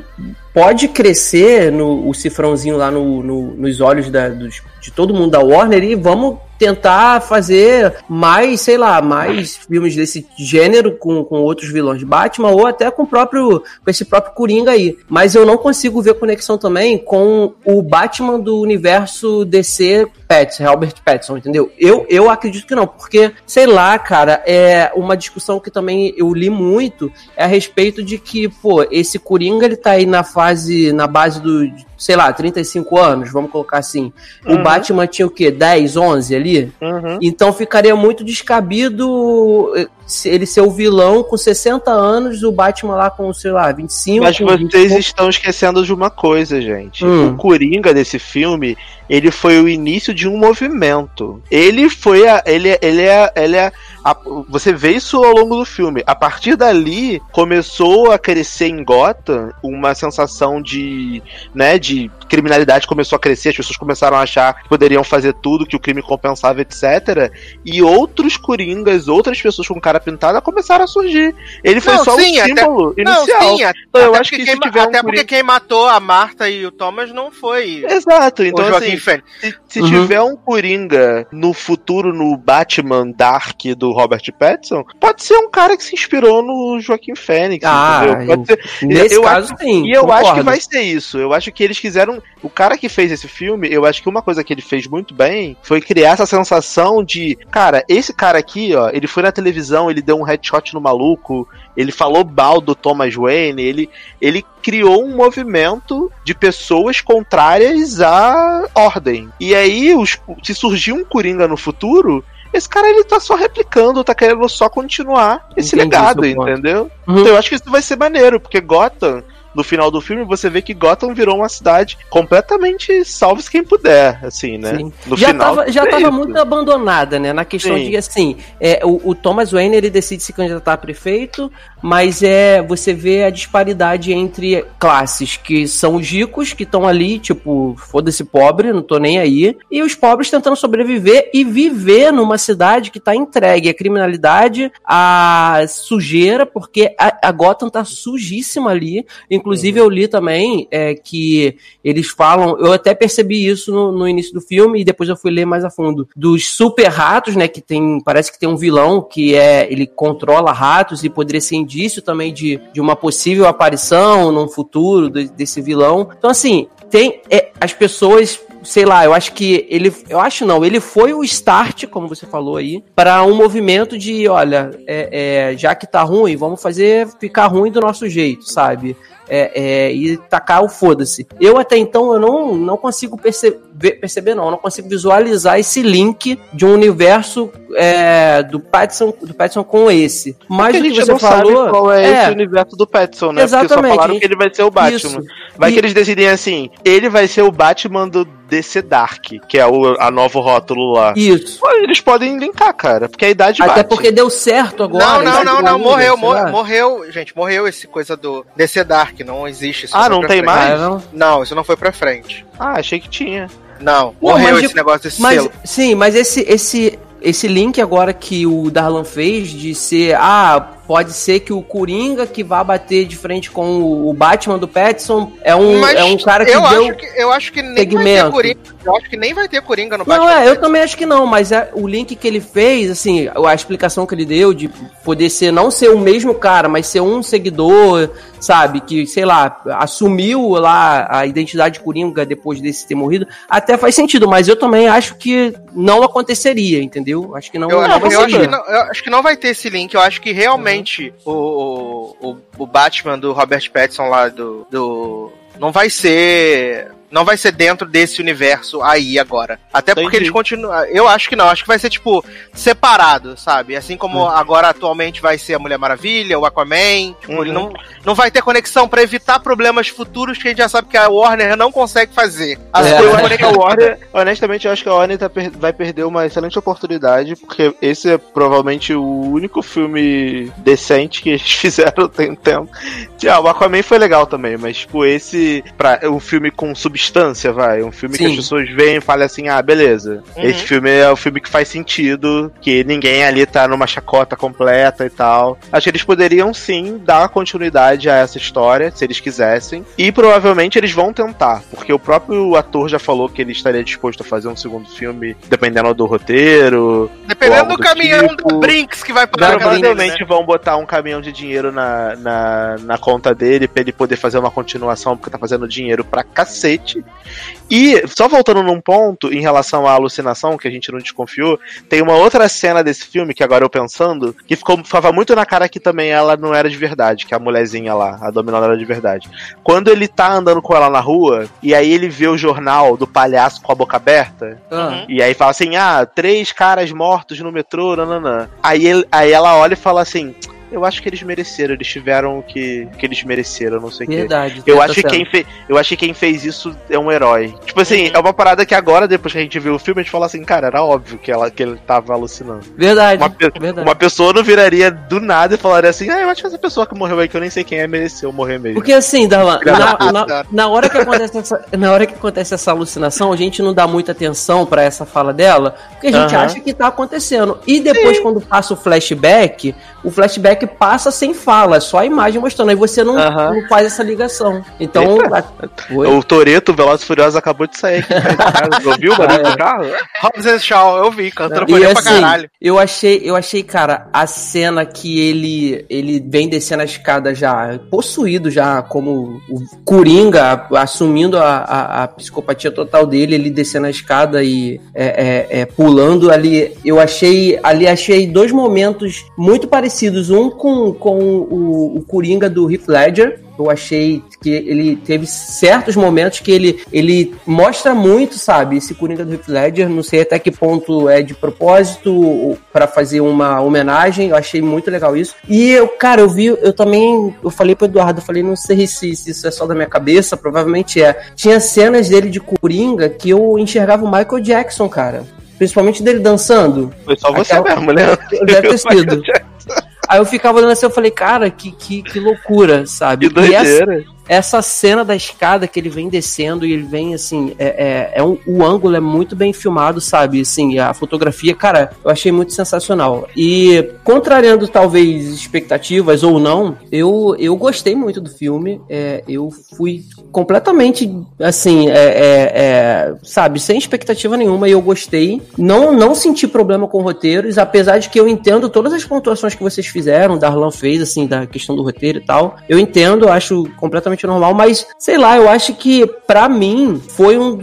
pode crescer no, o cifrãozinho lá no, no- nos olhos da- dos- de todo mundo da Warner e vamos tentar fazer mais, sei lá, mais filmes desse gênero com, com outros vilões de Batman ou até com próprio com esse próprio Coringa aí. Mas eu não consigo ver conexão também com o Batman do universo DC Pattinson, Robert Pattinson, entendeu? Eu, eu acredito que não, porque, sei lá, cara, é uma discussão que também eu li muito é a respeito de que, pô, esse Coringa ele tá aí na fase, na base do, sei lá, 35 anos, vamos colocar assim. O Uhum. Batman tinha o quê? 10, 11 ali? Uhum. Então ficaria muito descabido eh, ele ser o vilão com 60 anos, o Batman lá com, sei lá, 25. Mas 20 vocês pouco. estão esquecendo de uma coisa, gente. Hum. O Coringa desse filme, ele foi o início de um movimento. Ele foi a. Ele, ele é. Ele é a- você vê isso ao longo do filme. A partir dali, começou a crescer em Gotham uma sensação de. né, de criminalidade começou a crescer, as pessoas começaram a achar que poderiam fazer tudo, que o crime compensava, etc. E outros Coringas, outras pessoas com cara pintada começaram a surgir. Ele foi Não, só sim, um até- símbolo Não, inicial. sim, até, Então, eu até acho que quem, tiver um até porque Coringa- quem matou a Marta e o Thomas não foi Exato, então assim, Fênix. se, se Uhum. tiver um Coringa no futuro no Batman Dark do Robert Pattinson, pode ser um cara que se inspirou no Joaquim Fênix, Ah, entendeu? Pode ser. Nesse eu caso, sim. E eu acho que concordo. vai ser isso. Eu acho que eles quiseram. O cara que fez esse filme, eu acho que uma coisa que ele fez muito bem foi criar essa sensação de, cara, esse cara aqui, ó, ele foi na televisão, ele deu um headshot no maluco, ele falou mal do Thomas Wayne, ele, ele criou um movimento de pessoas contrárias à ordem. E aí, os, se surgir um Coringa no futuro. Esse cara ele tá só replicando, tá querendo só continuar esse Entendi legado, entendeu? Uhum. Então eu acho que isso vai ser maneiro, porque Gotham, no final do filme, você vê que Gotham virou uma cidade completamente salve quem puder, assim, né? Sim. No já final. tava, já é tava isso. muito abandonada, né? Na questão Sim. de assim, é, o, o Thomas Wayne ele decide se candidatar a prefeito, mas é você vê a disparidade entre classes, que são os ricos que estão ali, tipo, foda-se pobre, não tô nem aí, e os pobres tentando sobreviver e viver numa cidade que tá entregue à criminalidade, à sujeira, porque a, a Gotham tá sujíssima ali. Inclusive eu li também é, que eles falam, eu até percebi isso no, no, início do filme e depois eu fui ler mais a fundo, dos super ratos, né, que tem, parece que tem um vilão que é, ele controla ratos e poderia ser indício também de, de uma possível aparição num futuro de, desse vilão. Então assim, tem é, as pessoas sei lá, eu acho que ele, eu acho não, ele foi o start, como você falou aí, para um movimento de, olha, é, é, já que tá ruim, vamos fazer ficar ruim do nosso jeito, sabe? É, é, e tacar o foda-se. Eu até então eu não, não consigo perceber, perceber não, eu não consigo visualizar esse link de um universo é, do Pattinson do Pattinson com esse. Mas o que você não falou qual é, é, esse universo do Pattinson, né? Exatamente, Porque só falaram que ele vai ser o Batman. Isso. Vai E- que eles decidem assim, ele vai ser o Batman do DC Dark, que é o a novo rótulo lá. isso. Pô, Eles podem linkar, cara, porque a idade Até bate. porque deu certo agora. Não, não, esse não, não, morreu, sei lá. mor- morreu, gente, morreu esse coisa do DC Dark, não existe isso. Ah, não tem frente. mais? Não? Não, isso não foi pra frente. Ah, achei que tinha. Não, Não, morreu esse de- negócio desse Mas, selo. sim, mas esse, esse, esse link agora que o Darlan fez de ser, ah, pode ser que o Coringa que vá bater de frente com o, Batman do Pattinson é um, Mas é um cara que eu deu... acho que eu acho que nem vai ter segmento. Coringa. Eu acho que nem vai ter Coringa no Não, Batman. é, eu também acho que não, mas é, o link que ele fez, assim, a explicação que ele deu de poder ser, não ser o mesmo cara, mas ser um seguidor, sabe, que, sei lá, assumiu lá a identidade de Coringa depois desse ter morrido, até faz sentido, mas eu também acho que não aconteceria, entendeu? Acho que não, Eu, não eu acho que não, eu acho que não vai ter esse link. Eu acho que realmente o, o, o Batman do Robert Pattinson lá do, do. Não vai ser. Não vai ser dentro desse universo aí agora. Até porque Entendi. eles continuam. Eu acho que não. Acho que vai ser, tipo, separado, sabe? Assim como agora atualmente vai ser a Mulher Maravilha, o Aquaman. Tipo, Uhum. ele não, não vai ter conexão pra evitar problemas futuros que a gente já sabe que a Warner não consegue fazer. As É. Eu coisas acho que a Warner, honestamente, eu acho que a Warner tá per- vai perder uma excelente oportunidade, porque esse é provavelmente o único filme decente que eles fizeram tem um tempo. Ah, o Aquaman foi legal também, mas tipo, esse pra, é um filme com substância, vai. Um filme que Sim. as pessoas veem e falam assim, ah, beleza. Uhum. Esse filme é o filme que faz sentido, que ninguém ali tá numa chacota completa e tal. Acho que eles poderiam sim dar continuidade a essa história, se eles quisessem. E provavelmente eles vão tentar, porque o próprio ator já falou que ele estaria disposto a fazer um segundo filme, dependendo do roteiro. Dependendo do do caminhão tipo. do Brinks que vai parar Provavelmente né? vão botar um caminhão de dinheiro na, na, na conta dele pra ele poder fazer uma continuação, porque tá fazendo dinheiro pra cacete. E, só voltando num ponto, em relação à alucinação, que a gente não desconfiou, tem uma outra cena desse filme, que agora eu pensando, que ficou, ficava muito na cara que também ela não era de verdade, que a mulherzinha lá, a dominó não era de verdade. Quando ele tá andando com ela na rua, e aí ele vê o jornal do palhaço com a boca aberta, Ah, e aí fala assim, ah, três caras mortos no metrô, nananã. Aí, ele- aí ela olha e fala assim, eu acho que eles mereceram, eles tiveram o que, que eles mereceram, não sei o quê. verdade. Eu tá acho, que quem fe... eu acho que quem fez isso é um herói. Tipo assim, Uhum. é uma parada que agora, depois que a gente viu o filme, a gente fala assim, cara, era óbvio que, ela, que ele tava alucinando. Verdade, Uma, pe- verdade. uma pessoa não viraria do nada e falaria assim, ah, eu acho que essa pessoa que morreu aí, que eu nem sei quem é, mereceu morrer mesmo. Porque assim, Darlan, na, na, na hora que acontece essa, na hora que acontece essa alucinação, a gente não dá muita atenção pra essa fala dela, porque a gente Aham. acha que tá acontecendo. E depois, quando passa o flashback, o flashback passa sem fala, é só a imagem mostrando. Aí você não, não faz essa ligação. Então. a-? O Toreto, Veloz e Furioso, acabou de sair aqui. de casa. Ouviu o barulho do carro? Hobbs Shaw, eu vi, cantor E bonito pra assim, caralho. eu achei, eu achei, cara, a cena que ele ele vem descendo a escada já possuído já como o Coringa assumindo a, a, a psicopatia total dele, ele descendo a escada e é, é, é, pulando ali. Eu achei ali achei dois momentos muito parecidos, um com, com o, o Coringa do Heath Ledger. Eu achei que ele teve certos momentos que ele, ele mostra muito, sabe? Esse Coringa do Heath Ledger. Não sei até que ponto é de propósito para fazer uma homenagem. Eu achei muito legal isso. E eu, cara, eu vi, eu também, eu falei pro Eduardo, eu falei, não sei se, se isso é só da minha cabeça, provavelmente é. Tinha cenas dele de Coringa que eu enxergava o Michael Jackson, cara. Principalmente dele dançando. Foi só você Aquela- mesmo, né? Deve ter sido. Aí eu ficava olhando assim, eu falei, cara, que, que, que loucura, sabe? Que E essa, doideira. Essa cena da escada que ele vem descendo e ele vem assim, é, é, é um, o ângulo é muito bem filmado, sabe? Assim, a fotografia, cara, eu achei muito sensacional. E contrariando talvez expectativas ou não, eu, eu gostei muito do filme. É, eu fui completamente assim, é, é, é, sabe, sem expectativa nenhuma e eu gostei. Não, não senti problema com roteiros, apesar de que eu entendo todas as pontuações que vocês fizeram, Darlan fez, assim, da questão do roteiro e tal. Eu entendo, acho completamente normal, mas sei lá, eu acho que para mim foi um,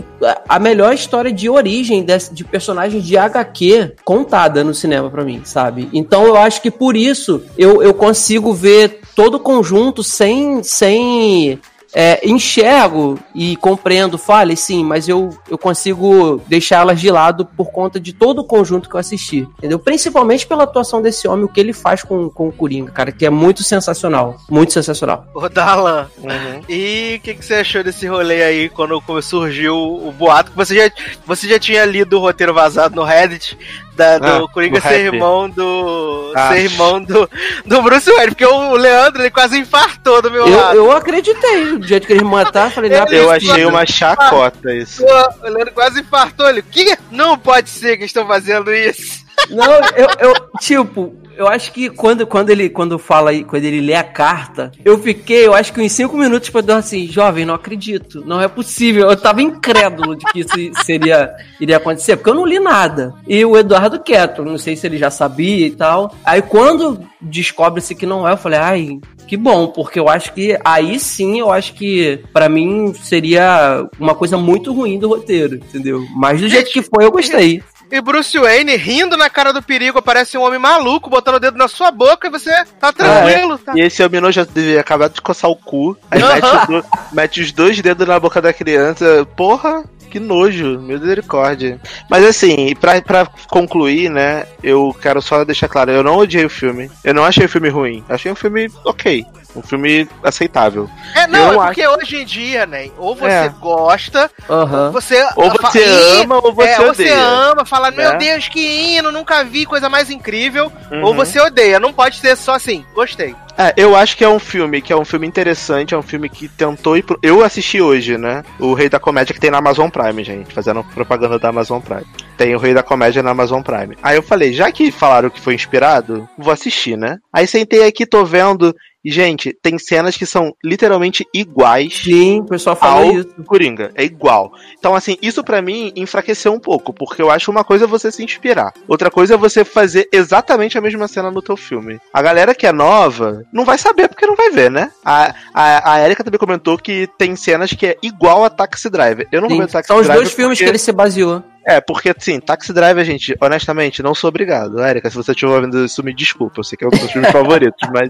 a melhor história de origem de, de personagens de HQ contada no cinema para mim, sabe? Então eu acho que por isso eu, eu consigo ver todo o conjunto sem, sem é, enxergo e compreendo falhas, sim, mas eu, eu consigo deixá-las de lado por conta de todo o conjunto que eu assisti, entendeu? Principalmente pela atuação desse homem, o que ele faz com, com o Coringa, cara, que é muito sensacional, muito sensacional. Ô, Dalan, uhum. e o que, que você achou desse rolê aí, quando surgiu o boato, que você já, você já tinha lido o roteiro vazado no Reddit, da, do ah, Coringa ser irmão do. Ah. ser irmão do, do Bruce Wayne, porque o Leandro ele quase infartou do meu eu, lado. Eu acreditei, do jeito que ele matar, falei, não, Eu achei uma chacota isso. O Leandro quase infartou, ele, que? Não pode ser que estão fazendo isso. Não, eu, eu tipo, eu acho que quando, quando ele quando fala quando ele lê a carta, eu fiquei, eu acho que uns 5 minutos para dar assim, jovem, não acredito, não é possível. Eu tava incrédulo de que isso seria iria acontecer, porque eu não li nada. E o Eduardo quieto, não sei se ele já sabia e tal. Aí quando descobre-se que não é, eu falei, ai, que bom, porque eu acho que aí sim, eu acho que para mim seria uma coisa muito ruim do roteiro, entendeu? Mas do jeito que foi, eu gostei. E Bruce Wayne rindo na cara do perigo, aparece um homem maluco botando o dedo na sua boca e você tá tranquilo. tá. E esse homem já devia acabar de coçar o cu, aí mete, mete os dois dedos na boca da criança. Porra, que nojo, misericórdia. Mas assim, pra, pra concluir, né, eu quero só deixar claro, eu não odiei o filme. Eu não achei o filme ruim. Achei um filme ok. Um filme aceitável. É, não, eu é porque acho... hoje em dia, né? Ou você é. gosta, uhum. ou você. Ou você ama, ou você é, odeia. Ou você ama, fala, meu é. Deus, que hino, nunca vi coisa mais incrível. Uhum. Ou você odeia. Não pode ser só assim, gostei. É, eu acho que é um filme que é um filme interessante, é um filme que tentou ir pro... Eu assisti hoje, né? O Rei da Comédia que tem na Amazon Prime, gente, fazendo propaganda da Amazon Prime. Tem o Rei da Comédia na Amazon Prime. Aí eu falei, já que falaram que foi inspirado, vou assistir, né? Aí sentei aqui, tô vendo e, gente, tem cenas que são literalmente iguais. Sim, o pessoal fala ao isso. Coringa. É igual. Então, assim, isso para mim enfraqueceu um pouco, porque eu acho uma coisa você se inspirar. Outra coisa é você fazer exatamente a mesma cena no teu filme. A galera que é nova não vai saber porque não vai ver, né? A, a, a Erika também comentou que tem cenas que é igual a Taxi Driver. Eu não Sim, vou ver Taxi Driver. São os dois filmes que ele se baseou. É, porque assim, Taxi Driver, gente, honestamente, não sou obrigado. Érica, se você estiver ouvindo isso, me desculpa. Eu sei que é um dos meus filmes favoritos, mas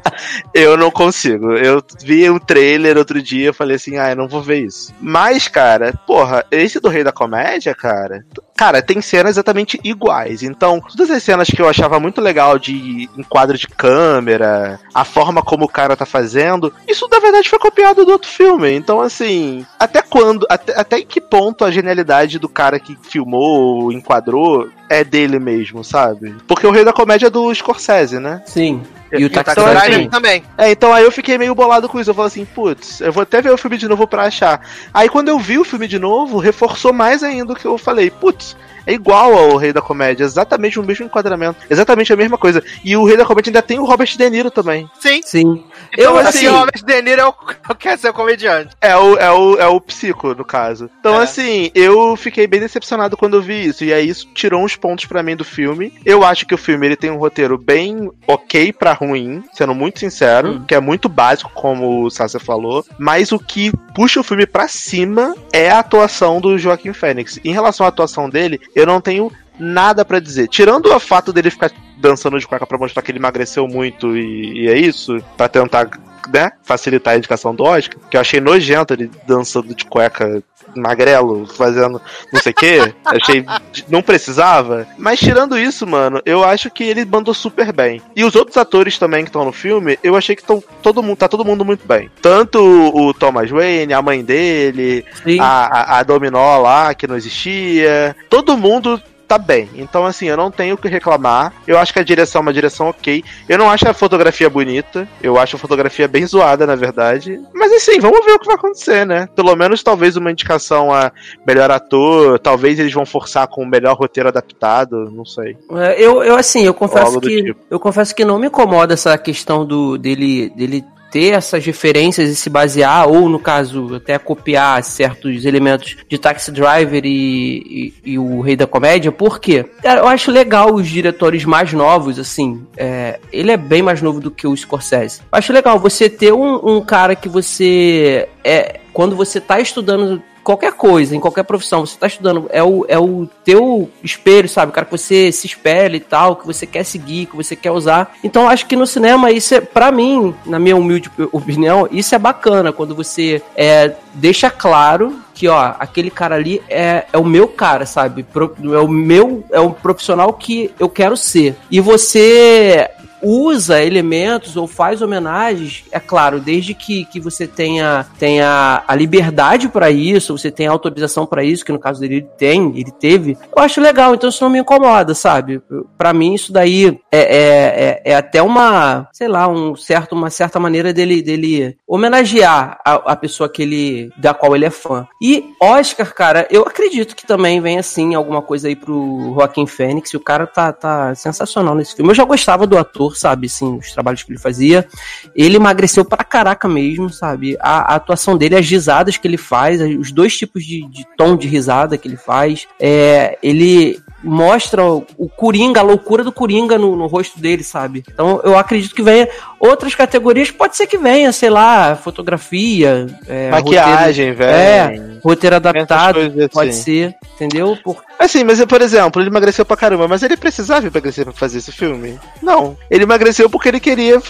eu não consigo. Eu vi um trailer outro dia, falei assim, ah, eu não vou ver isso. Mas, cara, porra, esse do Rei da Comédia, cara, cara, tem cenas exatamente iguais. Então, todas as cenas que eu achava muito legal de enquadro de câmera, a forma como o cara tá fazendo, isso na verdade foi copiado do outro filme. Então, assim, até quando, até, até em que ponto a genialidade do cara que filmou enquadrou, é dele mesmo, sabe? Porque o Rei da Comédia é do Scorsese, né? Sim. E, e o Taxi Driver também. É, então aí eu fiquei meio bolado com isso. Eu falei assim, putz, eu vou até ver o filme de novo pra achar. Aí quando eu vi o filme de novo, reforçou mais ainda o que eu falei, putz, é igual ao Rei da Comédia, exatamente o mesmo enquadramento, exatamente a mesma coisa. E o Rei da Comédia ainda tem o Robert De Niro também. Sim. Sim. Então, eu, assim, o Robert De Niro é o, quer ser comediante. É o, é, o, é o psico, no caso. Então, é. assim, eu fiquei bem decepcionado quando eu vi isso. E aí isso tirou uns pontos para mim do filme. Eu acho que o filme ele tem um roteiro bem ok para ruim, sendo muito sincero, hum. que é muito básico, como o Sasha falou. Mas o que puxa o filme para cima é a atuação do Joaquim Fênix. Em relação à atuação dele, eu não tenho nada para dizer. Tirando o fato dele ficar dançando de cueca pra mostrar que ele emagreceu muito e, e é isso, para tentar né, facilitar a indicação do Oscar, que eu achei nojento ele dançando de cueca magrelo, fazendo não sei o que. Achei. Não precisava. Mas tirando isso, mano, eu acho que ele mandou super bem. E os outros atores também que estão no filme, eu achei que estão todo mundo, tá todo mundo muito bem. Tanto o Thomas Wayne, a mãe dele, a, a, a Dominó lá, que não existia. Todo mundo tá bem. Então, assim, eu não tenho o que reclamar. Eu acho que a direção é uma direção ok. Eu não acho a fotografia bonita. Eu acho a fotografia bem zoada, na verdade. Mas, assim, vamos ver o que vai acontecer, né? Pelo menos, talvez, uma indicação a melhor ator. Talvez eles vão forçar com o melhor roteiro adaptado. Não sei. É, eu, eu, assim, eu confesso que. tipo. Eu confesso que não me incomoda essa questão do dele, dele ter essas referências e se basear, ou no caso, até copiar certos elementos de Taxi Driver e, e, e o Rei da Comédia, por quê? Cara, eu acho legal os diretores mais novos, assim. é, ele é bem mais novo do que o Scorsese. Eu acho legal você ter um, um cara que você. É, quando você tá estudando qualquer coisa, em qualquer profissão, você tá estudando, é o, é o teu espelho, sabe? O cara que você se espelha e tal, que você quer seguir, que você quer usar. Então acho que no cinema, isso é, pra mim, na minha humilde opinião, isso é bacana, quando você é, deixa claro que, ó, aquele cara ali é, é o meu cara, sabe? Pro- É o meu, é o profissional que eu quero ser. E você usa elementos ou faz homenagens, é claro, desde que, que você tenha, tenha a liberdade para isso, você tenha autorização para isso, que no caso dele ele tem, ele teve, eu acho legal, então isso não me incomoda, sabe? Para mim isso daí é, é, é, é até uma, sei lá, um certo, uma certa maneira dele, dele homenagear a, a pessoa que ele, da qual ele é fã. E Oscar, cara, eu acredito que também vem assim alguma coisa aí pro Joaquim Fênix, e o cara tá, tá sensacional nesse filme. Eu já gostava do ator, sabe, assim, os trabalhos que ele fazia. Ele emagreceu pra caraca mesmo, sabe? A, a atuação dele, as risadas que ele faz, os dois tipos de, de tom de risada que ele faz, é, ele mostra o, Coringa, a loucura do Coringa no, no rosto dele, sabe? Então eu acredito que venha outras categorias, pode ser que venha, sei lá, fotografia, é, Maquiagem, roteiro, velho. É, roteiro adaptado, coisas pode assim. ser, entendeu? Por, Assim, mas por exemplo, ele emagreceu pra caramba, mas ele precisava emagrecer pra fazer esse filme? Não. Ele emagreceu porque ele queria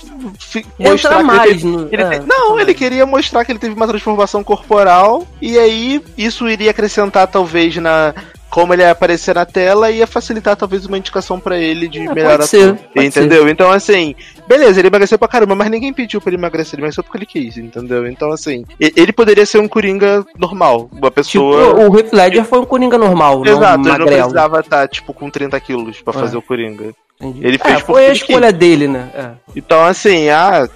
mostrar Entra que mais ele teve- no- ele é, te- Não, ele queria mostrar que ele teve uma transformação corporal e aí isso iria acrescentar talvez na como ele ia aparecer na tela e ia facilitar talvez uma indicação pra ele de É, melhor ser, ator. entendeu? Então assim, beleza, ele emagreceu pra caramba, mas ninguém pediu pra ele emagrecer, ele emagreceu porque ele quis, entendeu? Então assim, ele poderia ser um coringa normal, uma tipo, pessoa o Heath Ledger foi um Coringa normal, Exato, não ele não precisava estar, tipo, com 30 quilos pra É. fazer o Coringa. Entendi. Ele fez é, foi a escolha dele, né? É. Então, assim, ah, a-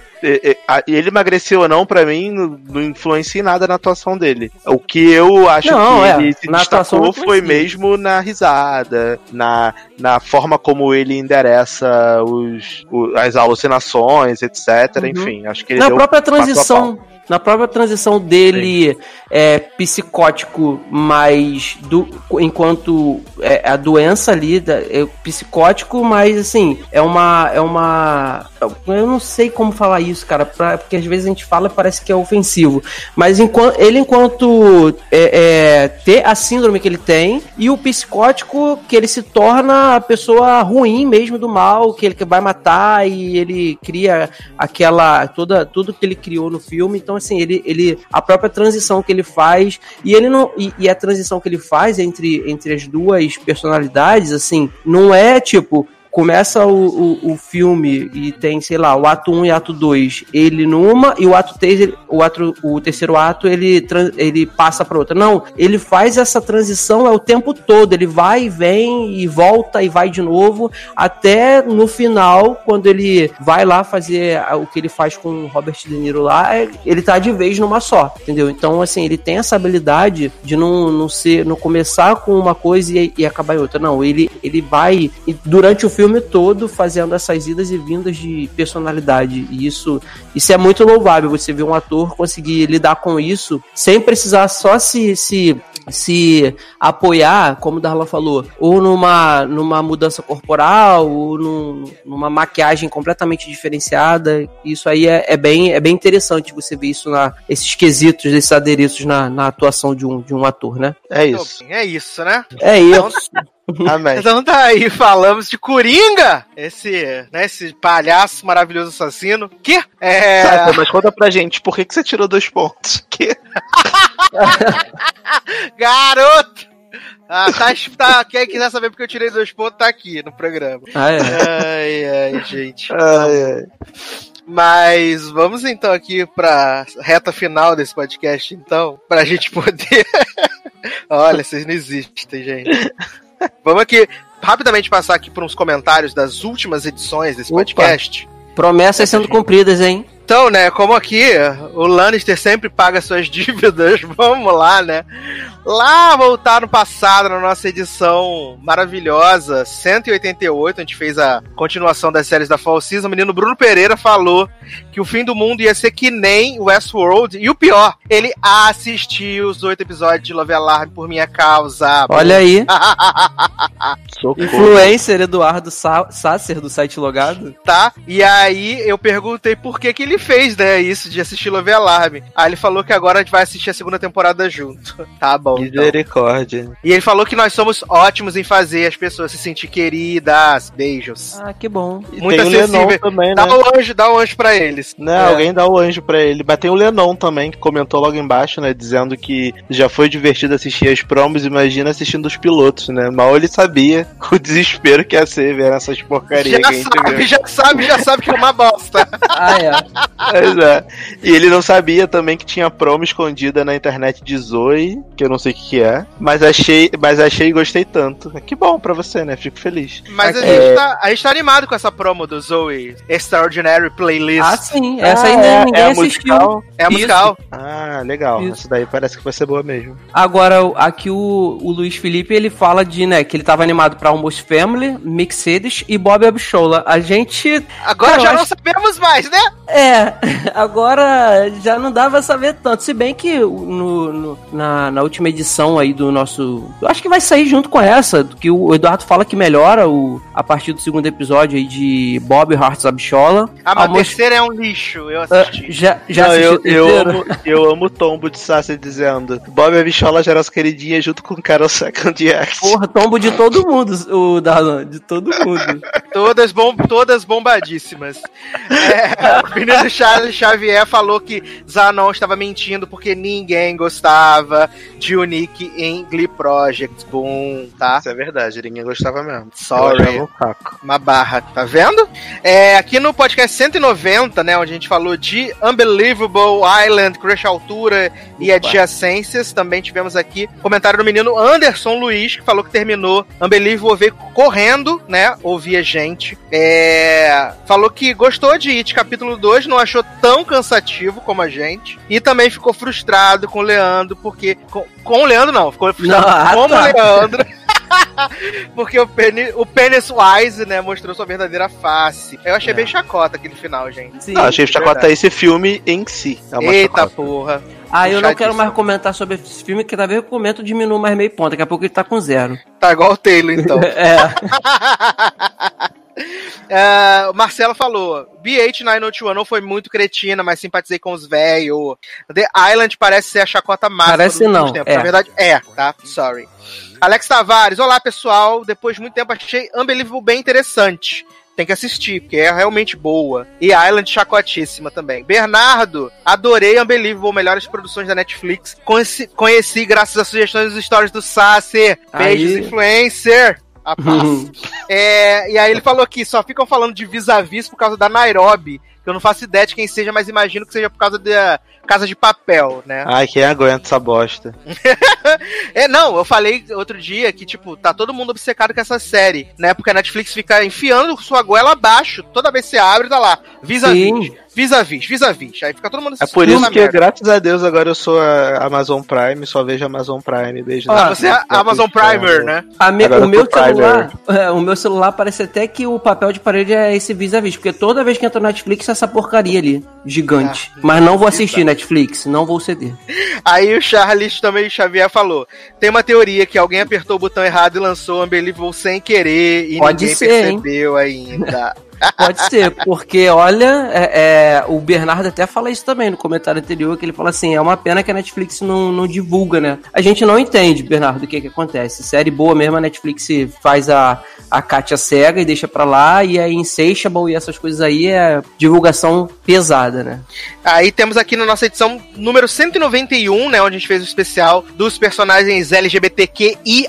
ele emagreceu ou não, pra mim, não, influencia em nada na atuação dele. O que eu acho Não, que é, ele se destacou foi mesmo na risada, na, na forma como ele endereça os, o- as alucinações, etc. Uhum. Enfim, acho que ele Na própria transição, na própria transição dele é psicótico, mas do, enquanto é, a doença ali é psicótico, mas assim, é uma é uma eu não sei como falar isso, cara, pra- porque às vezes a gente fala e parece que é ofensivo, mas enquanto ele enquanto é, é, ter a síndrome que ele tem e o psicótico que ele se torna a pessoa ruim mesmo do mal, que ele vai matar e ele cria aquela toda tudo que ele criou no filme. Então assim, ele, ele a própria transição que ele faz e ele não e, e a transição que ele faz entre entre as duas personalidades, assim, não é tipo começa o, o, o filme e tem, sei lá, o ato 1 e ato 2, ele numa, e o ato 3, ele- o, ato, o terceiro ato, ele, ele passa para outra. Não, ele faz essa transição é o tempo todo, ele vai e vem e volta e vai de novo, até no final, quando ele vai lá fazer o que ele faz com o Robert De Niro lá, é- ele tá de vez numa só, entendeu? Então, assim, ele tem essa habilidade de não, não ser, não começar com uma coisa e, e acabar em outra. Não, ele, ele vai durante o filme todo fazendo essas idas e vindas de personalidade. E isso, isso é muito louvável. Você ver um ator conseguir lidar com isso sem precisar só se, se se apoiar, como o Darlan falou, ou numa, numa mudança corporal, ou num- numa maquiagem completamente diferenciada. Isso aí é, é bem, é bem interessante você ver isso na esses quesitos, esses adereços na, na atuação de um, de um ator, né? É isso. É isso, né? É isso. Amém. Então tá aí, falamos de Coringa, esse, né, esse palhaço maravilhoso assassino. Que é. Sabe, mas conta pra gente, por que, que você tirou dois pontos? Que... Garoto! Ah, tá, tá, quem quiser saber porque eu tirei dois pontos, tá aqui no programa. Ah, é. Ai, ai, gente. Ai, ai. Mas vamos então aqui pra reta final desse podcast, então, pra gente poder. Olha, vocês não existem, gente. Vamos aqui rapidamente passar aqui por uns comentários das últimas edições desse Opa. podcast. Promessas sendo cumpridas, hein? Então, né, como aqui o Lannister sempre paga suas dívidas, vamos lá, né? Lá voltar no passado, na nossa edição maravilhosa, 188, a gente fez a continuação das séries da Fall Season, o menino Bruno Pereira falou que o fim do mundo ia ser que nem Westworld, e o pior, ele assistiu os oito episódios de Love Alarm por minha causa. Olha aí. Influencer Eduardo Sa Sasser do site logado. tá? E aí eu perguntei por que que ele fez, né, isso de assistir Love Alarm. Aí ele falou que agora a gente vai assistir a segunda temporada junto. Tá bom. Então. Misericórdia. E ele falou que nós somos ótimos em fazer as pessoas se sentir queridas. Beijos. Ah, que bom. E Muito tem o Lenon acessível. também, né? Dá um anjo, dá um anjo pra eles. Né, É. alguém dá o anjo pra ele. Mas tem o Lenon também, que comentou logo embaixo, né? Dizendo que já foi divertido assistir as promos, imagina assistindo os pilotos, né? Mal ele sabia o desespero que ia ser ver essas porcarias Já que a gente sabe, viu. já sabe, já sabe que é uma bosta. Ah, é. Pois é. E ele não sabia também que tinha promo escondida na internet de Zoe, que eu não sei o que, que é. Mas achei, mas achei e gostei tanto. Que bom pra você, né? Fico feliz. Mas a, É. gente tá, a gente tá animado com essa promo do Zoe Extraordinary Playlist. Ah, sim. Essa aí Ah, nem- é- ninguém é a assistiu. musical? é a musical. Ah, legal. Isso. Essa daí parece que vai ser boa mesmo. Agora, aqui o, o Luiz Felipe, ele fala de, né, que ele tava animado pra Almost Family, Mixedes e Bob Abishola. A gente, Agora Cara, já não acho- sabemos mais, né? É, agora já não dava saber tanto. Se bem que no, no- na, na última edição aí do nosso... Eu acho que vai sair junto com essa, que o Eduardo fala que melhora o, a partir do segundo episódio aí de Bob Hearts Abishola. Ah, mas a terceira é um lixo, eu Ah, assisti. já já Não, eu, assistiu o eu, terceiro? amo, eu amo o tombo de Sassi dizendo Bob a bichola já era as queridinhas junto com Carol Second Act. Porra, tombo de todo mundo, o Darlan, de todo mundo. Todas, bom, todas bombadíssimas. É, o menino Charles Xavier falou que Zanon estava mentindo porque ninguém gostava de Unique em Glee Project. Boom, tá? Isso é verdade, ninguém gostava mesmo. Sorry. Um. Uma barra, tá vendo? É, aqui no podcast 190, né, onde a gente falou de Unbelievable Island, Crush Altura e Opa. adjacências, também tivemos aqui comentário do menino Anderson Luiz, que falou que terminou Unbelievable veio correndo, né, ouvir a gente. É, falou que gostou de It capítulo 2, não achou tão cansativo como a gente, e também ficou frustrado com o Leandro, porque... Com, com o Leandro não, ficou frustrado Não, ah, como tá. o Leandro. Porque o, Penny, o Penis Wise, né, mostrou sua verdadeira face. Eu achei É. bem chacota aquele final, gente. Sim. Não, achei que chacota verdade. esse filme em si. É uma Eita chacota. porra. Ah, eu não quero mais comentar sobre esse filme, que cada vez que eu comento diminui mais meio ponto. Daqui a pouco ele tá com zero. Tá igual o Taylor, então. É. É, o Marcelo falou: BH902 não foi muito cretina, mas simpatizei com os velhos. The Island parece ser a chacota máxima. Parece não, tempos. é. Na verdade, é, tá? Sorry. Alex Tavares, olá pessoal. Depois de muito tempo achei Unbelievable bem interessante. Tem que assistir, porque é realmente boa. E Island chacotíssima também. Bernardo, adorei Unbelievable, melhores produções da Netflix. Conheci, conheci graças às sugestões dos stories do Sasser. Beijos, Aí. influencer. A paz. É, e aí ele falou que só ficam falando de vis-a-vis por causa da Nairobi. Que eu não faço ideia de quem seja, mas imagino que seja por causa da Casa de Papel, né? Ai, quem aguenta essa bosta? É, não, eu falei outro dia que, tipo, tá todo mundo obcecado com essa série, né? Porque a Netflix fica enfiando sua goela abaixo. Toda vez que você abre, tá lá. Vis-a-vis. Vis-a-vis, vis-a-vis. Aí fica todo mundo É por assistindo isso que, merda. graças a Deus, agora eu sou a Amazon Prime, só vejo Amazon Prime. Beijo. Ah, na- você é Amazon Primer, né? A me- o eu meu celular, é, o meu celular parece até que o papel de parede é esse vis-a-vis, porque toda vez que entra no Netflix é essa porcaria ali, gigante. Ah, Mas não vou assistir Netflix, não vou ceder. Aí o Charles também Xavier falou: tem uma teoria que alguém apertou o botão errado e lançou Unbelievable sem querer e Pode ninguém ser, hein? percebeu ainda. Pode ser, porque olha, é, é, o Bernardo até fala isso também no comentário anterior, que ele fala assim, é uma pena que a Netflix não, não divulga, né? A gente não entende, Bernardo, o que que acontece. Série boa mesmo, a Netflix faz a, a Katia cega e deixa pra lá, e aí Insatiable e essas coisas aí é divulgação pesada, né? Aí temos aqui na nossa edição número 191, né? Onde a gente fez o especial dos personagens LGBTQIA.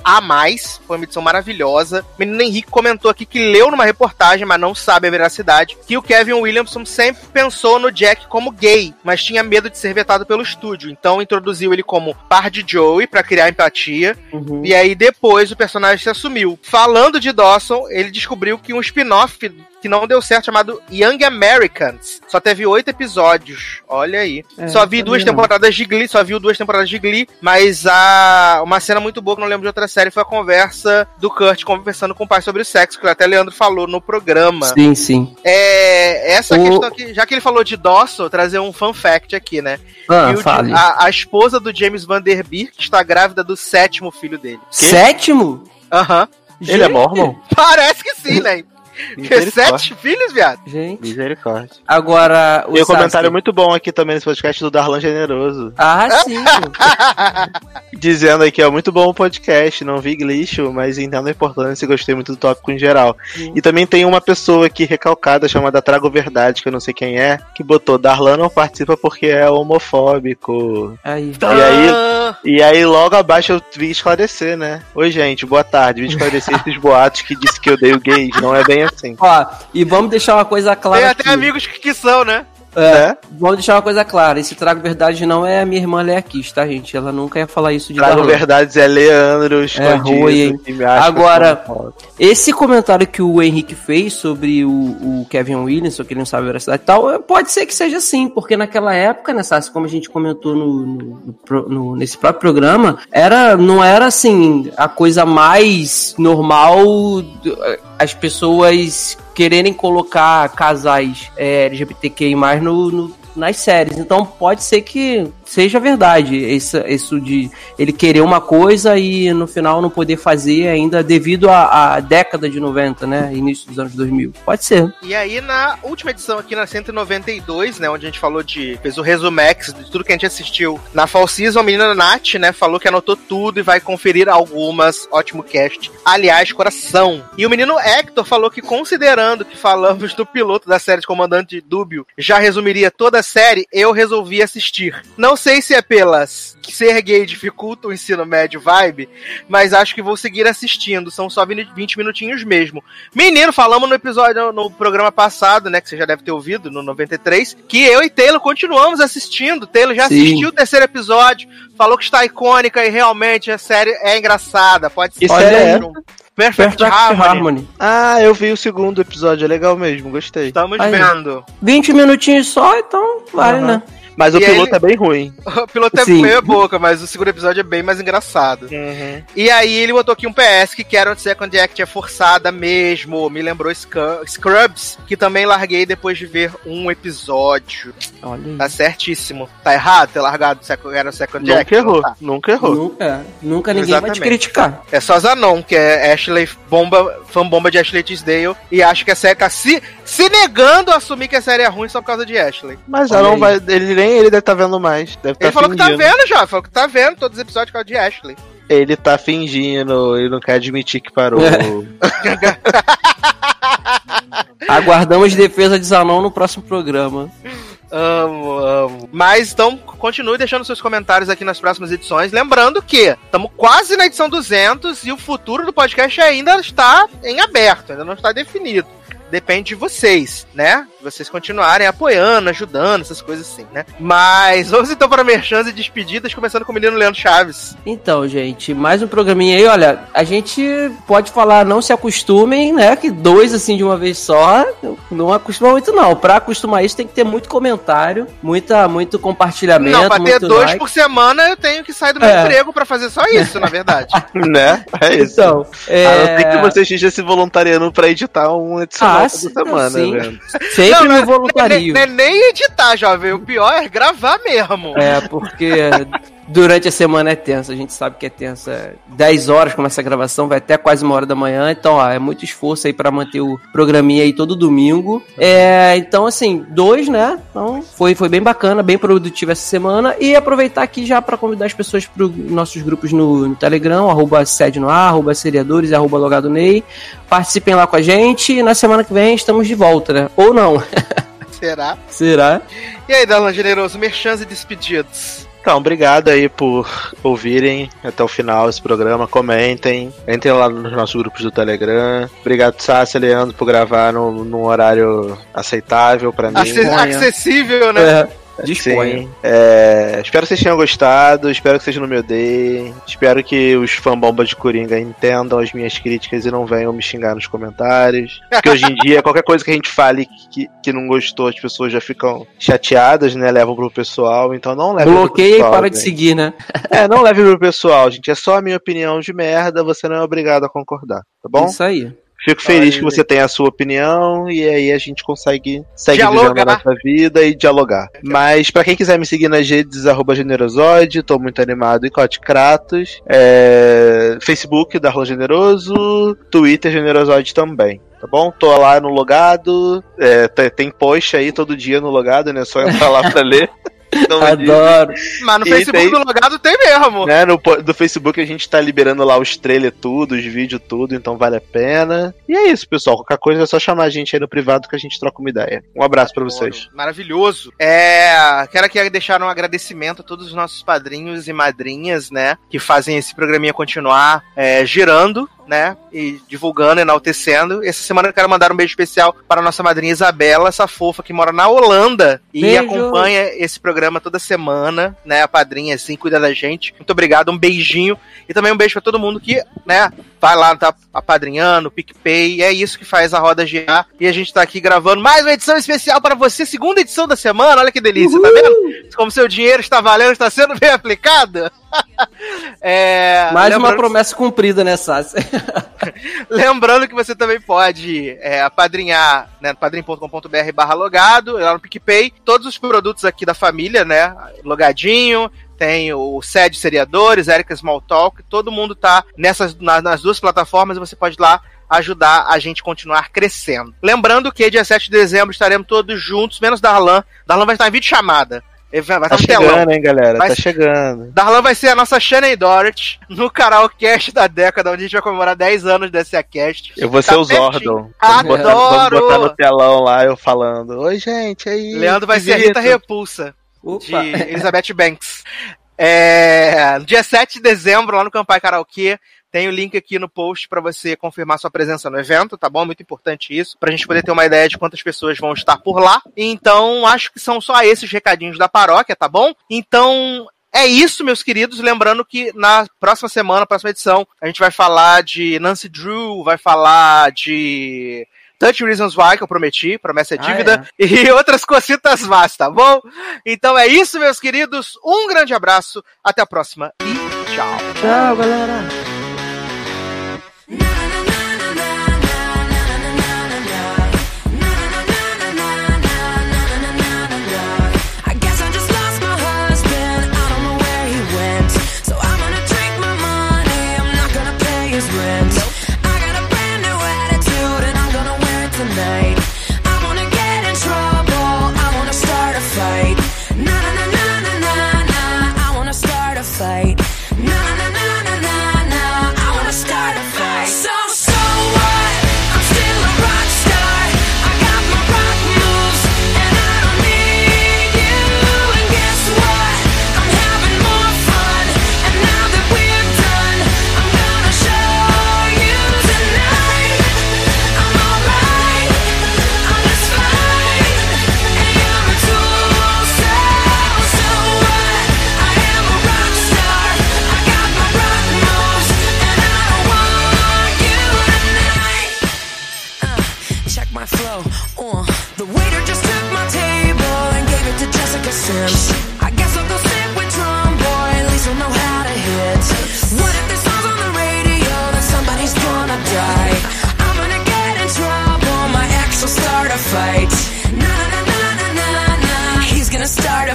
Foi uma edição maravilhosa. O menino Henrique comentou aqui que leu numa reportagem, mas não sabe sabe a veracidade, que o Kevin Williamson sempre pensou no Jack como gay, mas tinha medo de ser vetado pelo estúdio. Então introduziu ele como par de Joey para criar empatia. Uhum. E aí depois o personagem se assumiu. Falando de Dawson, ele descobriu que um spin-off que não deu certo chamado Young Americans só teve oito episódios. Olha aí. É, só vi duas não. temporadas de Glee, só viu duas temporadas de Glee, mas a uma cena muito boa que eu não lembro de outra série foi a conversa do Kurt conversando com o pai sobre o sexo, que até Leandro falou no programa. Sim, sim. É, essa O- questão aqui, já que ele falou de Dawson, trazer um fun fact aqui, né? Ah, o- fale. a, a esposa do James Van Der Beek está grávida do sétimo filho dele. Sétimo? Aham. Ele é mormon? Parece que sim, né? Sete filhos, viado. Gente. Misericórdia. Agora, o Tem um Sasuke. comentário muito bom aqui também nesse podcast do Darlan Generoso. Ah, sim. Dizendo aqui, ó, muito bom o podcast, não vi glitch, mas entendo a importância e gostei muito do tópico em geral. E também tem uma pessoa aqui recalcada chamada Trago Verdade, que eu não sei quem é, que botou Darlan não participa porque é homofóbico. Aí. E aí, e aí logo abaixo eu vim esclarecer, né? Oi, gente, boa tarde. Vim esclarecer esses boatos que disse que eu odeio gays. Não é bem assim. Ó, e vamos deixar uma coisa clara tem aqui. até amigos que, que são, né? Né? Vamos deixar uma coisa clara. Esse Trago Verdade não é a minha irmã Leakis, tá, gente? Ela nunca ia falar isso de Trago Darlan. Verdades é Leandro escondido. hein? que me acha Agora-. Esse comentário que o Henrique fez sobre o, o Kevin Williamson, que ele não sabe a veracidade e tal, é, pode ser que seja assim, porque naquela época, né, Sassi, como a gente comentou no, no- no nesse próprio programa, era, não era assim a coisa mais normal as pessoas quererem colocar casais é, LGBTQI no, no- nas séries. Então pode ser que seja verdade isso, isso de ele querer uma coisa e no final não poder fazer ainda devido à, à década de 90, né? Início dos anos 2000. Pode ser. E aí, na última edição aqui, na 192, né, onde a gente falou de. fez o resumex de tudo que a gente assistiu. Na Fall Season, a menina Nath, né, falou que anotou tudo e vai conferir algumas. Ótimo cast. Aliás, coração. E o menino Hector falou que, considerando que falamos do piloto da série de Comandante Dúbio, já resumiria toda a série, eu resolvi assistir. Não sei se é pelas que ser gay dificulta o ensino médio vibe, mas acho que vou seguir assistindo. São só 20 minutinhos mesmo. Menino, falamos no episódio, no programa passado, né, que você já deve ter ouvido, no 93, que eu e Taylor continuamos assistindo. Taylor já Sim. assistiu o terceiro episódio, falou que está icônica e realmente a série é engraçada. Pode ser. Série é Perfect, Perfect Harmony. Harmony. Ah, eu vi o segundo episódio, é legal mesmo, gostei. Estamos Aí. vendo. 20 minutinhos só, então vale, Aham. né? Mas o E piloto ele- é bem ruim. O piloto é Sim. meia boca, mas o segundo episódio é bem mais engraçado. E aí ele botou aqui um PS que Carol Second Act é forçada mesmo. Me lembrou Scrubs, que também larguei depois de ver um episódio. Olha. Tá certíssimo. Tá errado ter largado Second, Carol Second Act? Nunca errou, Não tá. nunca errou. Nunca, nunca ninguém vai Exatamente. te criticar. É só Zanon, que é Ashley bomba, fã bomba de Ashley Tisdale, e acho que a série tá se, se negando a assumir que a série é ruim só por causa de Ashley. Mas aí. vai. Ele, nem ele deve estar vendo mais. Deve Ele estar falou que tá fingindo. vendo já, falou que tá vendo todos os episódios por causa de Ashley. Ele tá fingindo, ele não quer admitir que parou. Aguardamos defesa de Zanon no próximo programa. Amo, amo. Mas então, continue deixando seus comentários aqui nas próximas edições. Lembrando que estamos quase na edição 200 e o futuro do podcast ainda está em aberto, ainda não está definido. Depende de vocês, né? Vocês continuarem apoiando, ajudando, essas coisas assim, né? Mas vamos então para merchans e despedidas, começando com o menino Leandro Chaves. Então, gente, mais um programinha aí. Olha, a gente pode falar, não se acostumem, né? Que dois assim de uma vez só, não acostuma muito, não. Pra acostumar isso, tem que ter muito comentário, muita, muito compartilhamento. não, para ter muito dois like. por semana, eu tenho que sair do meu É. emprego para fazer só isso, na verdade. né? É isso. Então, é... A não ser que você esteja se voluntariando pra editar um adicional Ah, toda sim, semana, sim. velho. sempre Não, no não é- voluntario. Não é nem editar, jovem. O pior é gravar mesmo. É, porque durante a semana é tenso, a gente sabe que é tenso. É 10 horas começa a gravação, vai até quase uma hora da manhã, então ó, é muito esforço aí pra manter o programinha aí todo domingo. É, então assim, dois, né? Então foi, foi bem bacana, bem produtivo essa semana e aproveitar aqui já pra convidar as pessoas para nossos grupos no, no Telegram, arroba sede no ar, arroba seriadores, arroba logado Ney. Participem lá com a gente e na semana que vem estamos de volta, né? Ou não, Será? será? E aí, Darlan Generoso, merchans e despedidos. Então, obrigado aí por ouvirem até o final esse programa. Comentem. Entrem lá nos nossos grupos do Telegram. Obrigado, Sácia e Leandro, por gravar num, num horário aceitável pra mim. Acess- acessível, né? É, disponha. Sim. É, espero que vocês tenham gostado, espero que vocês não me odeiem. Espero que os fanbombas de Coringa entendam as minhas críticas e não venham me xingar nos comentários. Porque hoje em dia, qualquer coisa que a gente fale que, que não gostou, as pessoas já ficam chateadas, né? Levam pro pessoal, então não leve Bloqueia e para de gente. seguir, né? É, não leve pro pessoal, gente. É só a minha opinião de merda, você não é obrigado a concordar, tá bom? Isso aí. Fico feliz Olha que você tenha a sua opinião e aí a gente consegue seguir Dialogar. vivendo a nossa vida e dialogar. Mas pra quem quiser me seguir nas redes, arroba Generosoide, tô muito animado em Cote Kratos, é... Facebook, Darlan Generoso, Twitter Generosoide também. Tá bom? Tô lá no logado, é, tem, tem post aí todo dia no logado, né? Só entrar lá pra ler. Então, Adoro. Mas no E Facebook tem- do logado tem mesmo. né, no do Facebook a gente tá liberando lá os trailers tudo, os vídeos tudo, então vale a pena. E é isso, pessoal. Qualquer coisa é só chamar a gente aí no privado que a gente troca uma ideia. Um abraço pra vocês. Maravilhoso. É, quero aqui deixar um agradecimento a todos os nossos padrinhos e madrinhas, né, que fazem esse programinha continuar é, girando, né, e divulgando, enaltecendo. Essa semana eu quero mandar um beijo especial para a nossa madrinha Isabela, essa fofa que mora na Holanda e Beijo. acompanha esse programa toda semana, né, a padrinha assim, cuida da gente. Muito obrigado, um beijinho e também um beijo para todo mundo que, né, vai lá, tá apadrinhando, PicPay, é isso que faz a roda girar. E a gente tá aqui gravando mais uma edição especial para você, segunda edição da semana, olha que delícia, tá vendo? Como seu dinheiro está valendo, está sendo bem aplicado. É, Mais uma promessa cumprida, né, Sassi? Lembrando que você também pode é, apadrinhar, né, padrim.com.br barra logado, lá no PicPay, todos os produtos aqui da família, né, logadinho, tem o SED Seriadores, Erika Smalltalk, todo mundo tá nessas, na- nas duas plataformas, você pode ir lá ajudar a gente continuar crescendo. Lembrando que dia 7 de dezembro estaremos todos juntos, menos Darlan. Darlan vai estar em vídeo chamada. Vai vai Tá no telão. chegando, hein, galera? Vai Tá ser- chegando. Darlan vai ser a nossa Shannon Dorothy no karaokast da década, onde a gente vai comemorar 10 anos dessa cast. Eu vou Tá ser o. Zordon. Vamos botar, Adoro! vamos botar no telão lá, eu falando. Oi, gente, aí. Leandro vai ser a Rita visita." Repulsa, Opa. de Elizabeth Banks. É, dia 7 de dezembro, lá no Campai Karaokê, tem o link aqui no post para você confirmar sua presença no evento, tá bom? Muito importante isso, pra gente poder ter uma ideia de quantas pessoas vão estar por lá. Então, acho que são só esses recadinhos da paróquia, tá bom? Então, é isso, meus queridos. Lembrando que na próxima semana, próxima edição, a gente vai falar de Nancy Drew, vai falar de Touch Reasons Why, que eu prometi, promessa é Ah, dívida, e outras cositas más, tá bom? Então é isso, meus queridos. Um grande abraço, até a próxima e tchau. Tchau, galera.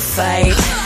Fight.